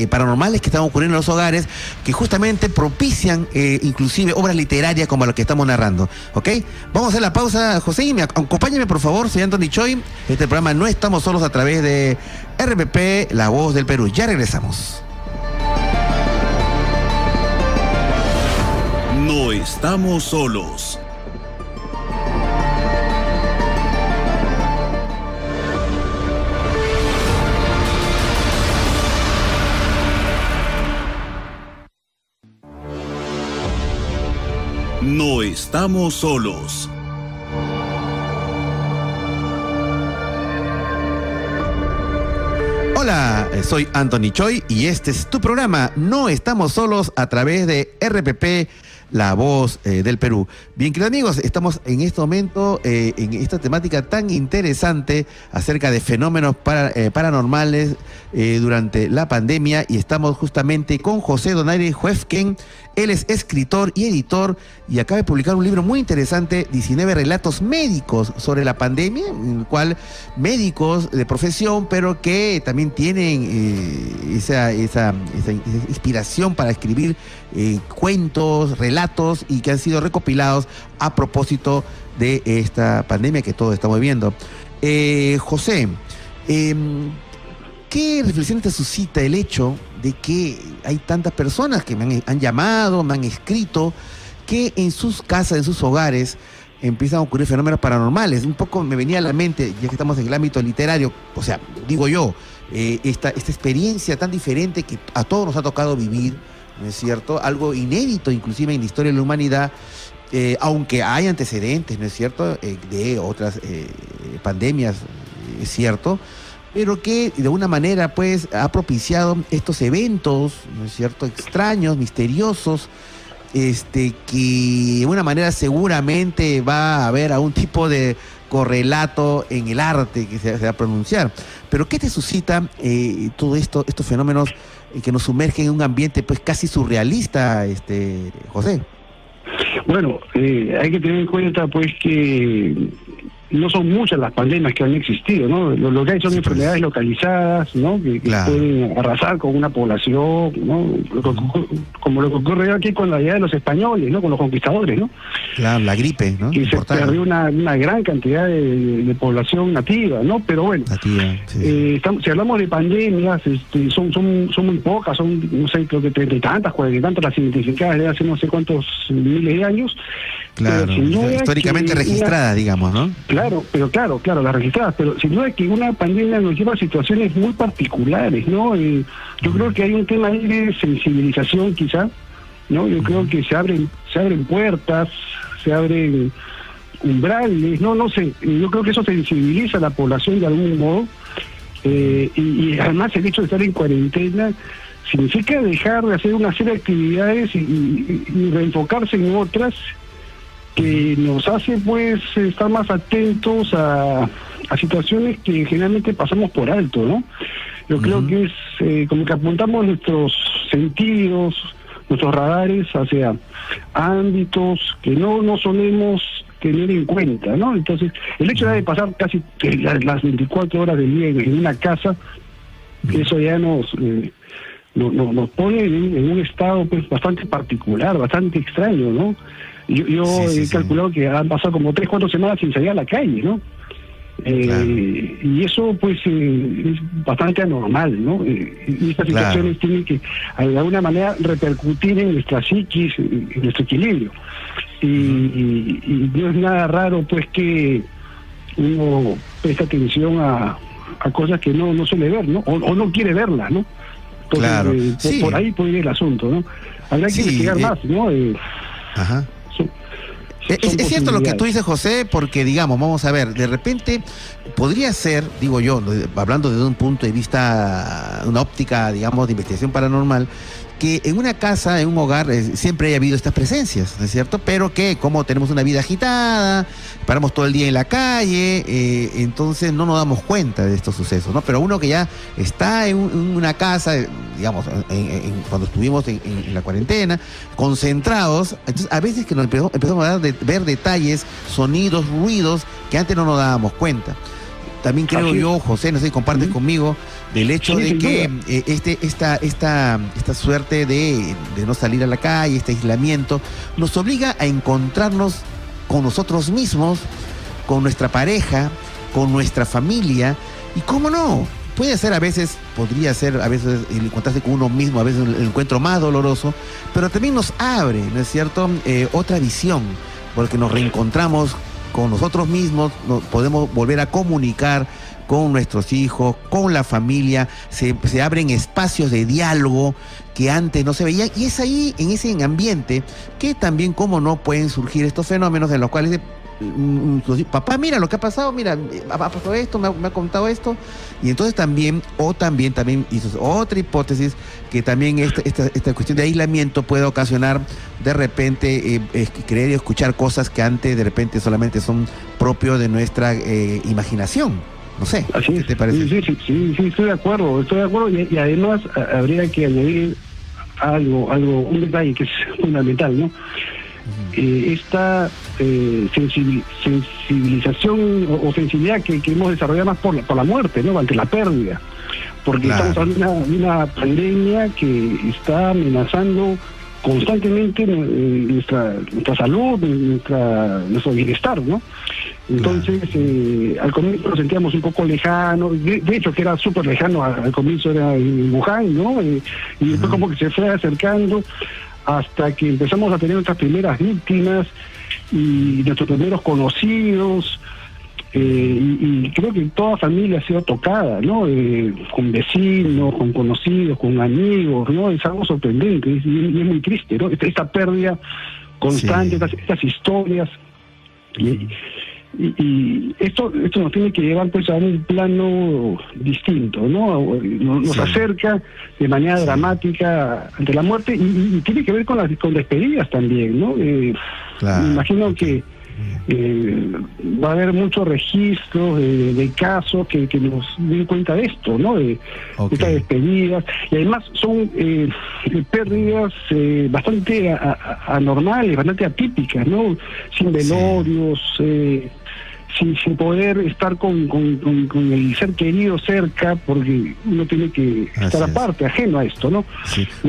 paranormales que están ocurriendo en los hogares, que justamente propician inclusive obras literarias como las que estamos narrando. ¿Ok? Vamos a hacer la pausa, José, y me, acompáñame por favor, soy Anthony Choi. Este programa No Estamos Solos a través de RPP, La Voz del Perú. Ya regresamos. No estamos solos. No estamos solos. Hola, eh, soy Anthony Choi y este es tu programa No estamos solos a través de RPP la voz eh, del Perú. Bien, queridos amigos, estamos en este momento eh, en esta temática tan interesante acerca de fenómenos eh, paranormales durante la pandemia y estamos justamente con José Donaire Juefken. Él es escritor y editor y acaba de publicar un libro muy interesante, 19 relatos médicos sobre la pandemia, en el cual médicos de profesión, pero que también tienen esa, esa, esa, inspiración para escribir cuentos, relatos y que han sido recopilados a propósito de esta pandemia que todos estamos viviendo. Eh, José, em, ¿qué reflexión te suscita el hecho de que hay tantas personas que me han, llamado, me han escrito, que en sus casas, en sus hogares, empiezan a ocurrir fenómenos paranormales. Un poco me venía a la mente, ya que estamos en el ámbito literario, o sea, digo yo, eh, esta, esta experiencia tan diferente que a todos nos ha tocado vivir, ¿no es cierto? Algo inédito inclusive en la historia de la humanidad, eh, aunque hay antecedentes, ¿no es cierto?, eh, de otras pandemias, es cierto, pero que de alguna manera pues ha propiciado estos eventos, ¿no es cierto?, extraños, misteriosos, este, que de una manera seguramente va a haber algún tipo de correlato en el arte que se, va a pronunciar. Pero ¿qué te suscita eh, todo esto, estos fenómenos eh, que nos sumergen en un ambiente pues casi surrealista, este, José? Bueno, eh, hay que tener en cuenta pues que no son muchas las pandemias que han existido, ¿no? Lo, que hay son enfermedades localizadas, ¿no? Que, pueden arrasar con una población, ¿no? como lo que ocurrió aquí con la idea de los españoles, ¿no? Con los conquistadores, ¿no? Claro, la gripe, ¿no? Que se perdió una, gran cantidad de, población nativa, ¿no? Pero bueno, eh, si hablamos de pandemias, este, son, son, son muy pocas, son, no sé, creo que treinta y tantas, cuarenta y tantas las identificadas desde hace no sé cuántos miles de años. Claro, históricamente registradas, digamos, ¿no? Claro, pero claro, claro, las registradas, pero sin duda que una pandemia nos lleva a situaciones muy particulares, ¿no? Eh, yo creo que hay un tema ahí de sensibilización quizá, ¿no? Yo creo que se abren, se abren puertas, se abren umbrales, no, no sé, yo creo que eso sensibiliza a la población de algún modo, eh, y, además el hecho de estar en cuarentena significa dejar de hacer una serie de actividades y reenfocarse en otras que nos hace pues estar más atentos a, situaciones que generalmente pasamos por alto, ¿no? Yo creo que es eh, como que apuntamos nuestros sentidos, nuestros radares hacia ámbitos que no, no solemos tener en cuenta, ¿no? Entonces, el hecho de pasar casi las 24 horas del día en una casa, eso ya nos, eh, nos pone en, un estado pues bastante particular, bastante extraño, ¿no? Yo, he calculado que han pasado como tres, cuatro semanas sin salir a la calle, ¿no? Eh, y eso pues eh, es bastante anormal, ¿no? Eh, y estas situaciones tienen que de alguna manera repercutir en nuestra psiquis, en nuestro equilibrio. Y, no es nada raro pues que uno presta atención a, cosas que no, no suele ver, ¿no? O, no quiere verlas, ¿no? claro. por, ahí puede ir el asunto, ¿no? Habrá que investigar más, ¿no? Ajá. Es, cierto lo que tú dices, José, porque digamos, vamos a ver, de repente podría ser, digo yo, hablando desde un punto de vista, una óptica, digamos, de investigación paranormal, que en una casa, en un hogar, eh, siempre haya habido estas presencias, ¿no es cierto? Pero que como tenemos una vida agitada, paramos todo el día en la calle, eh, entonces no nos damos cuenta de estos sucesos, ¿no? Pero uno que ya está en, una casa, digamos, cuando estuvimos en, la cuarentena, concentrados, entonces a veces que nos empezamos, a ver detalles, sonidos, ruidos que antes no nos dábamos cuenta. También creo yo, José, no sé si compartes conmigo, del hecho de que eh, este, esta, esta, esta suerte de, no salir a la calle, este aislamiento, nos obliga a encontrarnos con nosotros mismos, con nuestra pareja, con nuestra familia, y cómo no, puede ser a veces, podría ser a veces el encontrarse con uno mismo, a veces el encuentro más doloroso, pero también nos abre, ¿no es cierto?, eh, otra visión, porque nos reencontramos con nosotros mismos, nos podemos volver a comunicar con nuestros hijos, con la familia, se, se, abren espacios de diálogo que antes no se veían y es ahí, en ese ambiente, que también, como no, pueden surgir estos fenómenos en los cuales papá, mira lo que ha pasado, mira, ha pasado esto, me ha, contado esto. Y entonces también, o también, también hizo otra hipótesis, que también esta, esta, cuestión de aislamiento puede ocasionar de repente eh, creer y escuchar cosas que antes de repente solamente son propios de nuestra eh, imaginación. No sé, ¿qué te parece? Sí, sí, sí, sí, estoy de acuerdo, estoy de acuerdo y, además habría que añadir algo, algo, un detalle que es fundamental, ¿no? Eh, esta eh, sensibilización o, sensibilidad que, hemos desarrollado más por la, por la muerte, ¿no? ante la pérdida. Porque estamos hablando de una, pandemia que está amenazando constantemente nuestra, nuestra salud, nuestra, nuestro bienestar, ¿no? Entonces, eh, al comienzo nos sentíamos un poco lejanos, de, hecho que era súper lejano, al, comienzo era en Wuhan, ¿no? y después como que se fue acercando hasta que empezamos a tener nuestras primeras víctimas y nuestros primeros conocidos, eh, y, creo que toda familia ha sido tocada, ¿no? Eh, con vecinos, con conocidos, con amigos, ¿no? Es algo sorprendente y, es muy triste, ¿no? Esta, pérdida constante, estas, historias. Y, y, esto esto nos tiene que llevar pues a un plano distinto, ¿no? Nos, acerca de manera dramática ante la muerte y, tiene que ver con las con despedidas también, ¿no? Eh, me imagino que eh, va a haber muchos registros de, casos que, nos den cuenta de esto, ¿no? De, estas despedidas. Y además son eh, pérdidas eh, bastante anormales, bastante atípicas, ¿no? Sin velorios, eh, sin, sin poder estar con, con, el ser querido cerca, porque uno tiene que estar aparte, ajeno a esto, ¿no?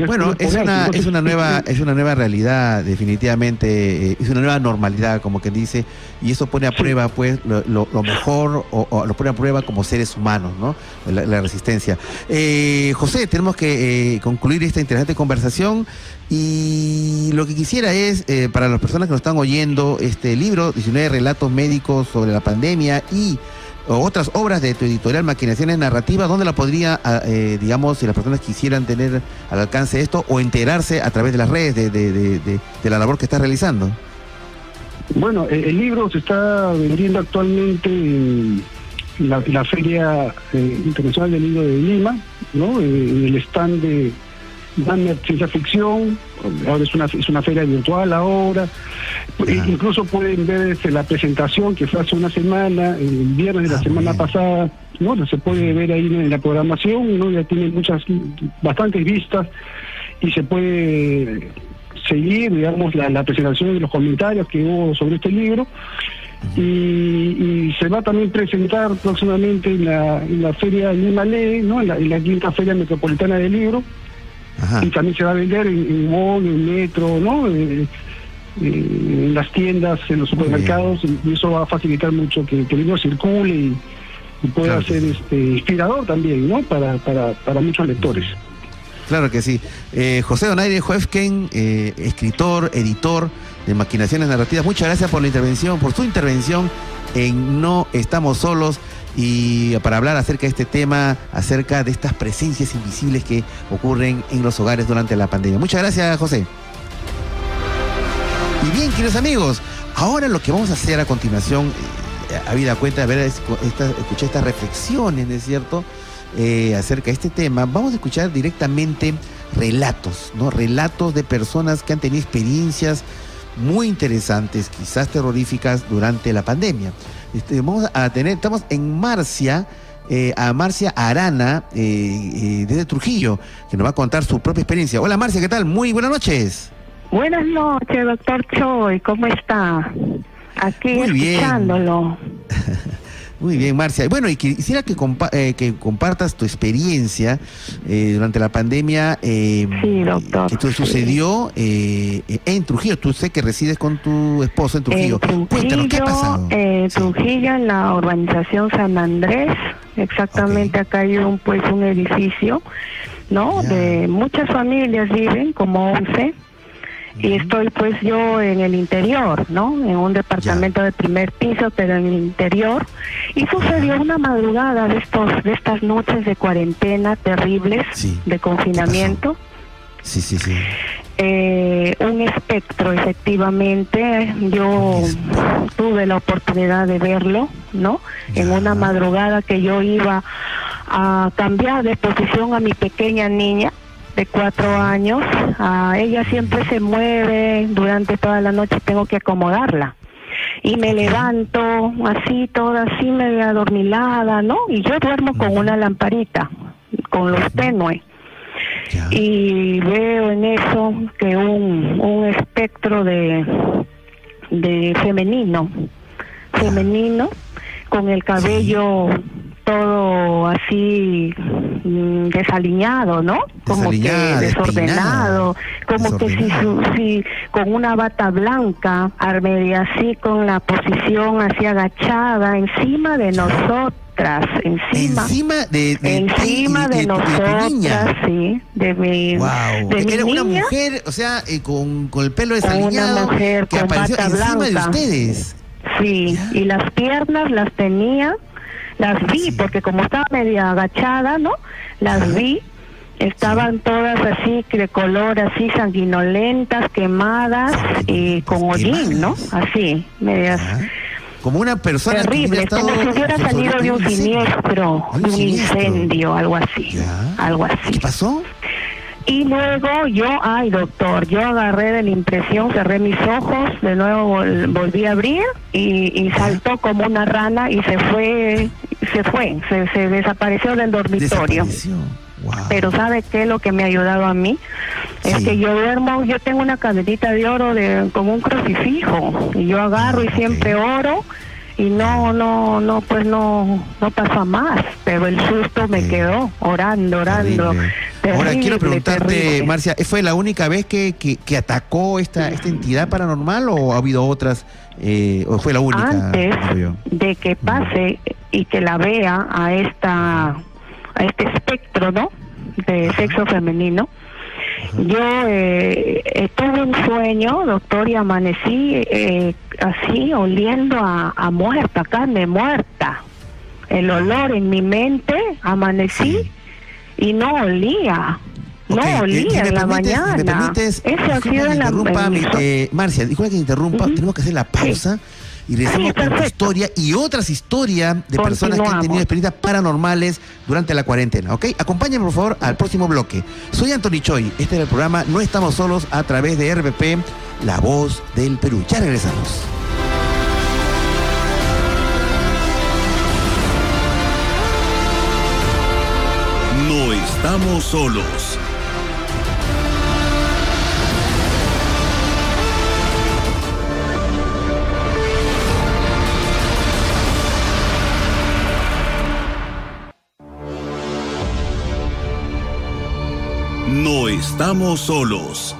Bueno, es una, es una nueva, es una nueva realidad, definitivamente, eh, es una nueva normalidad, como que dice, y eso pone a prueba, pues, lo, mejor, o, lo pone a prueba como seres humanos, ¿no? La, resistencia. Eh, José, tenemos que eh, concluir esta interesante conversación. Y lo que quisiera es, eh, para las personas que nos están oyendo, este libro, 19 relatos médicos sobre la pandemia y otras obras de tu editorial Maquinaciones Narrativas, ¿dónde la podría, ah, eh, digamos, si las personas quisieran tener al alcance esto o enterarse a través de las redes de, la labor que estás realizando? Bueno, el libro se está vendiendo actualmente en la, Feria eh, Internacional del Libro de Lima, ¿no? en el stand de Banner Ciencia Ficción, ahora es una, es una feria virtual ahora, incluso pueden ver este, la presentación que fue hace una semana, el viernes de la ah, semana pasada, ¿no? Se puede ver ahí en la programación, ¿no? Ya tiene muchas, bastantes vistas y se puede seguir, digamos, la, presentación y los comentarios que hubo sobre este libro. Y, se va también a presentar próximamente en la, en la Feria Lima Ley, ¿no? en la, en la quinta Feria Metropolitana del Libro, y también se va a vender en, en en metro, ¿no? Eh, eh, en las tiendas, en los supermercados, y eso va a facilitar mucho que, el libro circule y, pueda ser este, inspirador también, ¿no? Para, para, para muchos lectores. Claro que sí. Eh, José Donaire Juefken, escritor, editor de Maquinaciones Narrativas, muchas gracias por la intervención, por su intervención en No Estamos Solos y para hablar acerca de este tema, acerca de estas presencias invisibles que ocurren en los hogares durante la pandemia. Muchas gracias, José. Y bien, queridos amigos, ahora lo que vamos a hacer a continuación, eh, habida cuenta de haber escuchado estas reflexiones, ¿no es cierto?, eh, acerca de este tema, vamos a escuchar directamente relatos, ¿no? Relatos de personas que han tenido experiencias muy interesantes, quizás terroríficas, durante la pandemia. Este, vamos a tener, estamos en Marcia, eh, a Marcia Arana, eh, eh, desde Trujillo, que nos va a contar su propia experiencia. Hola Marcia, ¿qué tal? Muy buenas noches. Buenas noches, doctor Choi, ¿cómo está? Aquí Muy escuchándolo. Muy bien, Marcia. Bueno, y quisiera que, eh, que compartas tu experiencia eh, durante la pandemia eh, sí, doctor, que sucedió en Trujillo. Tú sé que resides con tu esposo en Trujillo. Cuéntanos, ¿qué ha pasado? Trujillo, en la urbanización San Andrés. Exactamente, acá hay un, pues, un edificio, ¿no? De muchas familias viven, como 11 y estoy pues yo en el interior, ¿no? En un departamento de primer piso, pero en el interior. Y sucedió una madrugada de estos de estas noches de cuarentena terribles, de confinamiento. Sí, sí, sí. Eh, un espectro, efectivamente. Yo tuve la oportunidad de verlo, ¿no? En una madrugada que yo iba a cambiar de posición a mi pequeña niña de cuatro años. ella siempre se mueve durante toda la noche, tengo que acomodarla. Y me levanto así, toda así media adormilada, ¿no? Y yo duermo con una lamparita, con los tenue. Y veo en eso que un, un espectro de, de femenino, femenino, con el cabello todo así mm, desaliñado, ¿no? Como que desordenado, como que si, si con una bata blanca, media así con la posición así agachada encima de nosotros encima. Encima de, encima de, nosotras sí de mi de era una mujer o sea eh, con, con, el pelo desaliñado una mujer que con apareció encima blanca. de ustedes. Sí y las piernas las tenía las vi porque como estaba media agachada no las vi. Estaban todas así de color así sanguinolentas quemadas y con hollín no así medias como una persona terrible, que como si hubiera salido de un siniestro, de un incendio, algo así, algo así. ¿Qué pasó? Y luego yo, ay doctor, yo agarré de la impresión, cerré mis ojos, de nuevo vol- volví a abrir y, y saltó como una rana y se fue, se fue, se, se desapareció del dormitorio. Pero ¿sabe qué es lo que me ha ayudado a mí? Es que yo duermo, yo tengo una cadenita de oro de como un crucifijo y yo agarro y siempre oro y no, no, no, pues no, no pasó a más, pero el susto me quedó orando, orando. Ahora Terrible, quiero preguntarte, terrible. Marcia, ¿fue la única vez que, que, que atacó esta, esta entidad paranormal o ha habido otras? eh, ¿O fue la única? antes de que pase y que la vea a esta a este espectro no de sexo femenino yo eh, tuve un sueño doctor y amanecí eh, así oliendo a, a muerta carne muerta. El olor en mi mente amanecí y no olía no eh, olía en la permites- mañana. permites, ha sido la eh, Marcia, disculpa que interrumpa, tenemos que hacer la pausa y regresamos con tu historia y otras historias de personas que han tenido experiencias paranormales durante la cuarentena, ¿ok? Acompáñenme por favor al próximo bloque. Soy Anthony Choi, este es el programa No Estamos Solos a través de RPP, La Voz del Perú. Ya regresamos. No estamos solos. No estamos solos.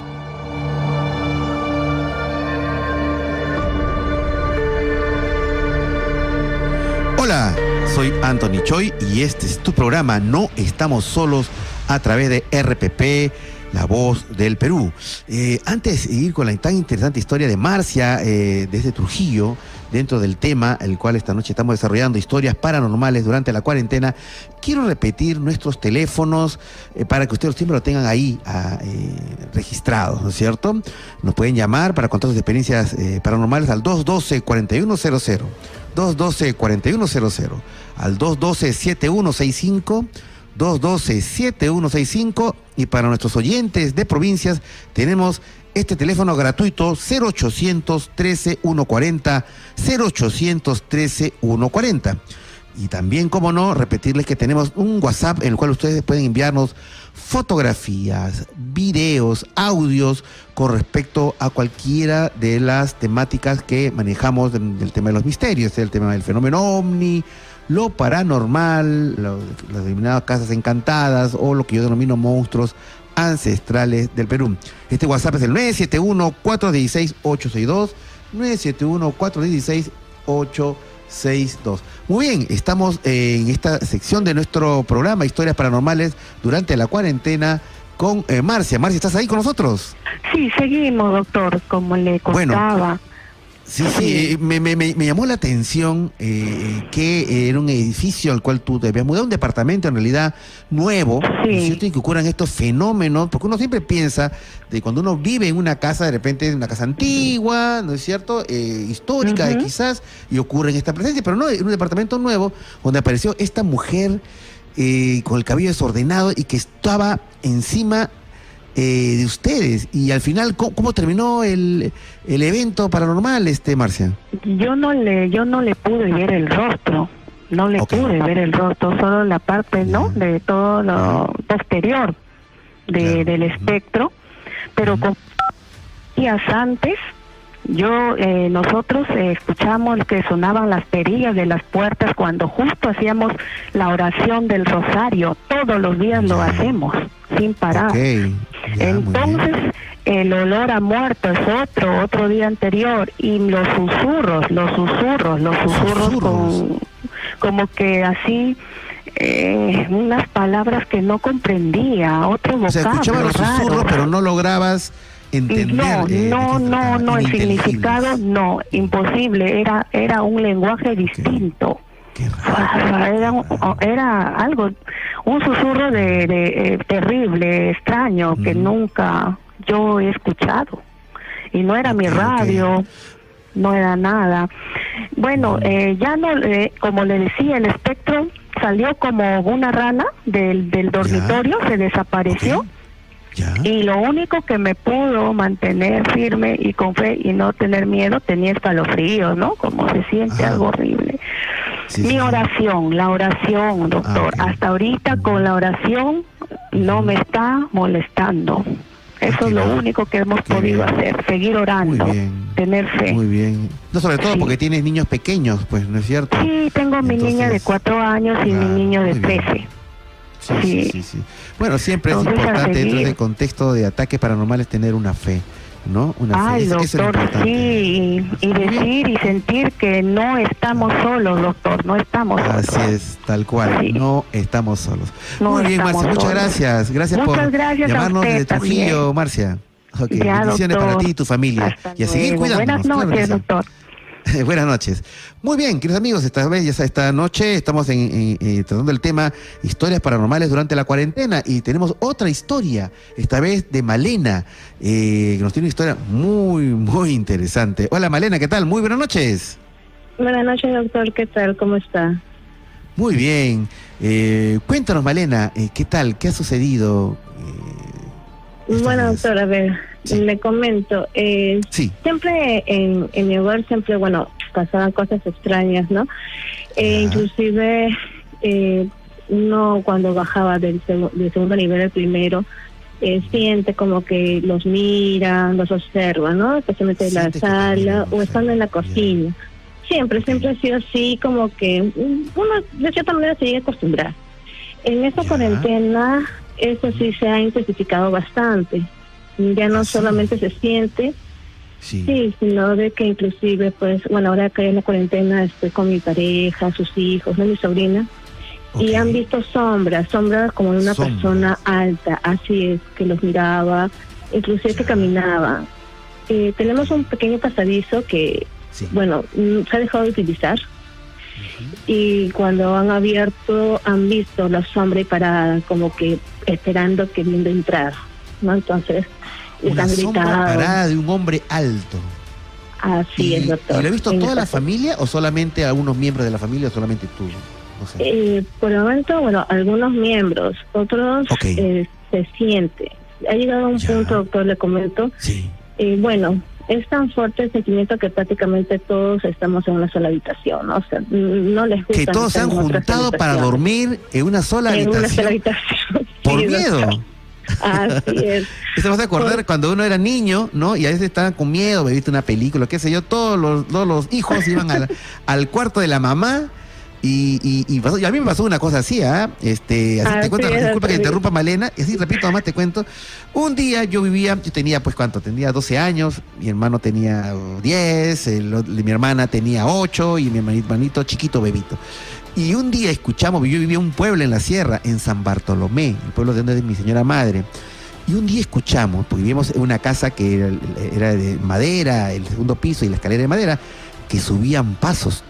Hola, soy Anthony Choi y este es tu programa No Estamos Solos a través de RPP, La Voz del Perú. Eh, antes de ir con la tan interesante historia de Marcia eh, desde Trujillo, dentro del tema el cual esta noche estamos desarrollando historias paranormales durante la cuarentena, quiero repetir nuestros teléfonos eh, para que ustedes siempre lo tengan ahí ah, eh, registrados, ¿no es cierto? Nos pueden llamar para contar sus experiencias eh, paranormales al 212-4100. 212-4100, al 212-7165, 212-7165 y para nuestros oyentes de provincias tenemos este teléfono gratuito 0800 13 140 0800 13 140. Y también, como no, repetirles que tenemos un WhatsApp en el cual ustedes pueden enviarnos fotografías, videos, audios con respecto a cualquiera de las temáticas que manejamos del, del tema de los misterios, el tema del fenómeno ovni, lo paranormal, lo- las denominadas casas encantadas o lo que yo denomino monstruos ancestrales del Perú. Este WhatsApp es el 971-416-862, 971-416-862. Muy bien, estamos en esta sección de nuestro programa Historias Paranormales durante la cuarentena con eh, Marcia. Marcia, ¿estás ahí con nosotros? Sí, seguimos, doctor, como le Bueno, contaba. Sí, sí, eh, me, me- me- llamó la atención eh, que era un edificio al cual tú te habías mudado, un departamento en realidad nuevo, ¿no es cierto? Y que ocurran estos fenómenos, porque uno siempre piensa de cuando uno vive en una casa, de repente es una casa antigua, ¿no es cierto? Eh, histórica Ujú. quizás, y ocurren esta presencia, pero no, en un departamento nuevo donde apareció esta mujer eh, con el cabello desordenado y que estaba encima eh, de ustedes. Y al final, ¿cómo, cómo terminó el, el evento paranormal, este Marcia? Yo no le, yo no le pude ver el rostro, no le pude ver el rostro, solo la parte, ¿no? De todo lo posterior de, del espectro, pero con días antes Yo, eh, nosotros eh, escuchamos que sonaban las perillas de las puertas cuando justo hacíamos la oración del rosario. Todos los días lo hacemos, sin parar. Entonces, el olor a muerto es otro, otro día anterior. Y los susurros, los susurros, los susurros, con, como que así... Eh, unas palabras que no comprendía, otro vocablo. O sea, escuchabas los susurros, pero no lograbas no, no, no, no, el significado no, imposible, era, era un lenguaje distinto. Era, era algo, un susurro de, de eh, terrible, extraño, que nunca yo he escuchado. Y no era mi radio, no era nada. Bueno, eh, ya no, eh, como le decía, el espectro salió como una rana del, del dormitorio, se desapareció. Y lo único que me pudo mantener firme y con fe y no tener miedo, tenía escalofríos, ¿no? Como se siente algo horrible. Mi oración, la oración, doctor. Ah, Hasta ahorita con la oración no me está molestando. Eso es lo único que hemos podido hacer, seguir orando, tener fe. Muy bien. No, sobre todo porque tienes niños pequeños, pues, ¿no es cierto? Sí, tengo mi niña de cuatro años y mi niño de trece. Sí, sí, sí, Bueno, siempre es importante dentro del contexto de ataques paranormales tener una fe. ¿no? Una Ay, doctor, sí, y, decir y sentir que no estamos solos, doctor, no estamos solos. Así es, tal cual, no estamos solos. Muy bien, Marcia, muchas gracias. Gracias por llamarnos desde Trujillo, Marcia. Okay. Bendiciones para ti y tu familia. y a seguir cuidándonos. Buenas noches, doctor. Buenas noches. Muy bien, queridos amigos, esta vez, esta noche estamos en, eh, tratando el tema historias paranormales durante la cuarentena y tenemos otra historia, esta vez de Malena, eh, que nos tiene una historia muy, muy interesante. Hola Malena, ¿qué tal? Muy buenas noches. Buenas noches, doctor, ¿qué tal? ¿Cómo está? Muy bien. Eh, cuéntanos, Malena, ¿qué tal? ¿Qué ha sucedido? bueno, doctor, a ver le comento, eh, siempre en, en, mi hogar, siempre, bueno, pasaban cosas extrañas, ¿no? Eh, inclusive, eh, uno cuando bajaba del, segundo nivel al primero, eh, siente como que los mira, los observa, ¿no? Especialmente en la sala o estando en la cocina. Siempre, siempre ha sido así, como que uno de cierta manera se llega a acostumbrar. En esta cuarentena, eso sí se ha intensificado bastante ya no solamente se siente, sí. sino de que inclusive, pues, bueno, ahora que en la cuarentena estoy con mi pareja, sus hijos, mi sobrina, y han visto sombras, sombras como de una persona alta, así es, que los miraba, inclusive que caminaba. Eh, tenemos un pequeño pasadizo que, bueno, mm, se ha dejado de utilizar. Y cuando han abierto, han visto la sombra y parada, como que esperando que viendo entrar. ¿No? Entonces, una sombra parada de un hombre alto. Así es, doctor. ¿Y lo ha visto toda la familia o solamente algunos miembros de la familia o solamente tú? Eh, por el momento, bueno, algunos miembros, otros eh, se siente. Ha llegado a un punto, doctor, le comento. Sí. Eh, bueno, es tan fuerte el sentimiento que prácticamente todos estamos en una sola habitación, ¿no? O sea, no les gusta. Que todos se han juntado para dormir en una sola habitación. En una sola habitación. Por miedo. Así es. Se vas a acordar cuando uno era niño, ¿no? Y a veces estaban con miedo, viste una película, qué sé yo, todos los, todos los hijos iban al, al cuarto de la mamá. Y, y, pasó, y, a mí me pasó una cosa así, ¿ah? Este, así te cuento, disculpa que interrumpa Malena, y así repito, además te cuento. Un día yo vivía, yo tenía, pues, ¿cuánto? Tenía 12 años, mi hermano tenía 10, mi hermana tenía 8 y mi hermanito chiquito, bebito. Y un día escuchamos, yo vivía en un pueblo en la sierra, en San Bartolomé, el pueblo de donde es mi señora madre. Y un día escuchamos, porque vivíamos en una casa que era, de madera, el segundo piso y la escalera de madera, que subían pasos.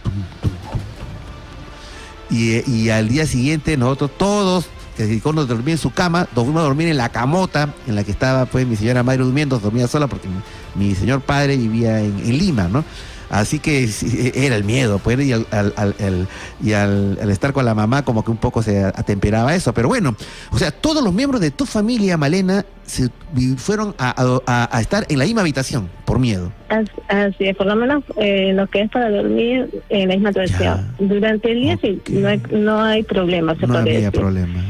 y, al día siguiente nosotros todos, que nos dormir en su cama, nos fuimos a dormir en la camota en la que estaba pues mi señora madre durmiendo, dormía sola porque mi, señor padre vivía en Lima, ¿no? Así que era el miedo, pues, y, al, y al, estar con la mamá como que un poco se atemperaba eso. Pero bueno, o sea, todos los miembros de tu familia, Malena, se fueron a, estar en la misma habitación por miedo. Así es, por lo menos eh, lo que es para dormir en la misma habitación. Durante el día sí, no hay, no hay problema, no había problema.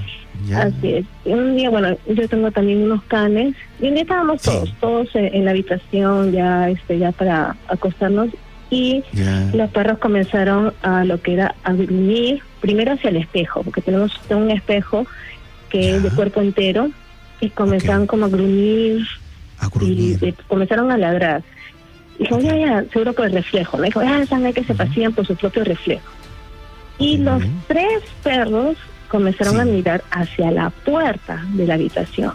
Así es. Un día, bueno, yo tengo también unos canes. Y un día estábamos todos, todos en la habitación ya, este, ya para acostarnos. Y los perros comenzaron a lo que era a gruñir, primero hacia el espejo, porque tenemos un espejo que es de cuerpo entero, y comenzaron como a gruñir, y, comenzaron a ladrar. Y dijo, ya, ya, seguro por el reflejo. Me dijo, ah, saben que se pasían por su propio reflejo. Y los tres perros comenzaron a mirar hacia la puerta de la habitación.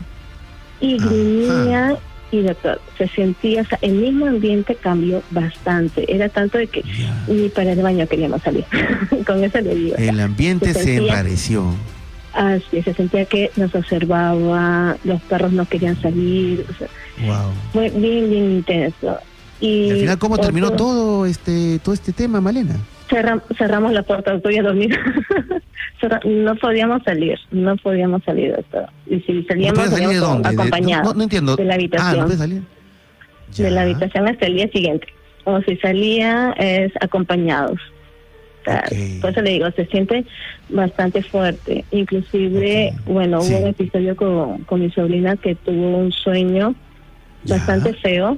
Y gruñían y doctor, se sentía, o sea, el mismo ambiente cambió bastante. Era tanto de que ni para el baño queríamos salir. Con eso le digo. El ambiente se, enrareció. Así, se sentía que nos observaba, los perros no querían salir. Fue bien, bien intenso. Y, al final, ¿cómo terminó todo este todo este tema, Malena? Cerramos la puerta, estoy a dormir. no podíamos salir, no podíamos salir de esto. Y si salíamos, ¿No acompañados. no, entiendo. De la habitación. Ah, ¿no salir? De la habitación hasta el día siguiente. O si salía, es acompañados. Por eso le digo, se siente bastante fuerte. Inclusive, bueno, hubo un episodio con, con mi sobrina que tuvo un sueño bastante feo.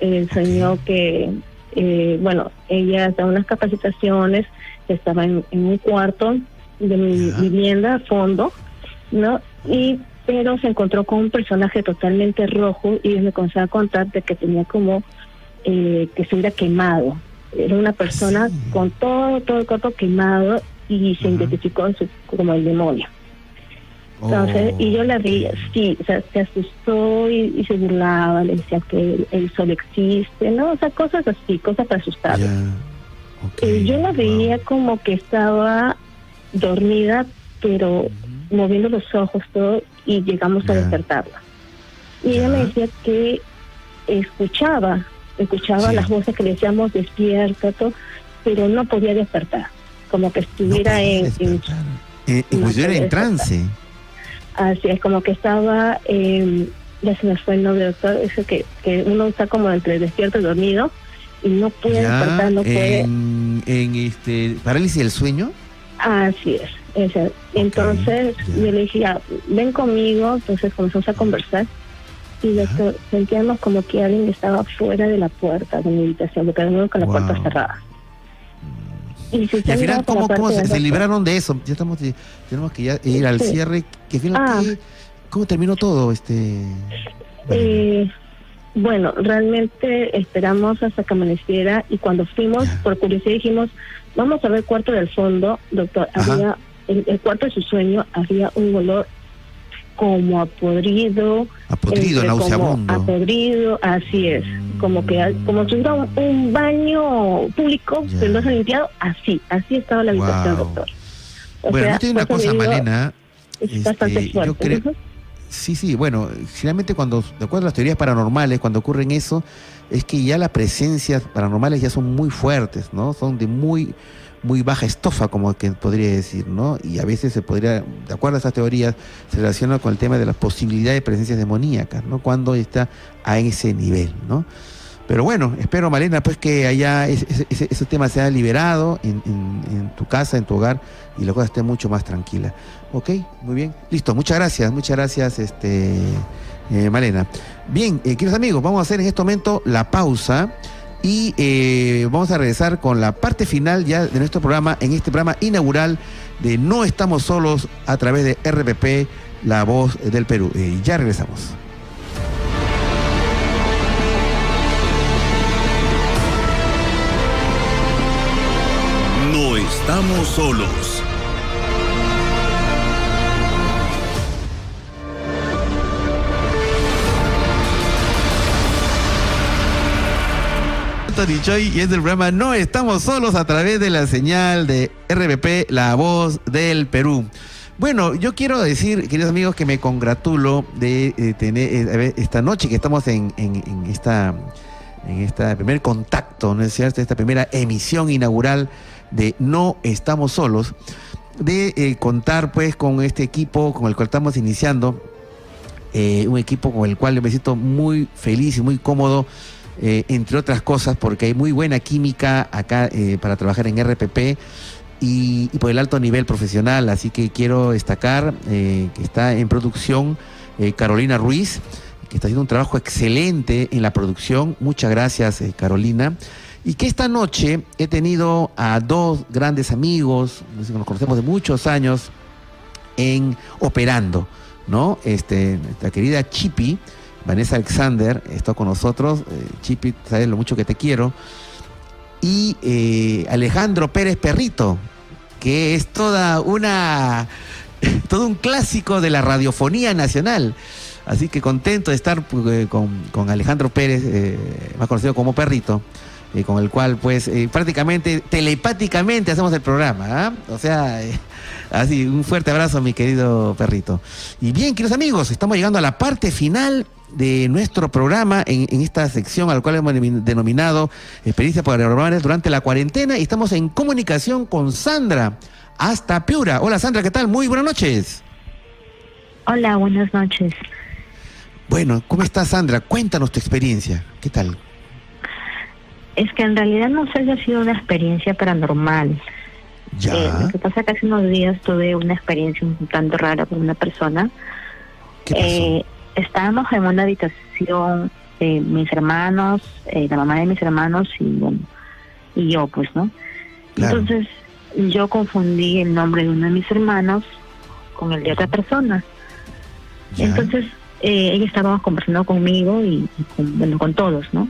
El soñó que eh, bueno, ella da unas capacitaciones, estaba en, un cuarto de mi vivienda a fondo, ¿no? Y pero se encontró con un personaje totalmente rojo y me comenzó a contar de que tenía como eh, que se hubiera quemado. Era una persona con todo, todo el cuerpo quemado y se identificó como el demonio. Entonces, y yo la vi, sí, o sea, se asustó y, se burlaba, le decía que el, sol existe, ¿no? O sea, cosas así, cosas para asustarla. y yo la veía como que estaba dormida, pero moviendo los ojos todo, y llegamos a despertarla. Y ella me decía que escuchaba, escuchaba las voces que le decíamos despierta, todo, pero no podía despertar, como que estuviera en, en, eh, pues en trance. Así es, como que estaba, eh, ya se me fue el nombre, doctor, eso que, que uno está como entre despierto y dormido y no puede despertar, no puede. En, este, parálisis del sueño. Así es. Entonces yo le dije, ven conmigo, entonces comenzamos a conversar y doctor, sentíamos como que alguien estaba fuera de la puerta de mi habitación, porque no con la puerta cerrada. Y, al final, ¿cómo, se, libraron de eso? Ya estamos, tenemos que ya ir al cierre. Que ah. ¿Cómo terminó todo? este eh, Bueno, realmente esperamos hasta que amaneciera y cuando fuimos, por curiosidad dijimos, vamos a ver el cuarto del fondo, doctor. Había, el, el, cuarto de su sueño había un olor como a podrido. A podrido, nauseabundo. A podrido, así es. Como que como si fuera un, baño público que no se ha limpiado, así, así estaba la habitación, doctor. bueno, no tiene una cosa, Malena. Este, yo creo, Sí, sí, bueno, generalmente cuando, de acuerdo a las teorías paranormales, cuando ocurren eso, es que ya las presencias paranormales ya son muy fuertes, ¿no? Son de muy muy baja estofa, como que podría decir, ¿no? Y a veces se podría, de acuerdo a esas teorías, se relaciona con el tema de la posibilidad de presencias demoníacas, ¿no? Cuando está a ese nivel, ¿no? Pero bueno, espero, Malena, pues que allá ese, ese, tema sea liberado en, tu casa, en tu hogar, y la cosa esté mucho más tranquila. ¿Ok? Muy bien. Listo, muchas gracias, muchas gracias, este, eh, Malena. Bien, eh, queridos amigos, vamos a hacer en este momento la pausa. Y eh, vamos a regresar con la parte final ya de nuestro programa, en este programa inaugural de No Estamos Solos a través de RPP, La Voz del Perú. Eh, ya regresamos. No estamos solos. Y es del programa No estamos solos a través de la señal de RBP, la voz del Perú. Bueno, yo quiero decir, queridos amigos, que me congratulo de eh, tener eh, esta noche que estamos en, esta en este primer contacto, ¿no es cierto? Esta primera emisión inaugural de No estamos solos, de eh, contar pues con este equipo con el cual estamos iniciando, un equipo con el cual me siento muy feliz y muy cómodo eh, entre otras cosas, porque hay muy buena química acá eh, para trabajar en RPP y, por el alto nivel profesional. Así que quiero destacar eh, que está en producción Carolina Ruiz, que está haciendo un trabajo excelente en la producción. Muchas gracias, Carolina. Y que esta noche he tenido a dos grandes amigos, nos conocemos de muchos años, en operando, ¿no? Este, nuestra querida Chipi, Vanessa Alexander, está con nosotros. Chipi, sabes lo mucho que te quiero y eh, Alejandro Pérez Perrito, que es toda una todo un clásico de la radiofonía nacional. Así que contento de estar eh, con, Alejandro Pérez, eh, más conocido como Perrito, con el cual pues prácticamente telepáticamente hacemos el programa. ¿ah? O sea, así un fuerte abrazo mi querido Perrito. Y bien, queridos amigos, estamos llegando a la parte final de nuestro programa en, esta sección al cual hemos denominado Experiencias Paranormales durante la cuarentena y estamos en comunicación con Sandra hasta Piura. Hola Sandra, ¿qué tal? Muy buenas noches. Hola, buenas noches. Bueno, ¿cómo estás Sandra? Cuéntanos tu experiencia. ¿Qué tal? Es que en realidad no sé si ha sido una experiencia paranormal. Ya. Eh, lo que pasa es que hace unos días tuve una experiencia un tanto rara con una persona. ¿Qué pasó? Eh, estábamos en una habitación, eh, mis hermanos, la mamá de mis hermanos y, bueno, y yo, pues, ¿no? Entonces yo confundí el nombre de uno de mis hermanos con el de otra persona. Entonces eh, ella estaba conversando conmigo y, con, bueno, con todos, ¿no?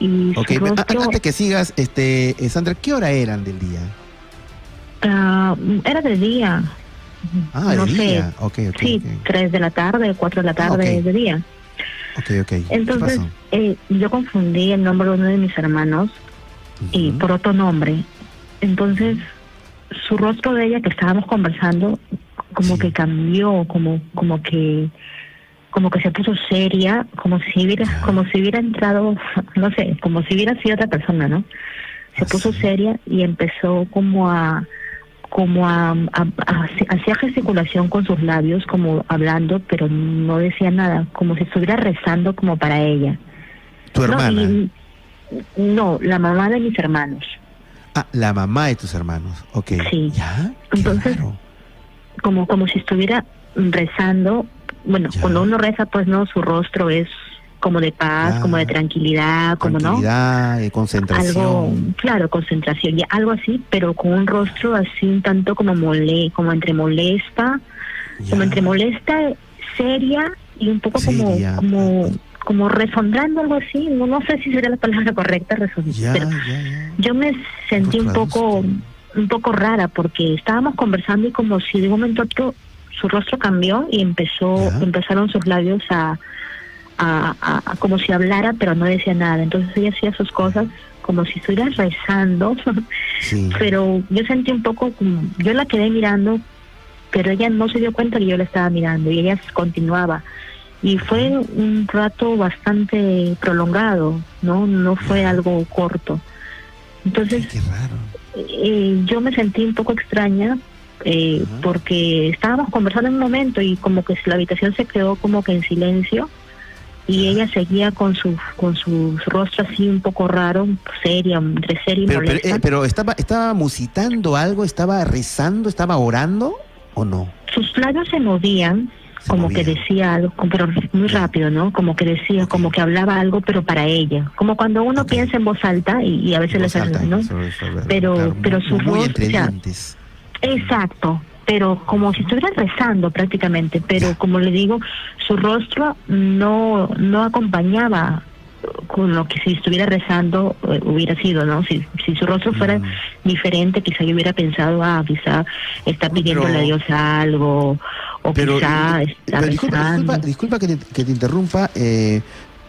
Y antes que sigas, este, Sandra, ¿qué hora eran del día? Ah, era del día. Ah, no sé. sí, tres de la tarde, cuatro de la tarde de día. Ok, ok. Entonces, eh, yo confundí el nombre de uno de mis hermanos y por otro nombre. Entonces, su rostro de ella que estábamos conversando, como que cambió, como, como que como que se puso seria, como si hubiera, como si hubiera entrado, no sé, como si hubiera sido otra persona, ¿no? Se ah, puso seria y empezó como a, como a, hacía gesticulación con sus labios, como hablando, pero no decía nada, como si estuviera rezando como para ella. ¿Tu hermana? No, la mamá de mis hermanos. Ah, la mamá de tus hermanos, ok. Sí. ¿Ya? Entonces, como, como si estuviera rezando, bueno, cuando uno reza, pues no, su rostro es como de paz, como de tranquilidad, como no. de concentración. Algo, claro, concentración, y algo así, pero con un rostro así un tanto como mole, como entre molesta, como entre molesta, seria y un poco como como como resonando algo así, no, no sé si sería la palabra correcta, resonando, yo me sentí un poco un poco rara porque estábamos conversando y como si de un momento a otro su rostro cambió y empezó empezaron sus labios a a, como si hablara, pero no decía nada. Entonces ella hacía sus cosas como si estuviera rezando, pero yo sentí un poco yo la quedé mirando, pero ella no se dio cuenta que yo la estaba mirando y ella continuaba. Y fue un rato bastante prolongado, ¿no? No fue algo corto. Entonces, eh, yo me sentí un poco extraña eh, porque estábamos conversando en un momento y como que la habitación se quedó como que en silencio y ella seguía con su con su rostro así un poco raro, seria, entre seria y pero, molesta. Eh, pero, estaba estaba musitando algo, estaba rezando, estaba orando o no? Sus labios se movían, como que decía algo, pero muy rápido, ¿no? Como que decía, como que hablaba algo, pero para ella. Como cuando uno piensa en voz alta y, a veces le sale, ¿no? pero, pero su voz, exacto, pero como si estuviera rezando prácticamente, pero como le digo, su rostro no, no acompañaba con lo que si estuviera rezando eh, hubiera sido, ¿no? Si, si su rostro fuera mm. diferente, quizá yo hubiera pensado, ah, quizá está pidiéndole a Dios algo, o quizá eh, está disculpa, disculpa, que, te, que te interrumpa, eh,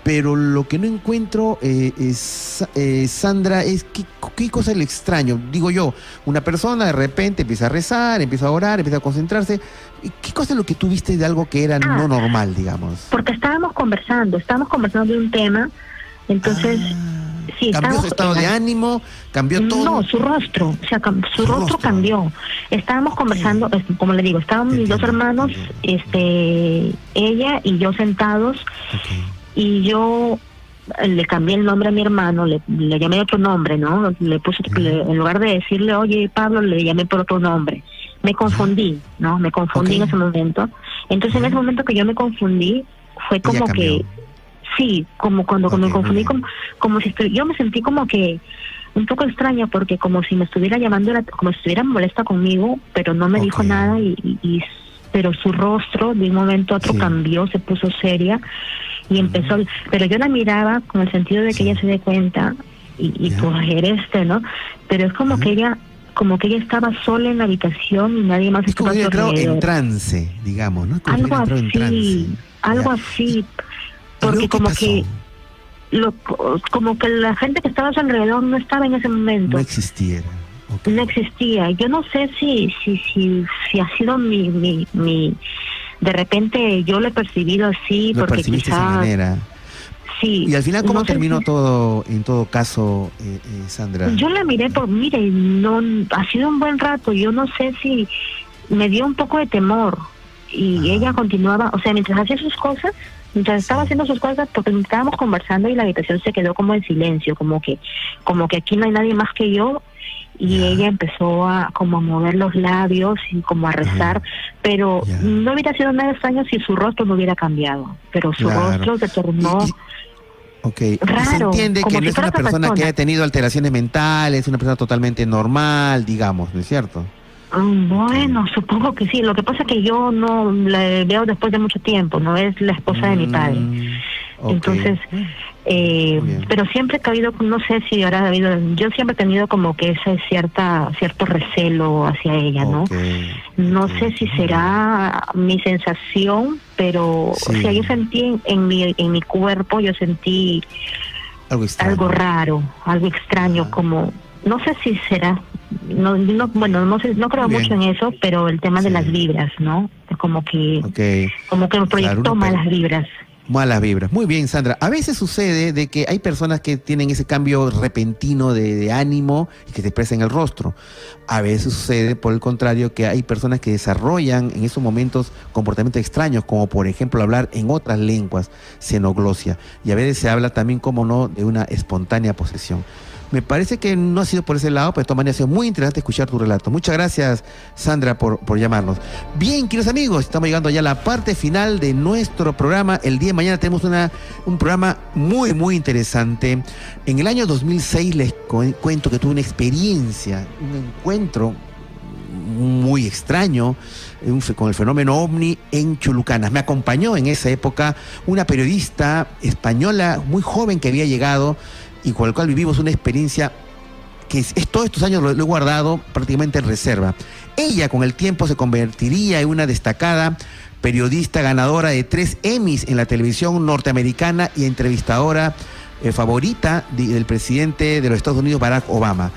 pero lo que no encuentro, eh, es, eh, Sandra, es qué, qué cosa el extraño. Digo yo, una persona de repente empieza a rezar, empieza a orar, empieza a concentrarse. ¿Qué cosa es lo que tú viste de algo que era no ah. normal, digamos? Porque estábamos conversando, estábamos conversando de un tema, entonces... Ah, sí, ¿Cambió su estado de ánimo? ¿Cambió todo? No, su rostro, o sea, su, rostro, cambió. Estábamos conversando, como le digo, estaban mis dos hermanos, este, ella y yo sentados, y yo le cambié el nombre a mi hermano, le, llamé otro nombre, ¿no? Le puse, en lugar de decirle, oye, Pablo, le llamé por otro nombre. Me confundí, ¿no? Me confundí en ese momento. Entonces, en ese momento que yo me confundí, fue como que, sí, como cuando, me confundí, como, como si yo me sentí como que un poco extraña porque como si me estuviera llamando, como si estuviera molesta conmigo, pero no me dijo nada y, y, pero su rostro de un momento a otro cambió, se puso seria y empezó, pero yo la miraba con el sentido de que ella se dé cuenta y, y pues este, ¿no? Pero es como que ella como que ella estaba sola en la habitación y nadie más estaba como entró en trance, digamos, ¿no? algo así, algo así, porque como que lo, como que la gente que estaba a su alrededor no estaba en ese momento. No existiera. No existía. Yo no sé si si si, si ha sido mi, mi, mi de repente yo lo he percibido así porque quizás manera. Sí. Y al final cómo terminó todo en todo caso eh, eh, Sandra. Yo la miré por mire, no ha sido un buen rato, yo no sé si me dio un poco de temor y ella continuaba, o sea, mientras hacía sus cosas, mientras estaba haciendo sus cosas, porque estábamos conversando y la habitación se quedó como en silencio, como que, como que aquí no hay nadie más que yo, y ella empezó a como a mover los labios y como a rezar, pero no hubiera sido nada extraño si su rostro no hubiera cambiado, pero su rostro se tornó Ok, se entiende que no es una persona, persona, que haya tenido alteraciones mentales, es una persona totalmente normal, digamos, ¿no es cierto? Mm, bueno, supongo que sí. Lo que pasa es que yo no la veo después de mucho tiempo, no es la esposa de mi mm, padre. Entonces, eh, pero siempre he habido, no sé si habrá habido, yo siempre he tenido como que esa cierta, cierto recelo hacia ella, ¿no? No sé si será mi sensación, pero sí. o sea, yo sentí en, mi, en mi cuerpo, yo sentí algo, algo raro, algo extraño, como, no sé si será no, no bueno no sé no creo mucho en eso pero el tema de las vibras no como que como que proyectó malas vibras malas vibras. Muy bien Sandra. A veces sucede de que hay personas que tienen ese cambio repentino de, ánimo y que se expresa en el rostro. A veces sucede por el contrario que hay personas que desarrollan en esos momentos comportamientos extraños como por ejemplo hablar en otras lenguas xenoglosia. Y a veces se habla también como no de una espontánea posesión me parece que no ha sido por ese lado, pero de todas maneras ha sido muy interesante escuchar tu relato. Muchas gracias, Sandra, por, por llamarnos. Bien, queridos amigos, estamos llegando ya a la parte final de nuestro programa. El día de mañana tenemos una, un programa muy, muy interesante. En el año 2006 les cuento que tuve una experiencia, un encuentro muy extraño con el fenómeno ovni en Chulucanas. Me acompañó en esa época una periodista española muy joven que había llegado y con el cual vivimos una experiencia que es, todos estos años lo, he guardado prácticamente en reserva. Ella con el tiempo se convertiría en una destacada periodista ganadora de tres Emmys en la televisión norteamericana y entrevistadora eh, favorita del presidente de los Estados Unidos, Barack Obama.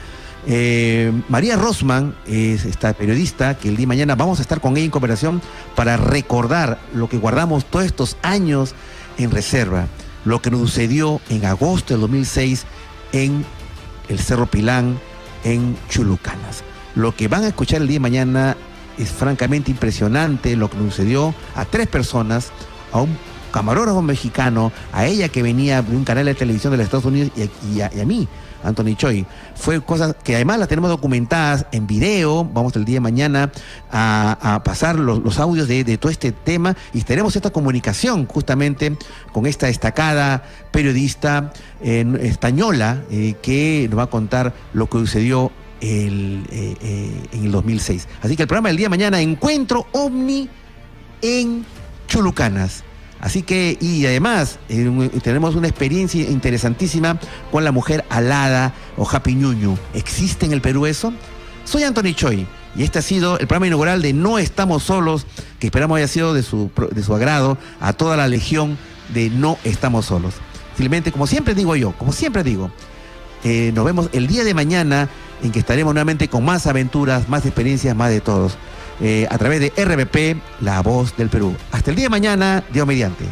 Eh, María Rosman es esta periodista que el día de mañana vamos a estar con ella en conversación para recordar lo que guardamos todos estos años en reserva lo que nos sucedió en agosto del 2006 en el Cerro Pilán, en Chulucanas. Lo que van a escuchar el día de mañana es francamente impresionante, lo que nos sucedió a tres personas, a un camarógrafo mexicano, a ella que venía de un canal de televisión de los Estados Unidos y a, y a mí, Anthony Choi. Fue cosas que además las tenemos documentadas en video. Vamos el día de mañana a, pasar los, audios de, todo este tema y tenemos esta comunicación justamente con esta destacada periodista española eh, que nos va a contar lo que sucedió el, eh, eh, en el 2006. Así que el programa del día de mañana, Encuentro OVNI en Chulucanas. Así que, y además, eh, tenemos una experiencia interesantísima con la mujer alada o Happy Ñuñu. ¿Existe en el Perú eso? Soy Anthony Choi y este ha sido el programa inaugural de No Estamos Solos, que esperamos haya sido de su, de su agrado a toda la legión de No Estamos Solos. Simplemente, como siempre digo yo, como siempre digo, eh, nos vemos el día de mañana en que estaremos nuevamente con más aventuras, más experiencias, más de todos. Eh, a través de RBP, La Voz del Perú. Hasta el día de mañana, Dios mediante.